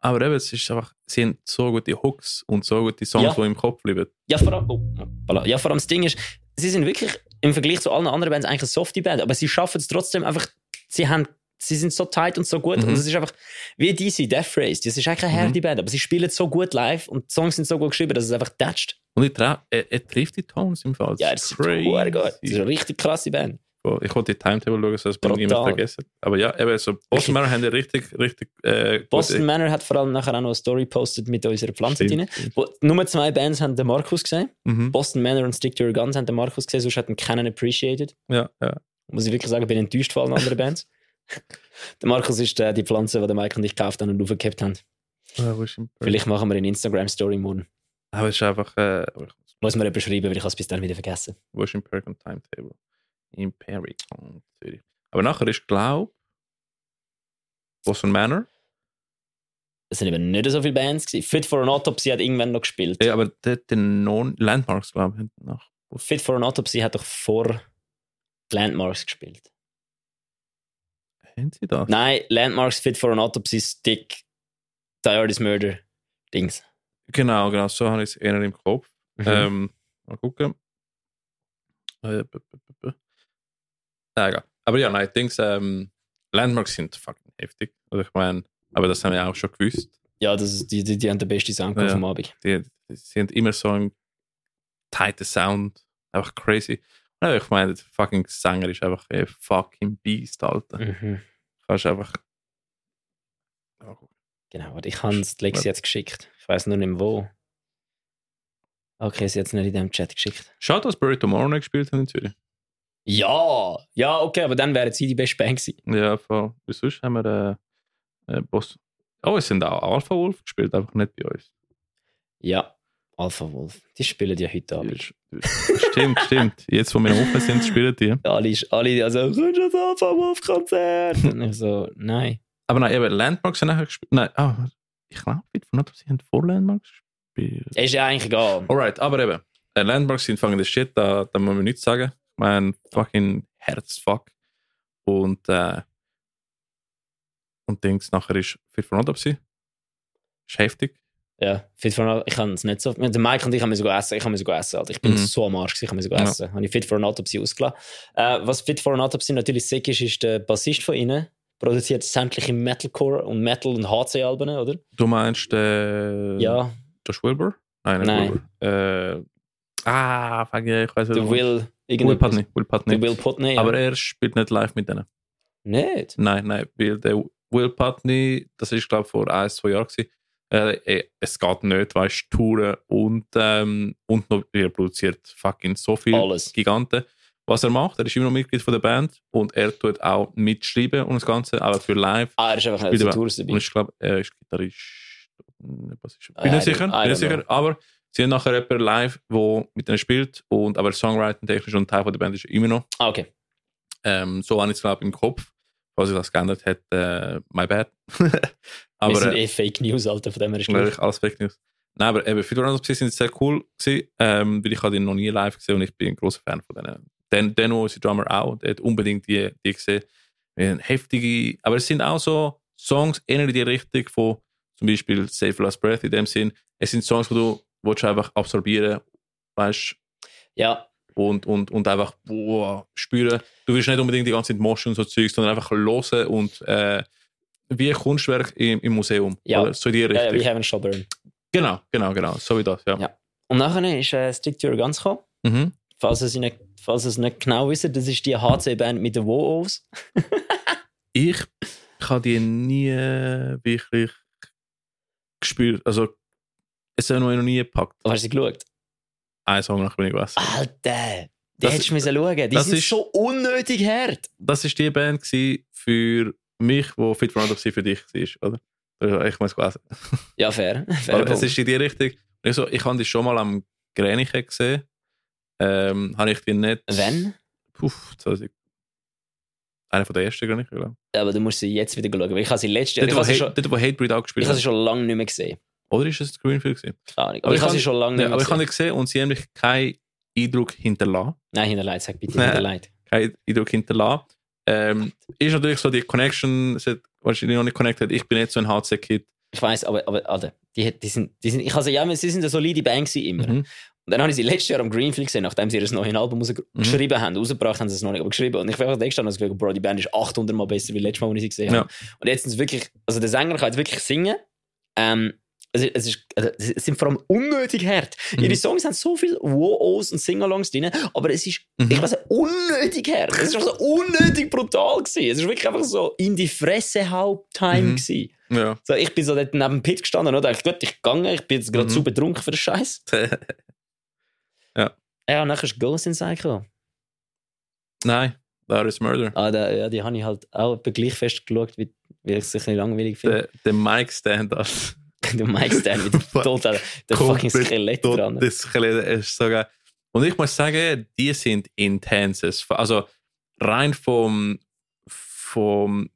Speaker 1: Aber eben, es ist einfach, sie haben so gute Hooks und so gute Songs,
Speaker 2: Ja.
Speaker 1: die im Kopf bleiben.
Speaker 2: Ja, vor allem, oh, ja, vor allem das Ding ist, sie sind wirklich im Vergleich zu allen anderen Bands eigentlich eine softe Band, aber sie schaffen es trotzdem einfach, sie haben sie sind so tight und so gut
Speaker 1: Mhm.
Speaker 2: und es ist einfach wie DC Death Race, das ist eigentlich eine harte Band, aber sie spielen so gut live und die Songs sind so gut geschrieben, dass es einfach toucht.
Speaker 1: Und er, er trifft die Tones im Fall.
Speaker 2: Ja, das ist hure gut. Das ist eine richtig krasse Band.
Speaker 1: Ich wollte die Timetable schauen, sonst bin ich immer vergessen. Aber ja, eben so Boston Manor haben die richtig, richtig äh,
Speaker 2: Boston Manor hat vor allem nachher auch noch eine Story gepostet mit unserer Pflanze drin. Wo- Nur zwei Bands haben den Markus gesehen.
Speaker 1: Mhm.
Speaker 2: Boston Manor und Stick to Your Guns haben den Markus gesehen, sonst hat ihn keinen appreciated.
Speaker 1: Ja, ja.
Speaker 2: Muss ich wirklich sagen, bin enttäuscht von allen anderen Bands. *laughs* der Markus ist äh, die Pflanze, die der Mike und ich gekauft haben und aufgehabt haben.
Speaker 1: Ja, im-
Speaker 2: Vielleicht machen wir eine Instagram-Story morgen.
Speaker 1: Aber es ist einfach, äh,
Speaker 2: Muss man beschreiben, weil ich es bis dann wieder vergessen.
Speaker 1: wo ist Impericon Timetable? Impericon Zürich. Aber nachher ist, glaube Boston Manor.
Speaker 2: Es sind eben nicht so viele Bands gewesen. Fit for an Autopsy hat irgendwann noch gespielt.
Speaker 1: Ja, aber dort den non Landmarks, glaube ich, nach.
Speaker 2: Fit for an Autopsy hat doch vor Landmarks gespielt.
Speaker 1: Haben sie das?
Speaker 2: Nein, Landmarks Fit for an Autopsy Stick Die Artist Murder Dings.
Speaker 1: Genau, genau, so habe ich es eher im Kopf.
Speaker 2: Mhm.
Speaker 1: Ähm, mal gucken. Äh, Ja, egal. aber ja, nein, Dings, ähm, Landmarks sind fucking heftig. Also ich meine, aber das haben wir auch schon gewusst.
Speaker 2: Ja, das ist, die, die, die haben den besten Sound
Speaker 1: Ja.
Speaker 2: vom Abend.
Speaker 1: Die, die sind immer so ein tighter Sound, einfach crazy. Ja, ich meine, der fucking Sänger ist einfach ein fucking Beast, Alter.
Speaker 2: Mhm.
Speaker 1: Kannst einfach.
Speaker 2: Genau, warte, ich habe es Lexi jetzt geschickt. Ich weiß nur nicht mehr wo. Okay, sie hat es nicht in dem Chat geschickt.
Speaker 1: Schade, dass Burrito Tomorrow nicht gespielt haben in Zürich.
Speaker 2: Ja! Ja, okay, aber dann wären sie die beste Band gewesen.
Speaker 1: Ja, voll. Wie sonst haben wir äh, äh, Boss. Oh, es sind auch Alpha Wolf gespielt, einfach nicht bei uns.
Speaker 2: Ja, Alpha Wolf. Die spielen ja heute Abend.
Speaker 1: stimmt, stimmt. Jetzt, wo wir noch offen sind, spielen die.
Speaker 2: Alle, alle also, kommst du Alpha Wolf Konzert? Und ich so, nein.
Speaker 1: Aber nein, eben Landmarks sind nachher gespielt. Nein, ah, ich glaube, von nicht, sie haben vor Landmarks gespielt.
Speaker 2: Ist ja eigentlich egal.
Speaker 1: Alright, aber eben, äh, Landmarks sind fangen das Shit, da, da muss man nichts sagen. Ich meine, fucking Herzfuck. Und, äh, und Dings nachher ist Fit for Autopsy. Ist heftig.
Speaker 2: Ja, Fit for an, ich kann es nicht so. Der Mike und ich haben sogar essen. Ich habe sogar essen. Alter. Ich bin
Speaker 1: Mhm.
Speaker 2: so am Arsch, gewesen, ich habe sogar
Speaker 1: Ja.
Speaker 2: essen. Habe ich Fit for an Autopsy ausgelassen. Äh, was Fit for an Autopsy natürlich sick ist, ist der Bassist von ihnen. Produziert sämtliche Metalcore und Metal- und HC-Alben, oder?
Speaker 1: Du meinst äh,
Speaker 2: Ja,
Speaker 1: Josh Wilbur? Nein,
Speaker 2: Nein.
Speaker 1: Wilbur. Äh, ah, fuck ich weiß nicht.
Speaker 2: der Will.
Speaker 1: Will. Putney. Will Putney.
Speaker 2: Will Putney. ja.
Speaker 1: Aber er spielt nicht live mit denen.
Speaker 2: nicht.
Speaker 1: Nein, nein, weil der Will Putney, das ist glaube ich vor ein, zwei Jahren gewesen, äh, äh, es geht nicht, weißt du, Touren und, ähm, und noch, er produziert fucking so viel
Speaker 2: Alles.
Speaker 1: Giganten. Was er macht, er ist immer noch Mitglied von der Band und er tut auch mitschreiben und das Ganze, aber für live.
Speaker 2: Ah, er ist einfach nicht dabei.
Speaker 1: Und ich glaube, er ist Gitarrist. Was ist er? Bin nicht sicher, bin nicht sicher. Aber sie haben nachher jemanden live, der mit ihnen spielt und aber Songwriting technisch und Teil von der Band ist er immer noch.
Speaker 2: Ah, okay.
Speaker 1: Ähm, so habe ich es, glaube ich, im Kopf. Falls sich das geändert hat, äh, my bad. *laughs*
Speaker 2: Wir
Speaker 1: aber
Speaker 2: sind
Speaker 1: äh,
Speaker 2: eh Fake News, Alter, von dem her ist gleich.
Speaker 1: ich, alles Fake News. Nein, aber eben, die sind sehr cool gewesen, ähm, weil ich habe ihn noch nie live gesehen und ich bin ein großer Fan von denen. Den, den unser Drummer auch, der hat unbedingt die, die gesehen. Wir heftige, aber es sind auch so Songs eher in die Richtung von zum Beispiel Save Last Breath in dem Sinn. Es sind Songs, wo du willst einfach absorbieren, weißt
Speaker 2: Ja,
Speaker 1: und, und, und einfach boah, spüren. Du willst nicht unbedingt die ganze Zeit Moschen und so Zeugs, sondern einfach hören und äh, wie ein Kunstwerk im, im Museum.
Speaker 2: Ja.
Speaker 1: Oder? So die
Speaker 2: ja, ja,
Speaker 1: Richtung.
Speaker 2: wie Heaven Shall Burn.
Speaker 1: genau, genau, genau. So wie das, ja.
Speaker 2: Ja. Und nachher ist äh, Stick to Your Guns gekommen.
Speaker 1: Mhm.
Speaker 2: Falls ihr es nicht, falls es nicht genau wisst, das ist die HC-Band mit den Wo-Os. *laughs*
Speaker 1: Ich, ich habe die nie wirklich gespürt. Also, es hat noch nie gepackt.
Speaker 2: Hast du sie geschaut?
Speaker 1: Ein Song nach ich gewesen.
Speaker 2: Alter, die
Speaker 1: Das-
Speaker 2: hättest du müssen schauen. Die
Speaker 1: das
Speaker 2: sind
Speaker 1: ist-
Speaker 2: so unnötig hart.
Speaker 1: Das war die Band für mich, wo Fit for Autopsy für dich war, oder? Also, Ich muss gewesen. *laughs*
Speaker 2: Ja, fair. fair
Speaker 1: Aber es ist in die Richtung. Also, ich habe die schon mal am Gräniche gesehen. Ähm, habe ich die nicht.
Speaker 2: Wenn?
Speaker 1: Puh, 2000. Einer von der ersten Gräniche, glaube
Speaker 2: Ja, aber du musst sie jetzt wieder schauen. weil Ich habe sie letztes
Speaker 1: ich.
Speaker 2: Jahr. Ich
Speaker 1: Dort, wo,
Speaker 2: sie,
Speaker 1: Hate-
Speaker 2: schon,
Speaker 1: dort, wo Hatebreed auch
Speaker 2: ich
Speaker 1: gespielt
Speaker 2: habe sie schon lange nicht mehr gesehen.
Speaker 1: Oder ist es Greenfield gewesen?
Speaker 2: Keine Ahnung.
Speaker 1: Aber
Speaker 2: Aber ich habe sie schon lange nicht
Speaker 1: Ja,
Speaker 2: mehr
Speaker 1: aber ich habe
Speaker 2: gesehen.
Speaker 1: die gesehen und sie haben mich keinen Eindruck hinterlassen.
Speaker 2: Nein, hinterleid, sag bitte *laughs*
Speaker 1: Nein.
Speaker 2: hinterleid.
Speaker 1: Keinen Eindruck hinterlassen. Ähm, ist natürlich so, die Connection, es hat wahrscheinlich noch nicht connected. Ich bin nicht so ein HC-Kid.
Speaker 2: Ich weiß, aber, aber Alter, die, die sind, die sind, ich sie, ja, sie sind eine solide Band immer.
Speaker 1: Mhm.
Speaker 2: Und dann habe ich sie letztes Jahr am Greenfield gesehen, nachdem sie ihr neues Album
Speaker 1: Mhm.
Speaker 2: geschrieben haben. Rausgebracht haben sie es noch nicht, aber geschrieben. Und ich war einfach gestanden und gesagt, Bro, die Band ist 800 Mal besser wie letztes Mal, als ich sie gesehen
Speaker 1: Ja.
Speaker 2: habe. Und jetzt sind es wirklich, also der Sänger kann jetzt wirklich singen. Ähm, es, ist- es, ist, also, es sind vor allem unnötig hart.
Speaker 1: Mhm.
Speaker 2: Ihre Songs haben so viel Wo-Os und Singalongs drin, aber es ist,
Speaker 1: Mhm.
Speaker 2: ich weiß nicht, unnötig hart. Es ist so unnötig brutal gewesen. Es ist wirklich einfach so in die Fresse Haupttime
Speaker 1: Mhm.
Speaker 2: gewesen.
Speaker 1: Ja.
Speaker 2: So, ich bin so dort neben dem Pit gestanden und dachte, Gott, ich gegangen, ich bin jetzt gerade
Speaker 1: Mhm.
Speaker 2: zu betrunken für den Scheiß. *laughs* Ja, und nachher ist Ghost Inside gekommen.
Speaker 1: Nein, That is Murder.
Speaker 2: Ah, da, ja, die habe ich halt auch gleich fest geschaut, wie, wie ich es ein bisschen langweilig finde.
Speaker 1: Der, Mike Stand *laughs*
Speaker 2: Du meinst *laughs* den mit total, der fucking Skelett dran.
Speaker 1: Das Skelett ist so geil. Und ich muss sagen, die sind intenses. Also rein vom, vom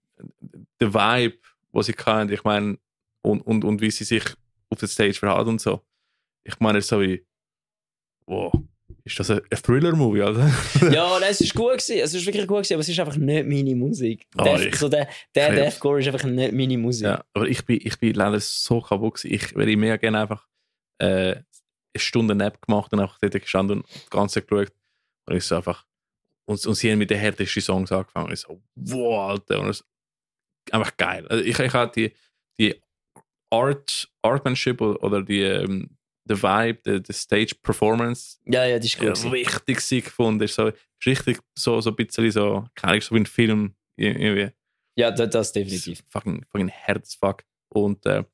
Speaker 1: der Vibe, was sie kann, ich meine, und, und, und wie sie sich auf der Stage verhalten und so. Ich meine, so wie, wow, ist das ein, Thriller-Movie, Alter? *laughs*
Speaker 2: Ja, nein, es ist gut gewesen. Es ist wirklich gut gewesen, aber es ist einfach nicht meine Musik.
Speaker 1: Oh,
Speaker 2: Death,
Speaker 1: ich-
Speaker 2: so der der Deathcore ist einfach nicht meine Musik.
Speaker 1: Ja, aber ich bin, ich bin leider so kaputt gewesen. Ich wäre mehr gerne einfach äh, eine Stunde Nap gemacht und einfach dort gestanden und das Ganze geschaut. Und ich so einfach. und, und sie haben mit den härtesten Songs angefangen. Ich so, wow, Alter. Und das, einfach geil. Also ich, ich habe die, die Art, Artmanship oder, oder die, ähm, der Vibe, der, der Stage Performance
Speaker 2: Ja, ja, das ist gut.
Speaker 1: ja, richtig sick gefunden. Ist so, ist richtig so, so ein bisschen so, keine so wie ein Film. Irgendwie.
Speaker 2: Ja, das, das definitiv.
Speaker 1: Fucking, fucking Herzfuck. Und, äh,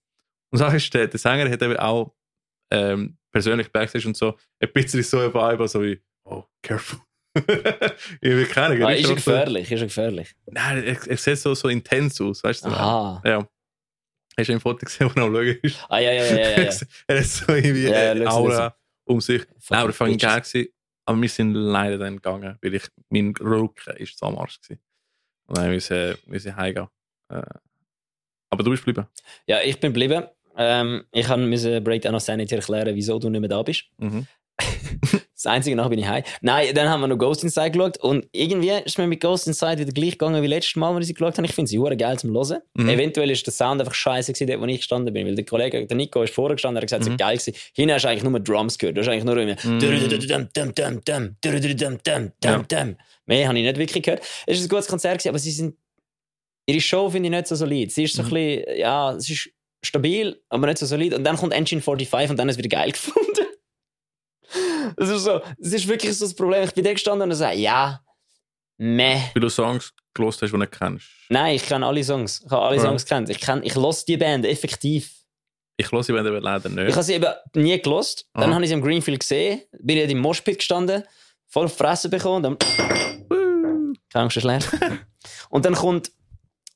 Speaker 1: und Sache ist, der, der Sänger hat eben auch ähm, persönlich Backstage und so ein bisschen so ein Vibe, so wie, oh, careful. *laughs* ich will keine
Speaker 2: Ah, ist er gefährlich? Ist er gefährlich?
Speaker 1: Nein, er, er sieht so, so intens aus, weißt du?
Speaker 2: Aha.
Speaker 1: Ja. Hast du ein Foto gesehen, wo er am Schauen ist?
Speaker 2: Ah, ja, ja, ja, ja. ja. *laughs*
Speaker 1: er hat so irgendwie
Speaker 2: Ja, ja,
Speaker 1: eine Aura um sich. Nein, aber fand ich geil gewesen. Aber wir sind leider dann gegangen, weil ich, mein Rücken ist so am Arsch gewesen. Und dann müssen wir heimgehen. Äh, aber du bist geblieben.
Speaker 2: Ja, ich bin geblieben. Ähm, ich musste Breakdown of Sanity erklären, wieso du nicht mehr da bist.
Speaker 1: Mhm. *laughs*
Speaker 2: Das Einzige, nachher bin ich heim. Nein, dann haben wir noch Ghost Inside geschaut und irgendwie ist mir mit Ghost Inside wieder gleich gegangen wie letztes Mal, als ich sie geschaut habe. Ich finde sie hure geil zum Hören.
Speaker 1: Mhm.
Speaker 2: Eventuell war der Sound einfach scheiße dort, wo ich gestanden bin, weil der Kollege, der Nico, ist vorher gestanden, er hat gesagt,
Speaker 1: mhm.
Speaker 2: es geil. Hinten hast du eigentlich nur Drums gehört. Du hast eigentlich nur immer. Mehr habe ich nicht wirklich gehört. Es war ein gutes Konzert, aber sie sind ihre Show finde ich nicht so solid. Sie ist so ein bisschen, ja, es ist stabil, aber nicht so solid. Und dann kommt Engine 45 und dann ist es wieder geil gefunden. Das ist so, das ist wirklich so das Problem. Ich bin da gestanden und sage, ja, meh.
Speaker 1: Weil du Songs gelost hast, die du nicht kennst.
Speaker 2: Nein, ich kenne alle Songs. Ich habe alle. Songs kennt. Ich, kenn, ich los die Band effektiv.
Speaker 1: Ich höre sie wenn aber leider
Speaker 2: Ich
Speaker 1: nicht.
Speaker 2: habe sie eben nie gelost. Dann
Speaker 1: Aha.
Speaker 2: habe ich sie im Greenfield gesehen, bin ich im Moshpit gestanden, voll Fresse bekommen. Dann. Keine Angst, leer. und dann kommt,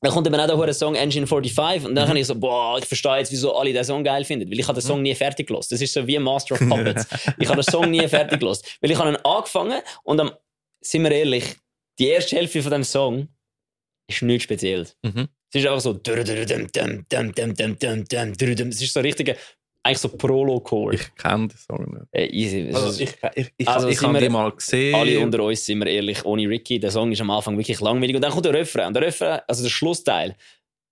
Speaker 2: dann kommt eben auch der Song Engine 45 und dann mhm. habe ich so, boah, ich verstehe jetzt, wieso alle den Song geil finden, weil ich habe den Song nie fertig gelost. Das ist so wie Master of Puppets. ich habe den Song nie fertig gelost, weil ich habe ihn angefangen und dann, sind wir ehrlich, die erste Hälfte von dem Song ist nichts Spezielles.
Speaker 1: Mhm.
Speaker 2: Es ist einfach so, es ist so richtige eigentlich so Prolo-Chord.
Speaker 1: Ich kenne den Song nicht.
Speaker 2: Äh, easy.
Speaker 1: Also ich, ich, ich,
Speaker 2: Also
Speaker 1: ich habe die mal gesehen.
Speaker 2: alle unter uns sind wir ehrlich, ohne Ricky. Der Song ist am Anfang wirklich langweilig. Und dann kommt der Refrain. Und der Refrain, also der Schlussteil,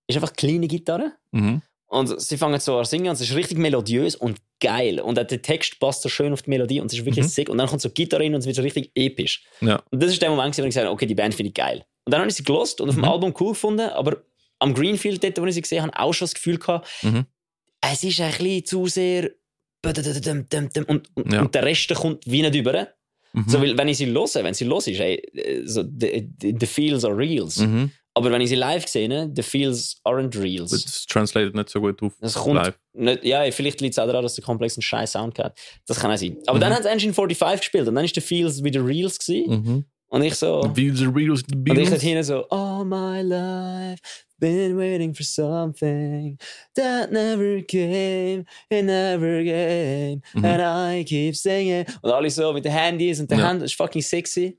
Speaker 2: ist einfach kleine Gitarre.
Speaker 1: Mhm.
Speaker 2: Und sie fangen so an zu singen und es ist richtig melodiös und geil. Und auch der Text passt so schön auf die Melodie und es ist wirklich
Speaker 1: Mhm.
Speaker 2: sick. Und dann kommt so Gitarre rein und es wird so richtig episch.
Speaker 1: Ja.
Speaker 2: Und das ist der Moment, wo ich gesagt habe, okay, die Band finde ich geil. Und dann habe ich sie gelost und auf dem
Speaker 1: Mhm.
Speaker 2: Album cool gefunden, aber am Greenfield, dort, wo ich sie gesehen habe, auch schon das Gefühl gehabt,
Speaker 1: Mhm.
Speaker 2: Es ist ein bisschen zu sehr und, und,
Speaker 1: Ja.
Speaker 2: und der Rest kommt wie nicht über.
Speaker 1: Mhm.
Speaker 2: So, weil, wenn ich sie höre, wenn sie los ist, ey, so, the, the, the feels are reals.
Speaker 1: Mhm.
Speaker 2: Aber wenn ich sie live sehe, the feels aren't reals.
Speaker 1: Das translated nicht so gut auf
Speaker 2: Das kommt
Speaker 1: live.
Speaker 2: nicht, ja, vielleicht liegt es auch daran, dass der Komplex einen scheiß Sound hat. Das kann auch sein. Aber
Speaker 1: Mhm.
Speaker 2: dann hat es Engine 45 gespielt und dann ist der Feels wieder Reals gewesen.
Speaker 1: Mhm.
Speaker 2: Und ich so.
Speaker 1: The Beatles, the
Speaker 2: Und ich halt hinten so, all my life, been waiting for something that never came, it never came,
Speaker 1: Mhm.
Speaker 2: and I keep singing. Und alle so mit den Handys und den
Speaker 1: Ja.
Speaker 2: Das ist fucking sexy.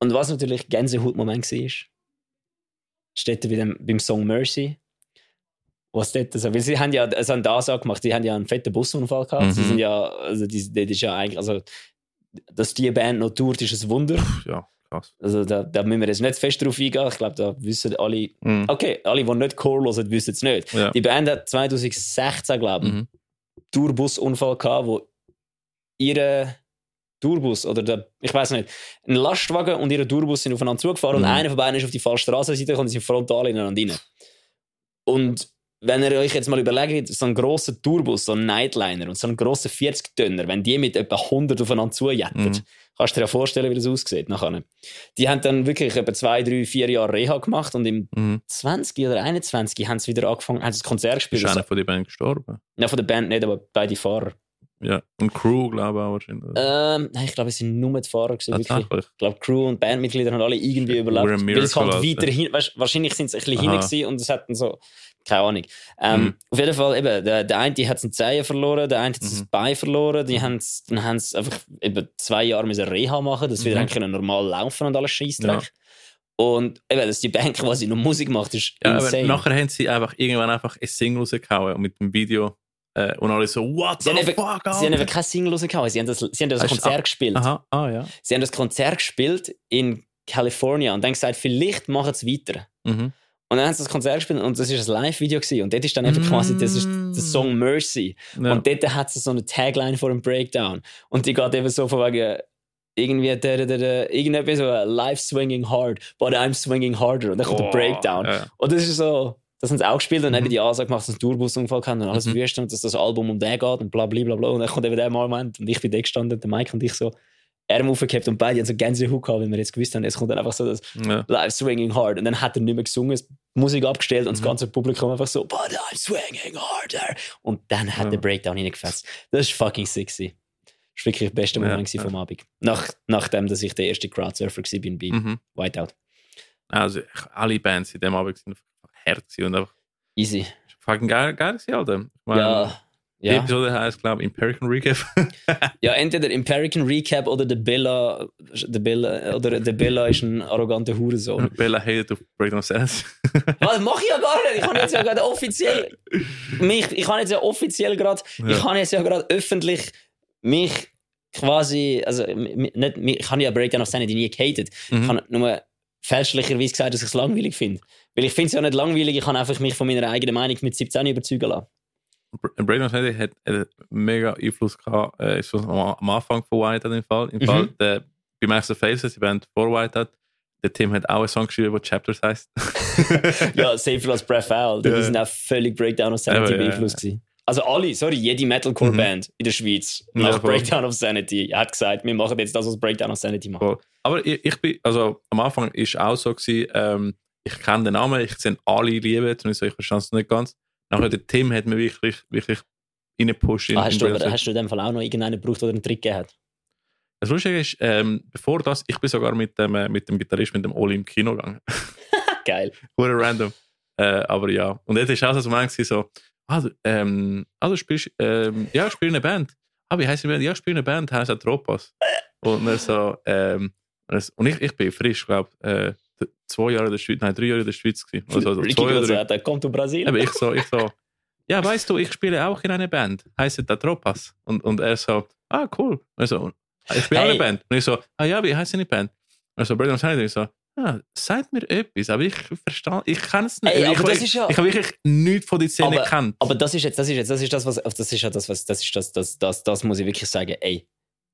Speaker 2: Und was natürlich Gänsehaut-Moment war, steht bei dem, beim Song Mercy. Was dort so, weil sie haben ja also einen Ansage gemacht, die haben ja einen fetten Busunfall gehabt. Sie
Speaker 1: Mhm.
Speaker 2: sind ja, also die, das ist ja eigentlich, also, dass die Band noch tourt, ist ein Wunder.
Speaker 1: Ja, krass.
Speaker 2: Also da, da müssen wir jetzt nicht fest drauf eingehen. Ich glaube, da wissen alle,
Speaker 1: Mhm.
Speaker 2: okay, alle, die nicht Core hören, wissen es nicht.
Speaker 1: Ja.
Speaker 2: Die Band hat 2016, glaube ich,
Speaker 1: Mhm.
Speaker 2: einen Tourbusunfall gehabt, wo ihre Tourbus oder der, ich weiß nicht, ein Lastwagen und ihre Tourbus sind aufeinander zugefahren
Speaker 1: Mhm.
Speaker 2: und einer von beiden ist auf die falsche Straßenseite gekommen und sind frontal ineinander rein. Und wenn ihr euch jetzt mal überlegt, so ein grosser Tourbus, so ein Nightliner und so ein grosser 40-Tonner, wenn die mit etwa 100 aufeinander zujetten,
Speaker 1: Mhm.
Speaker 2: kannst du dir ja vorstellen, wie das aussieht nachher. Die haben dann wirklich etwa zwei, drei, vier Jahre Reha gemacht und im
Speaker 1: Mhm.
Speaker 2: 20 oder 21 haben sie wieder angefangen, haben sie das Konzert gespielt.
Speaker 1: Ist einer von den beiden gestorben?
Speaker 2: ja, von der Band nicht, aber beide Fahrer.
Speaker 1: Ja. Und Crew, glaube ich, auch wahrscheinlich.
Speaker 2: Ähm, nein, ich glaube, es sind nur die Fahrer gewesen, wirklich. Ich glaube, Crew und Bandmitglieder haben alle irgendwie überlebt. Weil es halt
Speaker 1: miracle,
Speaker 2: weiter hin, weißt, wahrscheinlich sind sie ein bisschen
Speaker 1: Aha.
Speaker 2: gewesen und es hat dann so, keine Ahnung. Ähm,
Speaker 1: Mhm.
Speaker 2: Auf jeden Fall, eben, der, der eine hat seinen Zehen verloren, der eine hat sein
Speaker 1: Mhm.
Speaker 2: Bein verloren, die haben's, dann haben sie einfach eben zwei Jahre müssen Reha machen, dass wir
Speaker 1: Mhm.
Speaker 2: dann normal laufen und alles Scheissdreck.
Speaker 1: Ja.
Speaker 2: Und eben, dass die Band quasi noch Musik macht, ist
Speaker 1: Ja, aber
Speaker 2: insane.
Speaker 1: nachher haben sie einfach irgendwann einfach ein Single rausgehauen mit dem Video. Äh, und alle so, what
Speaker 2: Sie
Speaker 1: the
Speaker 2: haben
Speaker 1: fuck,
Speaker 2: Sie haben
Speaker 1: Alter?
Speaker 2: eben kein Single rausgehauen, sie haben das, sie haben das
Speaker 1: du-
Speaker 2: Konzert gespielt.
Speaker 1: Aha, ah ja.
Speaker 2: Sie haben das Konzert gespielt in California und dann gesagt, vielleicht machen sie weiter.
Speaker 1: Mhm.
Speaker 2: Und dann haben sie das Konzert gespielt und das ist ein Live-Video gewesen. Und dort ist dann einfach quasi, das ist
Speaker 1: Mm.
Speaker 2: der Song Mercy.
Speaker 1: Ja.
Speaker 2: Und dort hat sie so eine Tagline vor dem Breakdown. Und die geht eben so von wegen, irgendwie der, der, der, irgendwie so Life swinging hard, but I'm swinging harder. Und dann kommt der
Speaker 1: Oh,
Speaker 2: Breakdown.
Speaker 1: ja.
Speaker 2: Und das ist so, das haben sie auch gespielt und
Speaker 1: Mhm.
Speaker 2: eben die Ansage gemacht, dass sie einen Tourbusunfall und alles
Speaker 1: Mhm.
Speaker 2: wüst und dass das Album um den geht und bla bla bla bla. Und dann kommt eben der Moment und ich bin da gestanden, der Mike und ich so Arm aufgehabt und beide haben so Gänsehaut gehabt, weil wir jetzt gewusst haben, es kommt dann einfach so das
Speaker 1: Ja.
Speaker 2: Live swinging hard. Und dann hat er nicht mehr gesungen, Musik abgestellt und das
Speaker 1: Mhm.
Speaker 2: ganze Publikum einfach so, but I'm swinging harder. Und dann hat
Speaker 1: Ja.
Speaker 2: der Breakdown reingefasst. Das ist fucking sexy. Das war wirklich der beste Moment
Speaker 1: ja.
Speaker 2: vom Abend. Nach, nachdem, dass ich der erste Crowdsurfer war bin bei
Speaker 1: Mhm.
Speaker 2: Whiteout.
Speaker 1: Also, alle Bands in dem Abend sind hart gewesen und einfach
Speaker 2: Easy.
Speaker 1: fucking geil, geil gewesen, Alter. Ich meine,
Speaker 2: Ja.
Speaker 1: Die
Speaker 2: Ja.
Speaker 1: Episode heißt, glaube ich, Empirical Recap. *laughs*
Speaker 2: ja, entweder Empirican Recap oder der Bella, der Bella, oder der Bella ist ein arroganter Hurensohn. *laughs*
Speaker 1: Bella hated auf Breakdown Sanity.
Speaker 2: Was mache ich ja gar nicht. Ich habe jetzt ja gerade offiziell *laughs* mich, ich habe jetzt ja offiziell gerade,
Speaker 1: Ja.
Speaker 2: ich habe jetzt ja gerade öffentlich mich quasi, also nicht, ich habe ja Breakdown of Sanity nie gehatet. Ich
Speaker 1: Mhm.
Speaker 2: habe nur fälschlicherweise gesagt, dass ich es langweilig finde. Weil ich finde es ja nicht langweilig, ich kann einfach mich von meiner eigenen Meinung mit 17 überzeugen lassen.
Speaker 1: Br- Breakdown of Sanity hat einen mega Einfluss gehabt, äh, ist am Anfang von Whiteout im Fall. Im
Speaker 2: Mhm.
Speaker 1: Fall der, bei Master Faces, die Band vor Whiteout, der Tim hat auch einen Song geschrieben, der Chapters heißt. *laughs*
Speaker 2: ja, Safer als Breath Out. Die
Speaker 1: Ja.
Speaker 2: sind auch völlig Breakdown of Sanity
Speaker 1: Ja, ja,
Speaker 2: beeinflusst. gewesen. Also alle, sorry, jede Metalcore-Band in der Schweiz
Speaker 1: Ja, voll.
Speaker 2: Breakdown of Sanity hat gesagt, wir machen jetzt das, was Breakdown of Sanity macht.
Speaker 1: Voll. Aber ich, ich bin, also am Anfang ist auch so gewesen, ähm, ich kenne den Namen, ich sehe alle lieben, und ich so, ich verstehe es nicht ganz. Nachher der Tim hat mir wirklich, wirklich reingepusht in,
Speaker 2: Ah, hast,
Speaker 1: in
Speaker 2: du, hast du in dem Fall auch noch irgendeinen gebraucht, der einen Trick gegeben hat?
Speaker 1: Das Lustige ist, ähm, bevor das, ich bin sogar mit dem, äh, mit dem Gitarrist, mit dem Oli im Kino gegangen. *laughs*
Speaker 2: Geil.
Speaker 1: Hure random. Äh, aber ja. Und jetzt ist auch so ein so, ah, du, ähm, ah, du spielst, ähm, ja, ich spiele in einer Band. Ah, wie heisst die Band? Ja, ich spiele in einer Band, heißt Tropas. Und er so, ähm, und ich, ich bin frisch, glaube äh, zwei Jahre in der Schweiz, nein, drei Jahre in der Schweiz gewesen. Also, also
Speaker 2: Ricky
Speaker 1: zwei oder drei.
Speaker 2: Kommt aus Brasilien.
Speaker 1: Aber ich so, ich so, ja, weißt du, ich spiele auch in einer Band, heißt da Tropas. Und, und er so, ah, cool. Also, ich spiele auch
Speaker 2: Hey.
Speaker 1: eine Band. Und ich so, ah ja, wie heißt deine Band? Also, Breakdown Sanity. Ich so, ah, sagt mir etwas, aber ich verstehe, ich kann es nicht.
Speaker 2: Ey,
Speaker 1: ich,
Speaker 2: ja-
Speaker 1: ich habe wirklich nichts von der Szene
Speaker 2: Aber-
Speaker 1: gekannt.
Speaker 2: Aber das ist jetzt, das ist jetzt, das ist das, was, das ist ja das, was, das ist das, das, das, das muss ich wirklich sagen, ey,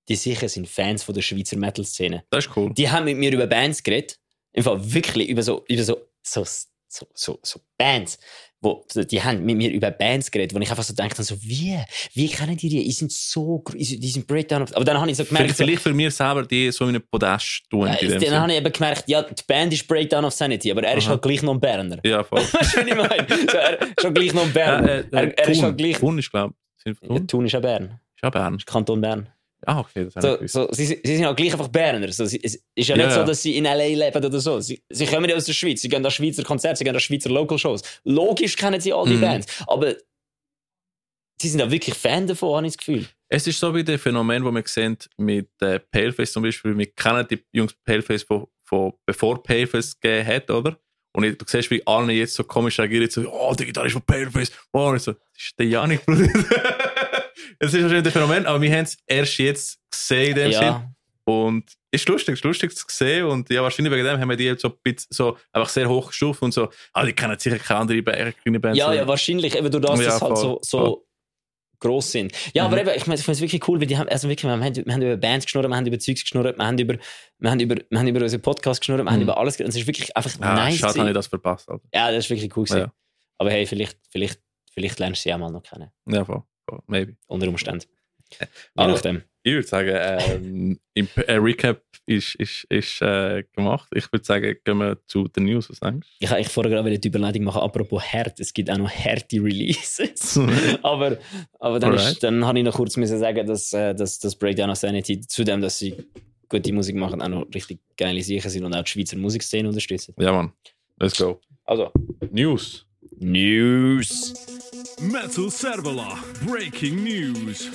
Speaker 2: die sicher sind Fans von der Schweizer Metal-Szene.
Speaker 1: das ist cool.
Speaker 2: Die haben mit mir über Bands geredet, im Fall wirklich über so, über so, so, so, so, so Bands, wo, die haben mit mir über Bands geredet, wo ich einfach so denke, so, wie, wie kennen die die? Die sind so, die sind Breakdown, aber dann habe ich so gemerkt,
Speaker 1: Vielleicht,
Speaker 2: so,
Speaker 1: für mich selber die so in einem Podest tun. dem
Speaker 2: dann
Speaker 1: Sinn.
Speaker 2: habe ich eben gemerkt, ja, die Band ist Breakdown of Sanity, aber er ist
Speaker 1: Aha.
Speaker 2: halt gleich noch ein Berner.
Speaker 1: Ja, voll. *laughs*
Speaker 2: Weißt du, was ich meine? So, er ist schon gleich noch ein Berner.
Speaker 1: Äh, äh,
Speaker 2: er, er ist
Speaker 1: Thun.
Speaker 2: halt gleich.
Speaker 1: Thun ist, glaube ich. Sind
Speaker 2: Ja,
Speaker 1: Thun?
Speaker 2: Thun ist ja Bern.
Speaker 1: Ist auch Bern.
Speaker 2: Ist Kanton Bern.
Speaker 1: Ah, okay, das
Speaker 2: So, so, sie, sie sind halt gleich einfach Berner. So, es ist ja,
Speaker 1: Ja,
Speaker 2: nicht so,
Speaker 1: ja.
Speaker 2: dass sie in L.A. leben oder so. Sie, sie kommen ja aus der Schweiz. Sie gehen da Schweizer Konzerte, sie gehen da Schweizer Local Shows. Logisch kennen sie all die
Speaker 1: Mhm.
Speaker 2: Bands. Aber sie sind ja wirklich Fan davon, habe ich das Gefühl.
Speaker 1: Es ist so wie das Phänomen, das wir sehen mit äh, Paleface zum Beispiel. Wir kennen die Jungs Paleface von, von bevor Paleface gegeben hat, oder? Und ich, du siehst, wie alle jetzt so komisch reagieren, so, oh, der Gitarrist von Paleface. Oh, und ich so, das ist der Janik, Bruder. *laughs* Es ist wahrscheinlich ein Phänomen, aber wir haben es erst jetzt gesehen in dem Sinn.
Speaker 2: Ja,
Speaker 1: Und es ist lustig, es ist lustig zu sehen. Und ja, wahrscheinlich wegen dem haben wir die jetzt so, ein bisschen, so einfach sehr hoch gestuft und so, ah, die kennen sicher keine andere Ba- kleine Band.
Speaker 2: ja,
Speaker 1: so.
Speaker 2: ja, wahrscheinlich. Eben durch das,
Speaker 1: Ja,
Speaker 2: dass halt
Speaker 1: voll,
Speaker 2: so, so
Speaker 1: voll.
Speaker 2: gross sind. Ja, aber
Speaker 1: Mhm.
Speaker 2: eben, ich meine, ich finde es wirklich cool, weil die haben, also wirklich, wir haben, wir haben über Bands geschnurrt, wir haben über Zeugs geschnurrt, wir haben über, wir haben über, wir haben über unseren Podcast geschnurrt, wir haben
Speaker 1: Mhm.
Speaker 2: über alles. Und es ist wirklich einfach
Speaker 1: ah,
Speaker 2: nice.
Speaker 1: Schade,
Speaker 2: gewesen.
Speaker 1: habe ich das verpasst. Alter.
Speaker 2: Ja, das ist wirklich cool. gewesen.
Speaker 1: Ja.
Speaker 2: Aber hey, vielleicht, vielleicht, vielleicht lernst du sie auch mal noch kennen.
Speaker 1: Ja, voll, maybe.
Speaker 2: Unter Umständen. Je
Speaker 1: Also,
Speaker 2: nachdem.
Speaker 1: Ich würde sagen, ähm, im äh, Recap ist, ist, ist äh, gemacht. Ich würde sagen, gehen wir zu den News. Was denkst
Speaker 2: Ich wollte vorher gerade die Überleitung machen, apropos hart. Es gibt auch noch harte Releases. *laughs* aber aber dann,
Speaker 1: Alright.
Speaker 2: ist, dann habe ich noch kurz müssen sagen, dass, äh, dass das Breakdown of Sanity, zudem, dass sie gute Musik machen, auch noch richtig geile Sachen sind und auch die Schweizer Musikszene unterstützen.
Speaker 1: ja, Mann. Let's go. Also, News.
Speaker 2: News!
Speaker 3: Metal Servola, breaking news.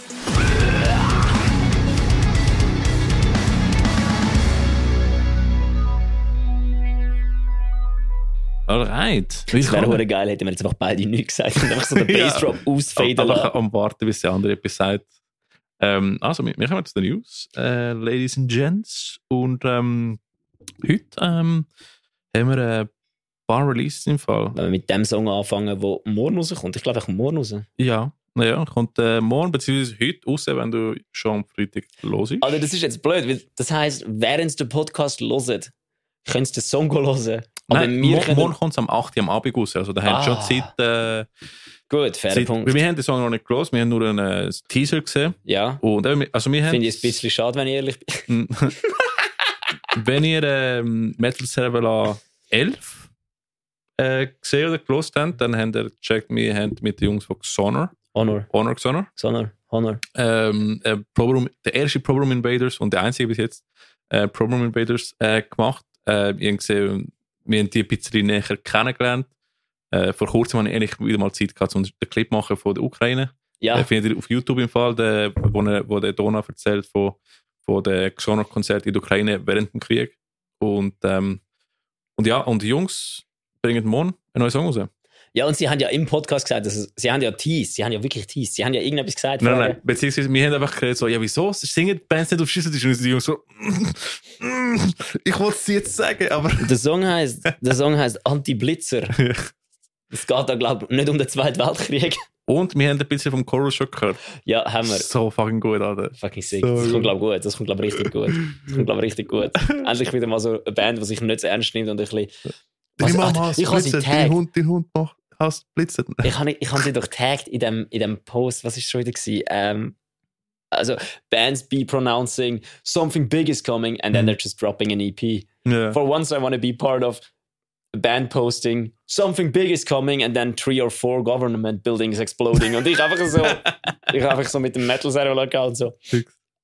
Speaker 1: Alright.
Speaker 2: Das wäre hure geil, hätten wir jetzt einfach beide nichts gesagt und einfach so den *laughs*
Speaker 1: Ja.
Speaker 2: Bassdrop ausfaden
Speaker 1: einfach am Warten, bis der andere etwas sagt. Ähm, also, wir, wir kommen zu den News, äh, Ladies and Gents. Und ähm, heute ähm, haben wir ein paar Releases im Fall.
Speaker 2: Wenn wir mit dem Song anfangen, der morgen rauskommt. Ich glaube, er kommt morgen raus.
Speaker 1: Ja, Naja, kommt äh, morgen bzw. heute raus, wenn du schon am Freitag los bist.
Speaker 2: Also, das ist jetzt blöd, weil das heisst, während sie den Podcast hören, können sie den Song hören. Aber
Speaker 1: Nein,
Speaker 2: wir können...
Speaker 1: morgen kommt es am 8. Uhr am Abend raus. Also da haben
Speaker 2: Ah.
Speaker 1: schon Zeit. Äh,
Speaker 2: Gut, fairer
Speaker 1: Zeit
Speaker 2: Punkt.
Speaker 1: wir haben den Song noch nicht gelesen, wir haben nur einen äh, Teaser gesehen.
Speaker 2: Ja,
Speaker 1: Und, äh, also wir haben,
Speaker 2: finde ich ein bisschen schade, wenn ich ehrlich bin. *laughs*
Speaker 1: wenn ihr ähm, Metal Server 11 äh, gesehen oder gelost habt, dann habt ihr gecheckt, wir haben mit den Jungs von Xonor,
Speaker 2: Honor,
Speaker 1: Honor Xonor,
Speaker 2: Honor, Honor.
Speaker 1: ähm, äh, der erste Program Invaders und der einzige bis jetzt äh, Program Invaders äh, gemacht. Äh, wir haben gesehen, wir haben die ein bisschen näher kennengelernt. Äh, vor kurzem hatte ich eigentlich wieder mal Zeit gehabt, um den Clip machen von der Ukraine.
Speaker 2: Ja,
Speaker 1: Äh, findet ihr auf YouTube im Fall, der, wo, er, wo der Dona erzählt von, von dem Xonor-Konzert in der Ukraine während dem Krieg. Und, ähm, und ja, und die Jungs bringen morgen einen neuen Song raus.
Speaker 2: ja, und sie haben ja im Podcast gesagt, es, sie haben ja teased, sie haben ja wirklich teased, sie haben ja irgendetwas gesagt.
Speaker 1: Nein,
Speaker 2: vorher.
Speaker 1: nein, beziehungsweise wir haben einfach geredet, so, ja, wieso singen die Bands nicht auf Schüsseltisch? Und die Jungs so, *laughs* ich wollte es jetzt sagen, aber... *laughs*
Speaker 2: Der Song heißt, der Song heißt Anti-Blitzer. Es geht da, glaube ich, nicht um den Zweiten Weltkrieg.
Speaker 1: Und wir haben ein bisschen vom Chorus schon gehört.
Speaker 2: Ja, haben wir.
Speaker 1: So fucking gut, Alter.
Speaker 2: Fucking sick.
Speaker 1: So
Speaker 2: das kommt, glaube ich, gut. Das kommt, glaube ich, richtig gut. Das kommt, glaube ich, richtig gut. *laughs* Endlich wieder mal so eine Band, die sich nicht so ernst nimmt und ein bisschen. Was- ah,
Speaker 1: hasst
Speaker 2: ich habe sie
Speaker 1: Blitzer, dein
Speaker 2: tagged.
Speaker 1: Hund, dein Hund macht, hasst Blitzer.
Speaker 2: Ich habe ich hab sie doch tagged in dem, in dem Post. Was ist schon wieder? Gewesen? Ähm, also, Bands be pronouncing something big is coming and then
Speaker 1: Mhm.
Speaker 2: they're just dropping an EP.
Speaker 1: Ja.
Speaker 2: For once, I want to be part of a band posting something big is coming and then three or four government buildings exploding. Und ich einfach so, *laughs* ich einfach so mit dem Metal Server Account so,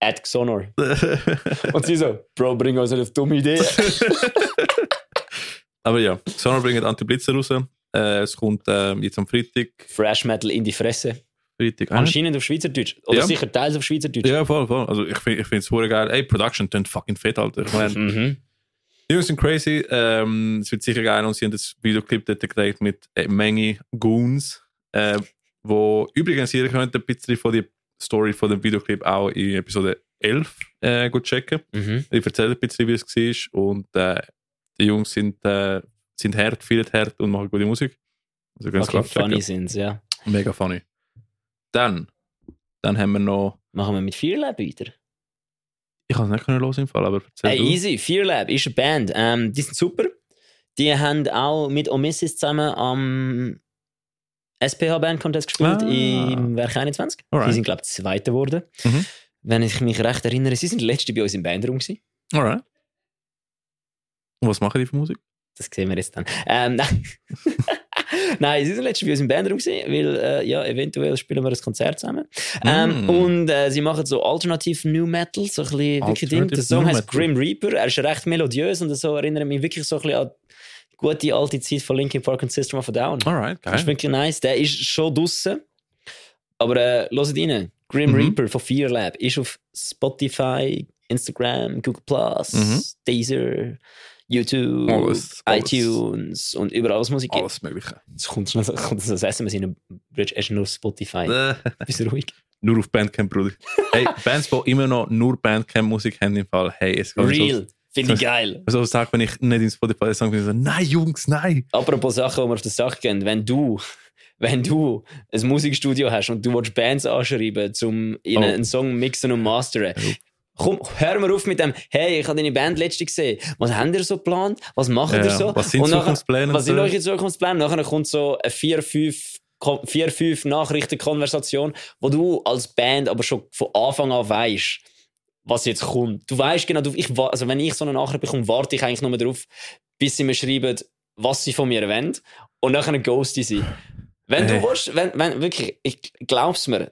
Speaker 2: at Xonor. *laughs* Und sie so, Bro, bring uns nicht auf dumme Idee. *laughs*
Speaker 1: Aber ja, Sonor bringt Anti-Blitzer raus. Äh, es kommt äh, jetzt am Freitag.
Speaker 2: Fresh Metal in die Fresse.
Speaker 1: Freitag
Speaker 2: Anscheinend auf Schweizerdeutsch. Oder
Speaker 1: Ja.
Speaker 2: sicher teils auf Schweizerdeutsch.
Speaker 1: Ja, voll, voll. Also ich finde es hure geil. Ey, Production tönt fucking fett, Alter. Ich meine,
Speaker 2: Mhm.
Speaker 1: die Jungs sind crazy. Ähm, es wird sicher geil und sie haben das Videoclip dort gedreht mit einer Menge Goons. Äh, wo übrigens, ihr könnt ein bisschen von der Story von dem Videoclip auch in Episode 11 äh, gut checken.
Speaker 2: Mhm.
Speaker 1: Ich erzähle ein bisschen, wie es war. Und äh, die Jungs sind, äh, sind hart, viel hart und machen gute Musik. Also es checken.
Speaker 2: funny sind ja.
Speaker 1: Mega funny. Dann, dann haben wir noch.
Speaker 2: Machen wir mit Fearlab weiter.
Speaker 1: Ich kann es nicht können los im Fall, aber erzähl
Speaker 2: Hey,
Speaker 1: du.
Speaker 2: easy. Fearlab ist eine Band. Ähm, die sind super. Die haben auch mit Omissis zusammen am SPH Band Contest gespielt
Speaker 1: Ah.
Speaker 2: im Werk 21.
Speaker 1: Alright.
Speaker 2: Die sind, glaube ich, Zweite geworden.
Speaker 1: Mhm.
Speaker 2: Wenn ich mich recht erinnere, sie sind die Letzte bei uns im Bandraum gewesen.
Speaker 1: Alright. Und was machen die für Musik?
Speaker 2: Das sehen wir jetzt dann. Ähm, nein. *laughs* nein, sie sind letztes uns im Bandraum gewesen, weil, äh, ja, eventuell spielen wir ein Konzert zusammen. Ähm,
Speaker 1: Mm.
Speaker 2: und äh, sie machen so alternativ New Metal, so ein bisschen wirklich Ding. Der Song heißt
Speaker 1: Metal.
Speaker 2: Grim Reaper, er ist recht melodiös und so erinnert mich wirklich so ein bisschen an die gute alte Zeit von Linkin Park und System of a Down.
Speaker 1: Alright,
Speaker 2: Das ist
Speaker 1: geil.
Speaker 2: wirklich nice. Der ist schon draussen. Aber äh, hört rein. Grim
Speaker 1: Mhm.
Speaker 2: Reaper von Fear Lab ist auf Spotify, Instagram, Google Plus,
Speaker 1: Mhm.
Speaker 2: Deezer, YouTube,
Speaker 1: Alles, alles.
Speaker 2: iTunes und überall, was Musik gibt.
Speaker 1: Alles Mögliche.
Speaker 2: Es kommt schon so, *laughs* kommt so das SMS in den er ist nur auf Spotify.
Speaker 1: Äh,
Speaker 2: Bist ruhig?
Speaker 1: nur auf Bandcamp, Bruder. Hey, *laughs* Bands, die immer noch nur Bandcamp-Musik haben, im Fall, hey, es geht
Speaker 2: Real. Finde ich geil.
Speaker 1: So, so sag, wenn ich nicht in Spotify sage, bin ich so, nein, Jungs, nein.
Speaker 2: Apropos Sachen, die wir auf die Sache gehen, wenn du, *laughs* wenn du ein Musikstudio hast und du willst Bands anschreiben, um ihnen
Speaker 1: Oh.
Speaker 2: einen Song mixen und masteren,
Speaker 1: Ja.
Speaker 2: Komm, hör mal auf mit dem, hey, ich habe deine Band letztens gesehen. Was habt ihr so geplant? Was macht
Speaker 1: Ja,
Speaker 2: ihr so?
Speaker 1: was sind
Speaker 2: Und nachher-
Speaker 1: Zukunftspläne?
Speaker 2: Was sind eure Zukunftspläne? Nachher kommt so eine 4-5 Ko- 4-5 Nachrichtenkonversation, wo du als Band aber schon von Anfang an weißt, was jetzt kommt. Du weißt genau, du, ich, also wenn ich so eine Nachricht bekomme, warte ich eigentlich nur darauf, bis sie mir schreiben, was sie von mir wollen. Und dann ghost ich sie. Wenn
Speaker 1: Äh.
Speaker 2: du willst, wenn, wenn, wirklich, ich glaub's mir,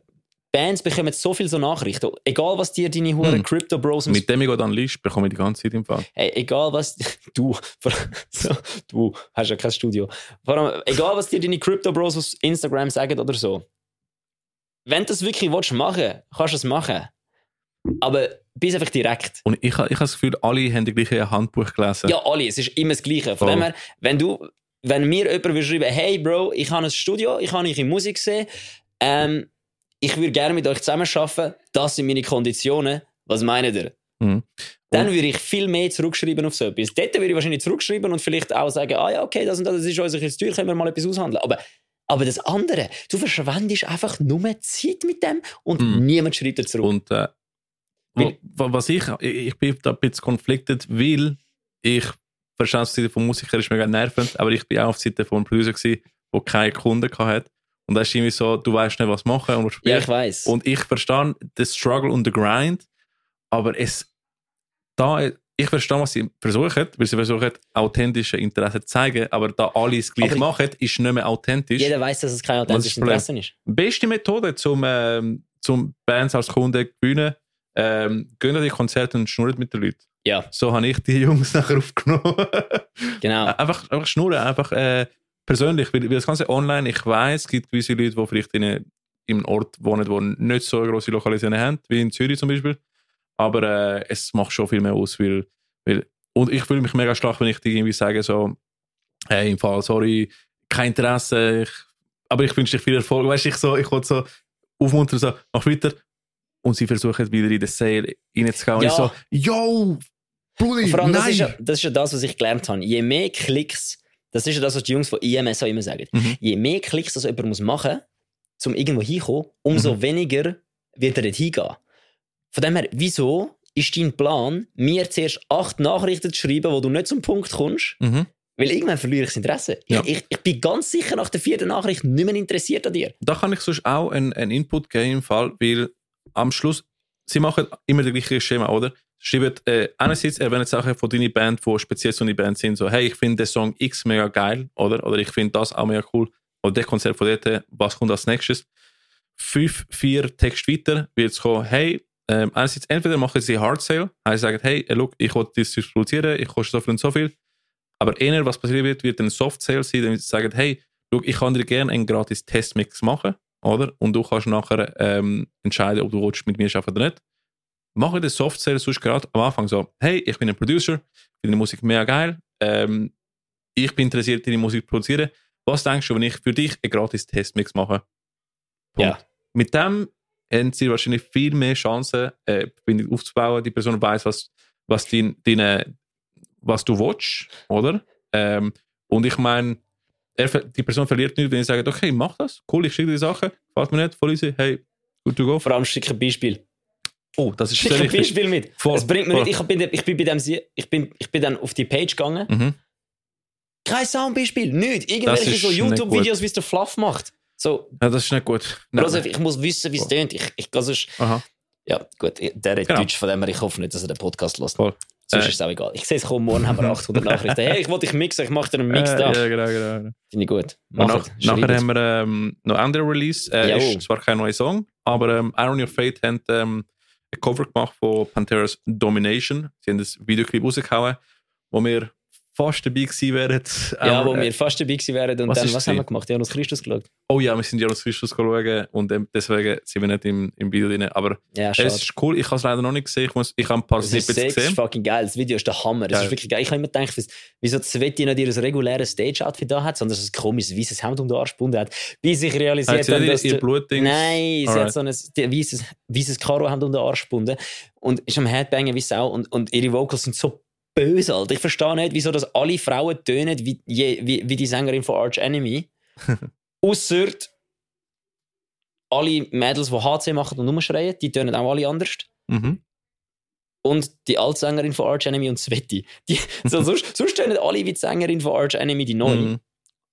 Speaker 2: Bands bekommen so viel so Nachrichten. Egal, was dir deine Huren
Speaker 1: Hm.
Speaker 2: Crypto Bros
Speaker 1: Mit dem ich dann List bekomme ich die ganze Zeit im Fall.
Speaker 2: Ey, egal was *laughs* du, *laughs* du hast ja kein Studio. Vor allem, egal was dir deine Crypto Bros auf Instagram sagen oder so. Wenn du das wirklich willst machen, kannst du es machen. Aber bist einfach direkt.
Speaker 1: Und ich, ich habe das Gefühl, alle haben die gleiche Handbuch gelesen.
Speaker 2: Ja, alle, es ist immer das Gleiche. Von
Speaker 1: Voll.
Speaker 2: dem her, wenn du, wenn mir jemand will schreiben, hey Bro, ich habe ein Studio, ich habe eure Musik gesehen, ähm, ich würde gerne mit euch zusammen arbeiten, das sind meine Konditionen, was meint ihr?
Speaker 1: Mhm.
Speaker 2: Dann würde ich viel mehr zurückschreiben auf so etwas. Dort würde ich wahrscheinlich zurückschreiben und vielleicht auch sagen, ah ja, okay, das und das ist uns ein bisschen zu teuer, können wir mal etwas aushandeln. Aber Aber das andere, du verschwendest einfach nur Zeit mit dem und
Speaker 1: Mhm.
Speaker 2: niemand schreibt dir zurück.
Speaker 1: Und äh,
Speaker 2: Weil-
Speaker 1: wa- was ich, ich, bin da ein bisschen konfliktet, weil ich verstehe auf die Seite vom Musiker ist mega nervend, aber ich bin auch auf die Seite vom Producer gewesen, der keine Kunden hatte. Und da ist irgendwie so, du weißt nicht, was machen und was
Speaker 2: ja,
Speaker 1: spielen.
Speaker 2: ich weiß.
Speaker 1: Und ich verstehe den Struggle und den Grind, aber es da, ich verstehe, was sie versuchen, weil sie versuchen, authentische Interesse zu zeigen, aber da alle es gleich
Speaker 2: Aber-
Speaker 1: machen, ist nicht mehr authentisch.
Speaker 2: Jeder weiß, dass es kein authentisches
Speaker 1: das?
Speaker 2: Interesse ist.
Speaker 1: Beste Methode, zum, ähm, zum Bands als Kunden zu gewinnen, ähm, gehen die Konzerte und schnurren mit den Leuten.
Speaker 2: Ja,
Speaker 1: So habe ich die Jungs *laughs* nachher aufgenommen.
Speaker 2: genau.
Speaker 1: einfach, einfach schnurren, einfach äh, persönlich. Weil, weil das Ganze online, ich weiß, es gibt gewisse Leute, die vielleicht in, eine- in einem Ort wohnen, die nicht so eine grosse Lokalisation haben, wie in Zürich zum Beispiel. Aber äh, es macht schon viel mehr aus, weil, weil und ich fühle mich mega stark, wenn ich dir irgendwie sage, so, hey, im Fall, sorry, kein Interesse, ich, aber ich wünsche dir viel Erfolg. Weißt du, ich, so, ich wollte so aufmuntern, so, mach weiter. Und sie versuchen wieder in den Sale reinzugehen. Und
Speaker 2: Ja.
Speaker 1: ich so, yo,
Speaker 2: Und allem,
Speaker 1: nein.
Speaker 2: das ist, ja, das ist ja das, was ich gelernt habe. Je mehr Klicks, das ist ja das, was die Jungs von IMS auch immer sagen.
Speaker 1: Mhm.
Speaker 2: Je mehr Klicks das jemand muss machen muss, um irgendwo hinzukommen, umso
Speaker 1: Mhm.
Speaker 2: weniger wird er dort hingehen. Von dem her, wieso ist dein Plan, mir zuerst acht Nachrichten zu schreiben, wo du nicht zum Punkt kommst?
Speaker 1: Mhm.
Speaker 2: Weil irgendwann verliere ich das Interesse.
Speaker 1: Ja.
Speaker 2: Ich, ich, ich bin ganz sicher nach der vierten Nachricht nicht mehr interessiert an dir.
Speaker 1: da kann ich sonst auch einen, einen Input geben im Fall, weil am Schluss, sie machen immer das gleiche Schema, oder? Sie Schreiben, äh, einerseits erwähnen Sachen von deiner Band, die speziell so eine Band sind, so, hey, ich finde den Song X mega geil, oder? Oder ich finde das auch mega cool. Oder der Konzert von dort, was kommt als nächstes? Fünf, vier Text weiter wird es kommen, hey, ähm, einerseits entweder machen sie Hard Sale, heißt sagen, hey, äh, look, ich will das produzieren, ich koste so viel und so viel. Aber eher, was passieren wird, wird ein Soft Sale sein, damit sie sagen, hey, Schau, ich kann dir gerne einen gratis Testmix machen, oder? Und du kannst nachher ähm, entscheiden, ob du mit mir arbeiten oder nicht. Mache den Soft Sale sonst gerade am Anfang so, hey, ich bin ein Producer, finde die Musik mega geil, ähm, ich bin interessiert, deine Musik zu produzieren. Was denkst du, wenn ich für dich einen gratis Testmix mache?
Speaker 2: Ja.
Speaker 1: Mit dem haben sie wahrscheinlich viel mehr Chancen, äh, Verbindung aufzubauen. Die Person weiß, was, was, dein, deine, was du willst, oder? Ähm, und ich meine, die Person verliert nicht, wenn ich sage, okay, mach das, cool, ich schicke dir die Sachen, gefällt mir nicht, voll easy, hey, good to go.
Speaker 2: Vor allem schicke ein Beispiel.
Speaker 1: Oh, das ist
Speaker 2: ein
Speaker 1: wichtig.
Speaker 2: Beispiel mit.
Speaker 1: Voll,
Speaker 2: es bringt mir
Speaker 1: voll.
Speaker 2: nicht, ich bin, ich bin bei dem, ich bin, ich bin dann auf die Page gegangen.
Speaker 1: Mhm.
Speaker 2: Kein Soundbeispiel, nichts. Irgendwelche so YouTube-Videos, wie es der Fluff macht. So,
Speaker 1: Ja, das ist nicht gut. Nein.
Speaker 2: Josef, ich muss wissen, wie es tönt. Ich, ich, also,
Speaker 1: Aha.
Speaker 2: ja, gut, der redet
Speaker 1: Genau.
Speaker 2: Deutsch, von dem her, ich hoffe nicht, dass er den Podcast lässt.
Speaker 1: Voll.
Speaker 2: Sonst
Speaker 1: Äh.
Speaker 2: ist es auch egal. Ich sehe es kommen, morgen haben wir *laughs* 800 Nachrichten. Hey, ich wollte dich mixen, ich mache dir einen Mix
Speaker 1: Äh,
Speaker 2: da.
Speaker 1: Ja, genau, genau.
Speaker 2: Finde ich gut. Mach
Speaker 1: nach,
Speaker 2: es.
Speaker 1: nachher haben wir ähm, noch andere Release. Äh, ist zwar kein neuer Song, aber ähm, Irony of Fate hat ähm, ein Cover gemacht von Panteras Domination. Sie haben das Videoclip rausgehauen, wo wir fast dabei gewesen wären.
Speaker 2: Ja,
Speaker 1: Ähm,
Speaker 2: wo
Speaker 1: äh,
Speaker 2: wir fast dabei gewesen wären und
Speaker 1: was
Speaker 2: dann,
Speaker 1: ist
Speaker 2: was
Speaker 1: sie?
Speaker 2: haben wir gemacht? Janus Christus geschaut.
Speaker 1: Oh ja, wir sind ja noch Christus schauen und ähm, deswegen sind wir nicht im, im Video drin. Aber
Speaker 2: Ja,
Speaker 1: es ist cool, ich habe es leider noch nicht gesehen. Ich, muss, ich habe ein paar
Speaker 2: Das ist
Speaker 1: Snippets gesehen.
Speaker 2: fucking geil. Das Video ist der Hammer. Das
Speaker 1: Geil.
Speaker 2: ist wirklich geil. Ich habe immer gedacht, wieso- Sveti nicht ihr reguläres Stage-Outfit da hat, sondern es ein komisches weißes Hemd um den Arsch gebunden hat. Wie sich realisiert
Speaker 1: Hat sie nicht
Speaker 2: dass
Speaker 1: ihr Blutding?
Speaker 2: Nein, sie
Speaker 1: Alright.
Speaker 2: hat so ein weißes, weißes Karo-Hemd um den Arsch gebunden und ist am Headbangen wie Sau und, und ihre Vocals sind so böse, Alter. Ich verstehe nicht, wieso das alle Frauen tönen wie, wie, wie die Sängerin von Arch Enemy. *laughs* Ausser alle Mädels, die HC machen und rumschreien, die tönen auch alle anders.
Speaker 1: Mhm.
Speaker 2: Und die Altsängerin von Arch Enemy und Sveti. Die, so, *laughs* sonst, sonst tönen alle wie die Sängerin von Arch Enemy, die neue.
Speaker 1: Mhm.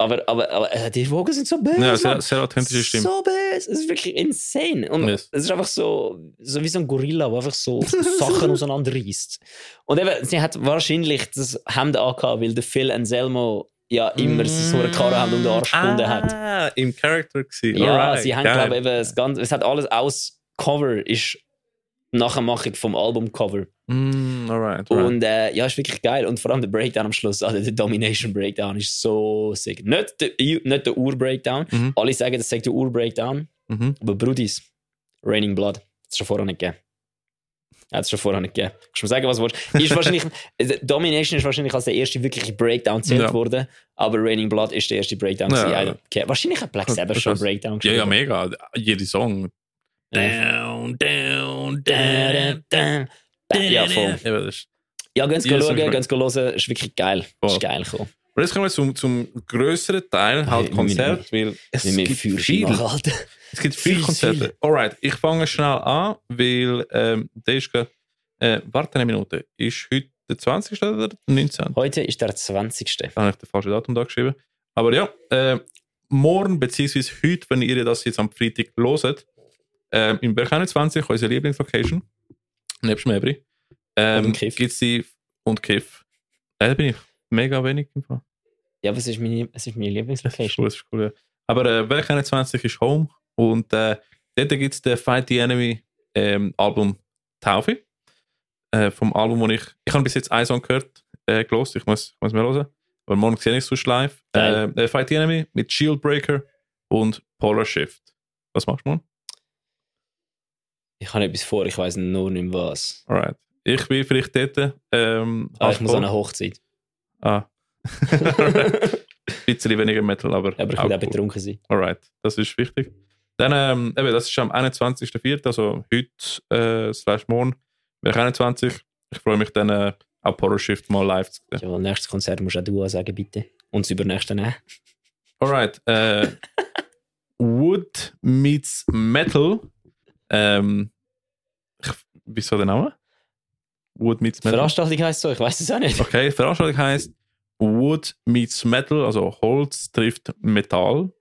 Speaker 2: Aber, aber, aber äh, die Vocals sind so böse.
Speaker 1: Ja, sehr, sehr authentische Stimme.
Speaker 2: So böse. Es ist wirklich insane. Und
Speaker 1: Yes.
Speaker 2: es ist einfach so, so wie so ein Gorilla, der einfach so *laughs* Sachen auseinanderreißt. Und eben, sie hat wahrscheinlich das Hemd angehabt, weil der Phil Anselmo ja immer so eine Karre um den Arsch gebunden hat.
Speaker 1: Ah, im Charakter gewesen.
Speaker 2: Ja,
Speaker 1: Alright,
Speaker 2: sie haben, glaube ich, eben das Ganze, es hat alles aus Cover, ist Nachmachung vom Albumcover.
Speaker 1: Mm, alright, alright.
Speaker 2: Und äh, ja, ist wirklich geil. Und vor allem der Breakdown am Schluss, also der Domination Breakdown ist so sick. Nicht der, nicht der Ur-Breakdown.
Speaker 1: Mhm.
Speaker 2: Alle sagen, das sagt der Ur-Breakdown.
Speaker 1: Mhm.
Speaker 2: Aber Brudis, Raining Blood, hat es schon vorher nicht gegeben. Hat es schon vorher nicht gegeben. Kannst du mir sagen, was du willst? Ist *laughs* wahrscheinlich, äh, Domination ist wahrscheinlich als der erste wirkliche Breakdown zählt
Speaker 1: Ja.
Speaker 2: worden, aber Raining Blood ist der erste Breakdown.
Speaker 1: Ja, ja.
Speaker 2: Don't care. Wahrscheinlich hat Black Sabbath schon Breakdown
Speaker 1: Ja, ja,
Speaker 2: geschrieben.
Speaker 1: mega. Jeder Song.
Speaker 2: Ja.
Speaker 1: Down, down,
Speaker 2: da, da. Ja, voll.
Speaker 1: Eben, das ist-
Speaker 2: Ja, gehen Sie schauen, gehen Sie hören, ist wirklich geil.
Speaker 1: Voll.
Speaker 2: Ist geil gekommen.
Speaker 1: Und jetzt kommen wir zum, zum grösseren Teil, halt
Speaker 2: Hey,
Speaker 1: Konzert, weil es gibt viel.
Speaker 2: Alter.
Speaker 1: Es gibt viele
Speaker 2: Viel,
Speaker 1: Konzerte.
Speaker 2: viel.
Speaker 1: Alright, ich fange schnell an, weil ähm, der ist gerade. Äh, warte eine Minute. Ist heute der 20. oder der 19.?
Speaker 2: Heute ist der 20.
Speaker 1: Da habe ich das falsche Datum da geschrieben. Aber ja, äh, morgen, beziehungsweise heute, wenn ihr das jetzt am Freitag loset, ähm, im Berg 21, unsere Lieblingslocation, nebst Mebri, ähm, gibt es die und Kiff. Äh, da bin ich mega wenig im Fall.
Speaker 2: Ja, aber es ist meine, es ist meine
Speaker 1: Das ist
Speaker 2: Lieblingslocation.
Speaker 1: cool, das ist cool, ja. Aber äh, Berg 21 ist Home und äh, dort gibt es den Fight the Enemy ähm, Album Taufe. Äh, vom Album, wo ich. Ich habe bis jetzt einen Song gehört, äh, gelost, ich muss, ich muss mehr hören. Aber morgen sehe ich es sonst live. Äh,
Speaker 2: Geil.
Speaker 1: äh, Fight the Enemy mit Shieldbreaker und Polar Shift. Was machst du morgen?
Speaker 2: Ich habe etwas vor, ich weiß nur nicht mehr was.
Speaker 1: Alright. Ich bin vielleicht dort. Ähm,
Speaker 2: Ah, ich muss an eine Hochzeit.
Speaker 1: Ah. *laughs* Ein bisschen weniger Metal, aber.
Speaker 2: Aber ich
Speaker 1: auch
Speaker 2: will auch
Speaker 1: cool.
Speaker 2: betrunken sein.
Speaker 1: Alright, das ist wichtig. Dann, ähm, eben, das ist am 21.04., also heute, äh, slash morgen, wäre 21. Ich freue mich dann, äh, auch Polar Shift mal live zu sehen.
Speaker 2: Ja, nächstes Konzert musst auch du sagen, bitte. Und das übernächste nehmen.
Speaker 1: Alright, äh, *laughs* Wood meets Metal. Ähm, ich, wieso der Name? Wood meets Metal.
Speaker 2: Veranstaltung heisst so, ich weiß es auch nicht.
Speaker 1: Okay, Veranstaltung heißt Wood meets Metal, also Holz trifft Metall.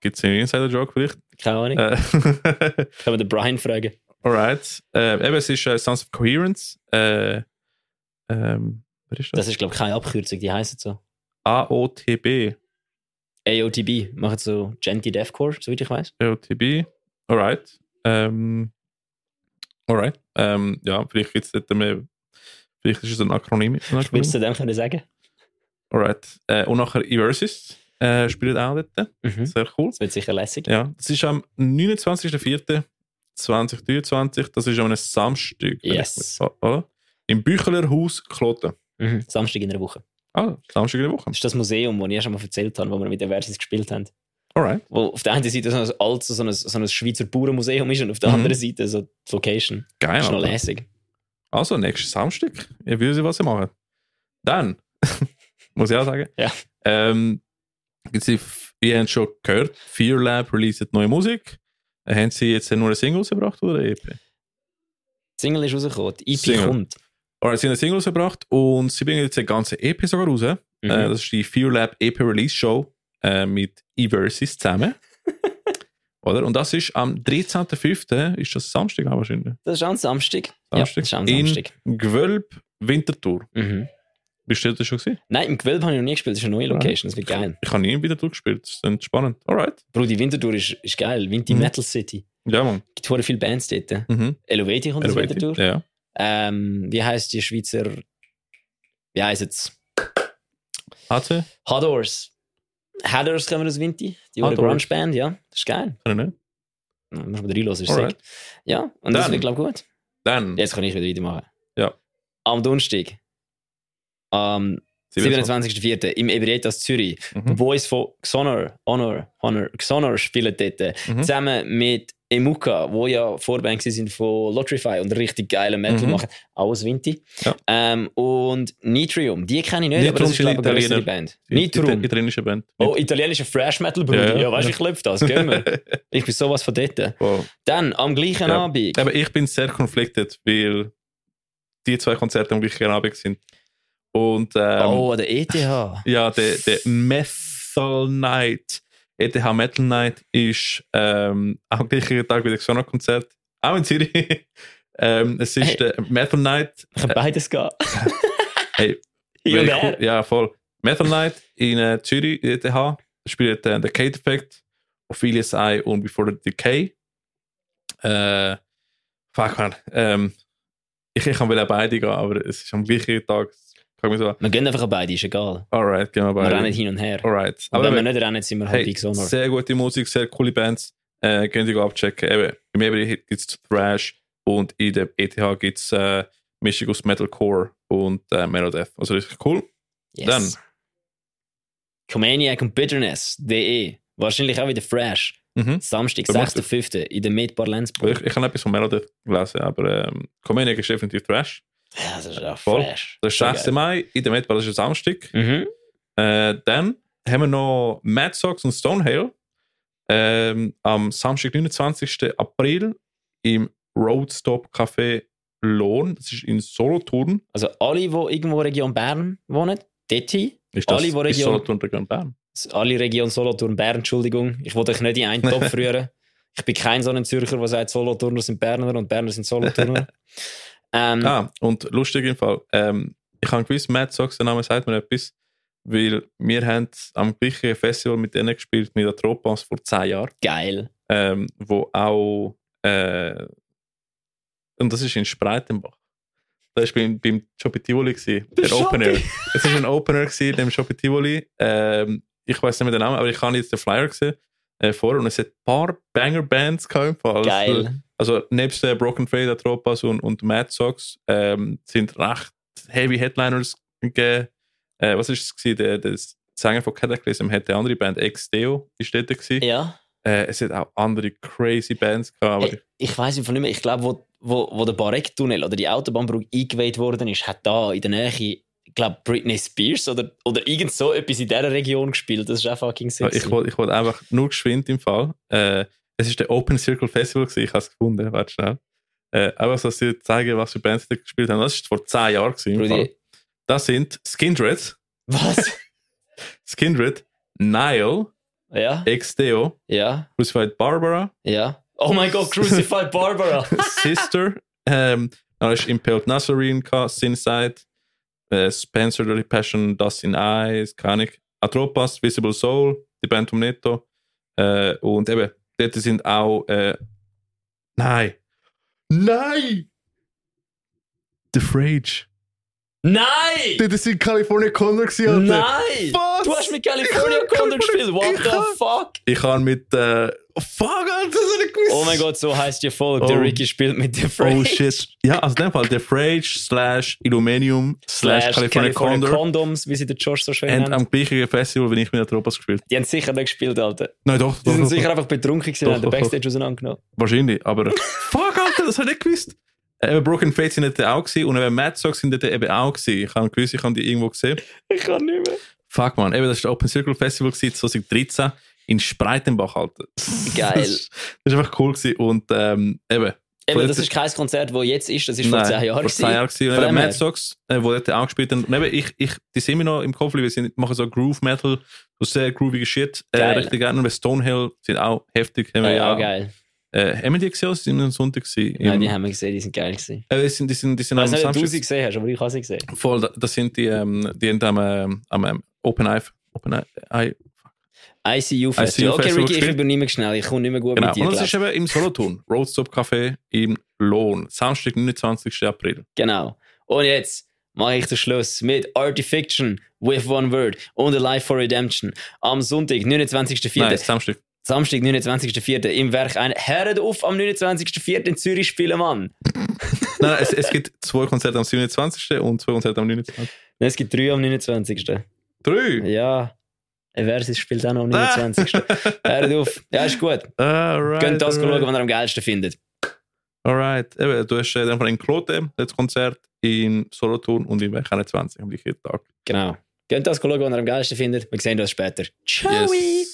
Speaker 1: Gibt es einen Insider-Joke vielleicht?
Speaker 2: Keine Ahnung.
Speaker 1: Äh, *laughs*
Speaker 2: Können wir den Brian fragen?
Speaker 1: Alright. Äh, eben, es ist äh, Sons of Coherence. Äh, ähm, was ist das?
Speaker 2: Das ist, glaube ich, keine Abkürzung, die heißen so.
Speaker 1: AOTB.
Speaker 2: AOTB machen so Genty Deathcore, soweit ich weiß.
Speaker 1: AOTB. Alright. Ähm, alright. Ähm, ja, vielleicht gibt es dort mehr. Vielleicht ist es ein Akronym. Ein
Speaker 2: Würdest
Speaker 1: Akronym.
Speaker 2: du dem können sagen?
Speaker 1: Alright. Äh, und nachher Eversis äh, spielt auch dort.
Speaker 2: Mhm.
Speaker 1: Sehr cool.
Speaker 2: Das wird sicher lässig.
Speaker 1: Ja, das ist am 29.04.2023. Das ist am Samstag.
Speaker 2: Yes.
Speaker 1: ich- Oder? Im Bücheler Haus Kloten.
Speaker 2: Mhm. Samstag in einer Woche.
Speaker 1: Ah, Samstag in der Woche.
Speaker 2: Das ist das Museum, das ich ja schon mal erzählt habe, wo wir mit der Versus gespielt haben.
Speaker 1: Alright.
Speaker 2: Wo auf der einen Seite so ein altes, so ein, so ein Schweizer Bauernmuseum ist und auf der
Speaker 1: Mhm.
Speaker 2: anderen Seite so die Location.
Speaker 1: Geil.
Speaker 2: Das ist noch lässig.
Speaker 1: Also, nächstes Samstag. Ich will sie was sie machen. Dann, *laughs* muss ich auch sagen.
Speaker 2: Ja.
Speaker 1: Ähm, jetzt, ihr habt schon gehört, Fear Lab released neue Musik. Haben sie jetzt nur eine Single rausgebracht oder eine EP?
Speaker 2: Die Single ist rausgekommen, die EP
Speaker 1: Single.
Speaker 2: kommt.
Speaker 1: Alright, sie haben eine Single rausgebracht und sie bringen jetzt eine ganze EP sogar raus.
Speaker 2: Mhm.
Speaker 1: Äh, das ist die Fear Lab EP Release Show äh, mit Eversis zusammen. *laughs* Oder? Und das ist am 13.05. ist das Samstag auch wahrscheinlich.
Speaker 2: das ist am Samstag. Ja,
Speaker 1: Samstag.
Speaker 2: das ist am
Speaker 1: In
Speaker 2: Samstag.
Speaker 1: Gewölb Winterthur.
Speaker 2: Mhm.
Speaker 1: Bist du das schon gesehen?
Speaker 2: Nein, im Gewölbe habe ich noch nie gespielt. Das ist eine neue Location. Das wird geil.
Speaker 1: Ich habe nie wieder durchgespielt. Das ist spannend. Alright.
Speaker 2: Bro, die Wintertour ist, ist geil. Winter
Speaker 1: Mhm.
Speaker 2: Metal City.
Speaker 1: Ja, Mann.
Speaker 2: Es gibt viele Bands dort.
Speaker 1: Mhm.
Speaker 2: Elevati kommt aus
Speaker 1: Elevated.
Speaker 2: Wintertour.
Speaker 1: Ja.
Speaker 2: Ähm, wie heißt die Schweizer. Wie heißt es?
Speaker 1: HC?
Speaker 2: Hadors. Hadors kommen aus Winti. Die
Speaker 1: Hadors.
Speaker 2: Grunge-Band, ja. Das ist geil.
Speaker 1: Kann ich nicht.
Speaker 2: Muss man reinhören, ist sick. Ja, und das wird, glaube ich, gut.
Speaker 1: Dann.
Speaker 2: Jetzt kann ich wieder weitermachen.
Speaker 1: Ja.
Speaker 2: Am Donnerstag, am 27.04. im Ebrietas Zürich, die
Speaker 1: Mhm.
Speaker 2: Boys von Xonor, Honor, Honor, Xonor spielen dort.
Speaker 1: Mhm.
Speaker 2: Zusammen mit Emuka, wo ja Vorband sind von Lotrify und richtig geile Metal
Speaker 1: Mhm.
Speaker 2: machen. Auch aus Vinti.
Speaker 1: Ja.
Speaker 2: Ähm, und Nitrium, die kenne ich nicht, aber
Speaker 1: Nitrium
Speaker 2: das ist, glaube ich, eine. Band. Nitrium.
Speaker 1: Italienische Band.
Speaker 2: Oh, italienische Fresh Metal Bruder.
Speaker 1: Ja,
Speaker 2: Ja, weißt du, ich klopfe das, gehen wir. *laughs* ich bin sowas von dort.
Speaker 1: Wow.
Speaker 2: Dann, am gleichen
Speaker 1: Ja.
Speaker 2: Abend.
Speaker 1: Aber ich bin sehr conflicted, weil die zwei Konzerte am gleichen Abend sind. Und ähm,
Speaker 2: oh, der ETH.
Speaker 1: ja, der, der Metal Night, ETH Metal Night ist ähm, am gleichen Tag wie das Xona-Konzert, auch in Zürich. *laughs* ähm, es ist
Speaker 2: Hey.
Speaker 1: der Metal Night.
Speaker 2: Ich kann beides gehen. *laughs*
Speaker 1: Hey, cool. Ja, voll. Metal Night in äh, Zürich, ETH, da spielt äh, der Kate Effect, Ophelia's Eye und Before the Decay. Äh, fuck man. Ähm, ich, ich kann will auch beide gehen, aber es ist am gleichen Tag. Kann ich so,
Speaker 2: Wir gehen einfach an beide, ist egal.
Speaker 1: alright, gehen wir
Speaker 2: Wir
Speaker 1: beide.
Speaker 2: rennen hin und her.
Speaker 1: Alright.
Speaker 2: Aber wenn wir nicht rennen, sind wir halt
Speaker 1: hey,
Speaker 2: Big Sonor.
Speaker 1: sehr gute Musik, sehr coole Bands. Äh, könnt ihr abchecken. Eben, im Ebri gibt es Thrash und in der ETH gibt es äh, Mischung aus Metalcore und äh, Melodeath. Also richtig cool.
Speaker 2: Yes.
Speaker 1: Dann.
Speaker 2: Comaniac und Bitterness.de. Wahrscheinlich auch wieder fresh.
Speaker 1: Mhm.
Speaker 2: Samstag,
Speaker 1: Da macht
Speaker 2: 6.5. in der Med
Speaker 1: Ich,
Speaker 2: Lenzburg.
Speaker 1: ich habe etwas von Melodeath gelesen, aber ähm, Comedic ist definitiv Trash.
Speaker 2: Ja, das ist ja
Speaker 1: Voll.
Speaker 2: fresh.
Speaker 1: Das ist
Speaker 2: So
Speaker 1: 6.
Speaker 2: geil.
Speaker 1: Mai, in der Metball ist ein Samstag.
Speaker 2: Mhm.
Speaker 1: Äh, dann haben wir noch Mad Sox und Stonehill ähm, am Samstag, 29. April im Roadstop Café Lohn. Das ist in Solothurn.
Speaker 2: Also alle, die irgendwo Region Bern wohnen, dort hin.
Speaker 1: Ist das
Speaker 2: Alle,
Speaker 1: ist
Speaker 2: Region-
Speaker 1: Solothurn Region Bern?
Speaker 2: Alle Region Solothurn, Bern, Entschuldigung. Ich wollte euch nicht in einen Topf *laughs* rühren. Ich bin kein so ein Zürcher, der sagt, Solothurner sind Berner und Berner sind Solothurner. *laughs* ähm,
Speaker 1: Ah, und lustig im Fall. Ähm, ich habe gewusst, Mad Sox, der Name sagt mir etwas, weil wir haben am gleichen Festival mit denen gespielt, mit der Tropas vor 10 Jahren.
Speaker 2: Geil.
Speaker 1: ähm, wo auch äh, und das ist in Spreitenbach. Da war beim, beim Shopee Tivoli, gewesen, der
Speaker 2: Shopee.
Speaker 1: Opener. Es war ein Opener gewesen, dem Shopee Tivoli. Ähm, ich weiß nicht mehr den Namen, aber ich habe jetzt den Flyer gesehen äh, vorher und es hat ein paar Banger-Bands im Fall. Also,
Speaker 2: Geil.
Speaker 1: also nebst der Broken Fade, der Tropas und, und Mad Sox ähm, sind recht heavy Headliners gegeben. Äh, was ist es gewesen? Der, der Sänger von Cataclysm hat eine andere Band, Ex-Deo, ist dort gewesen.
Speaker 2: Ja.
Speaker 1: Äh, es hat auch andere crazy Bands gehabt.
Speaker 2: Hey, ich weiß nicht mehr. Ich glaube, wo, wo, wo der Barek-Tunnel oder die Autobahnbrücke eingeweiht worden ist, hat da in der Nähe, ich glaube, Britney Spears oder, oder irgend so etwas in dieser Region gespielt. Das ist auch fucking sexy.
Speaker 1: ich wollte ich wollt einfach nur geschwind im Fall. Äh, es ist der Open Circle Festival, gewesen, ich habe es gefunden, warte schnell. Äh, einfach so, dass sie zeigen, was für Bands die gespielt haben. Das ist vor 10 Jahren. Gewesen, im Fall. Das sind Skindred,
Speaker 2: was? *laughs*
Speaker 1: Skindred, Nile,
Speaker 2: ja,
Speaker 1: Ex-Deo,
Speaker 2: ja,
Speaker 1: Crucified Barbara,
Speaker 2: ja. Oh mein Gott, Crucified Barbara. *laughs*
Speaker 1: Sister, ähm, dann ist Impaled Nazarene, Sinside, äh, Spencer, Passion, Dust in Eyes, keine Ahnung, Atropas, Visible Soul, die Band vom Netto. Äh, und eben, dort sind auch. Äh, nein! Nein! The Frage.
Speaker 2: Nein!
Speaker 1: Dort sind California Condor gewesen, Alter.
Speaker 2: Nein!
Speaker 1: Was?
Speaker 2: Du hast mit California Condor gespielt. What the fuck?
Speaker 1: Ich habe mit. Äh, oh, fuck, Alter, das habe ich gewusst.
Speaker 2: Oh mein Gott, so heißt die Folge. Der
Speaker 1: Oh.
Speaker 2: Ricky spielt mit der Frage.
Speaker 1: Oh shit. Ja, also in dem Fall, The Frage slash Illuminium slash California, Condor.
Speaker 2: Condoms, wie sie der Josh so schön nennt.
Speaker 1: am gleichen Festival, wenn ich mit der Tropas gespielt
Speaker 2: Die haben sicher nicht gespielt, Alter.
Speaker 1: Nein, doch.
Speaker 2: Die
Speaker 1: doch,
Speaker 2: sind
Speaker 1: doch,
Speaker 2: sicher
Speaker 1: doch.
Speaker 2: einfach betrunken gewesen und haben den
Speaker 1: doch, doch.
Speaker 2: Backstage auseinandergenommen.
Speaker 1: Wahrscheinlich, aber. *laughs* fuck, Alter, das habe ich nicht gewusst. Eben Broken Fate sind dort auch gewesen und eben Mad Sox sind dort eben auch gewesen. Ich habe gewusst, ich habe die irgendwo gesehen.
Speaker 2: Ich kann nicht mehr.
Speaker 1: Fuck, man. Eben, das war das Open Circle Festival gewesen, 2013 in Spreitenbach, Alter.
Speaker 2: Geil.
Speaker 1: Das, das ist einfach cool gewesen und ähm, eben.
Speaker 2: Eben, das ist kein Konzert, das jetzt ist, das ist vor zehn Jahren.
Speaker 1: Vor zehn Jahren gewesen. Und. Mad Sox, äh, wo dort auch gespielt haben. Und eben, ich, ich, die sind mir noch im Kopf, wir sind, machen so Groove Metal, so sehr groovige Shit, äh,
Speaker 2: Geil.
Speaker 1: richtig gerne. Und Stonehill sind auch heftig. Haben wir
Speaker 2: Ja,
Speaker 1: ja,
Speaker 2: geil.
Speaker 1: Äh, haben wir die gesehen? oder sind am Sonntag gewesen?
Speaker 2: Nein, die haben wir gesehen, die sind geil gewesen.
Speaker 1: Äh, die sind, die sind, die sind
Speaker 2: Ich
Speaker 1: am
Speaker 2: ob du
Speaker 1: Samstag.
Speaker 2: sie gesehen hast, aber ich habe sie gesehen.
Speaker 1: Voll, da- das sind die, ähm, die haben am, ähm, am ähm, Open Eye. Open Eye.
Speaker 2: ICU Festival. Okay,
Speaker 1: Festival
Speaker 2: Ricky, ich übernehme schnell. Ich komme nicht mehr gut
Speaker 1: genau.
Speaker 2: mit dir.
Speaker 1: Und das ist eben im Solothurn. Roadstop Café im Lohn. Samstag, 29. April.
Speaker 2: Genau. Und jetzt mache ich den Schluss mit Artifiction with One Word und A Life for Redemption am Sonntag, 29.04.
Speaker 1: Nein, Samstag.
Speaker 2: Samstag, 29.04. im Werk ein. Hört auf am 29.04. in Zürich spielen, Mann.
Speaker 1: Nein, *laughs* nein, es, es gibt zwei Konzerte am 27. und zwei Konzerte am 29.
Speaker 2: Es gibt drei am 29.
Speaker 1: Drei?
Speaker 2: Ja. Versus spielt auch noch am 29. *laughs* Hört auf. Ja, ist gut.
Speaker 1: Alright.
Speaker 2: Könnt das
Speaker 1: alright.
Speaker 2: schauen, was ihr am geilsten findet.
Speaker 1: Alright. Eben, du hast äh, dann in Klote das Konzert in Solothurn und in Werk 21 am gleichen Tag.
Speaker 2: Genau. Könnt das schauen, was ihr am geilsten findet. Wir sehen uns später. Ciao.
Speaker 1: Yes.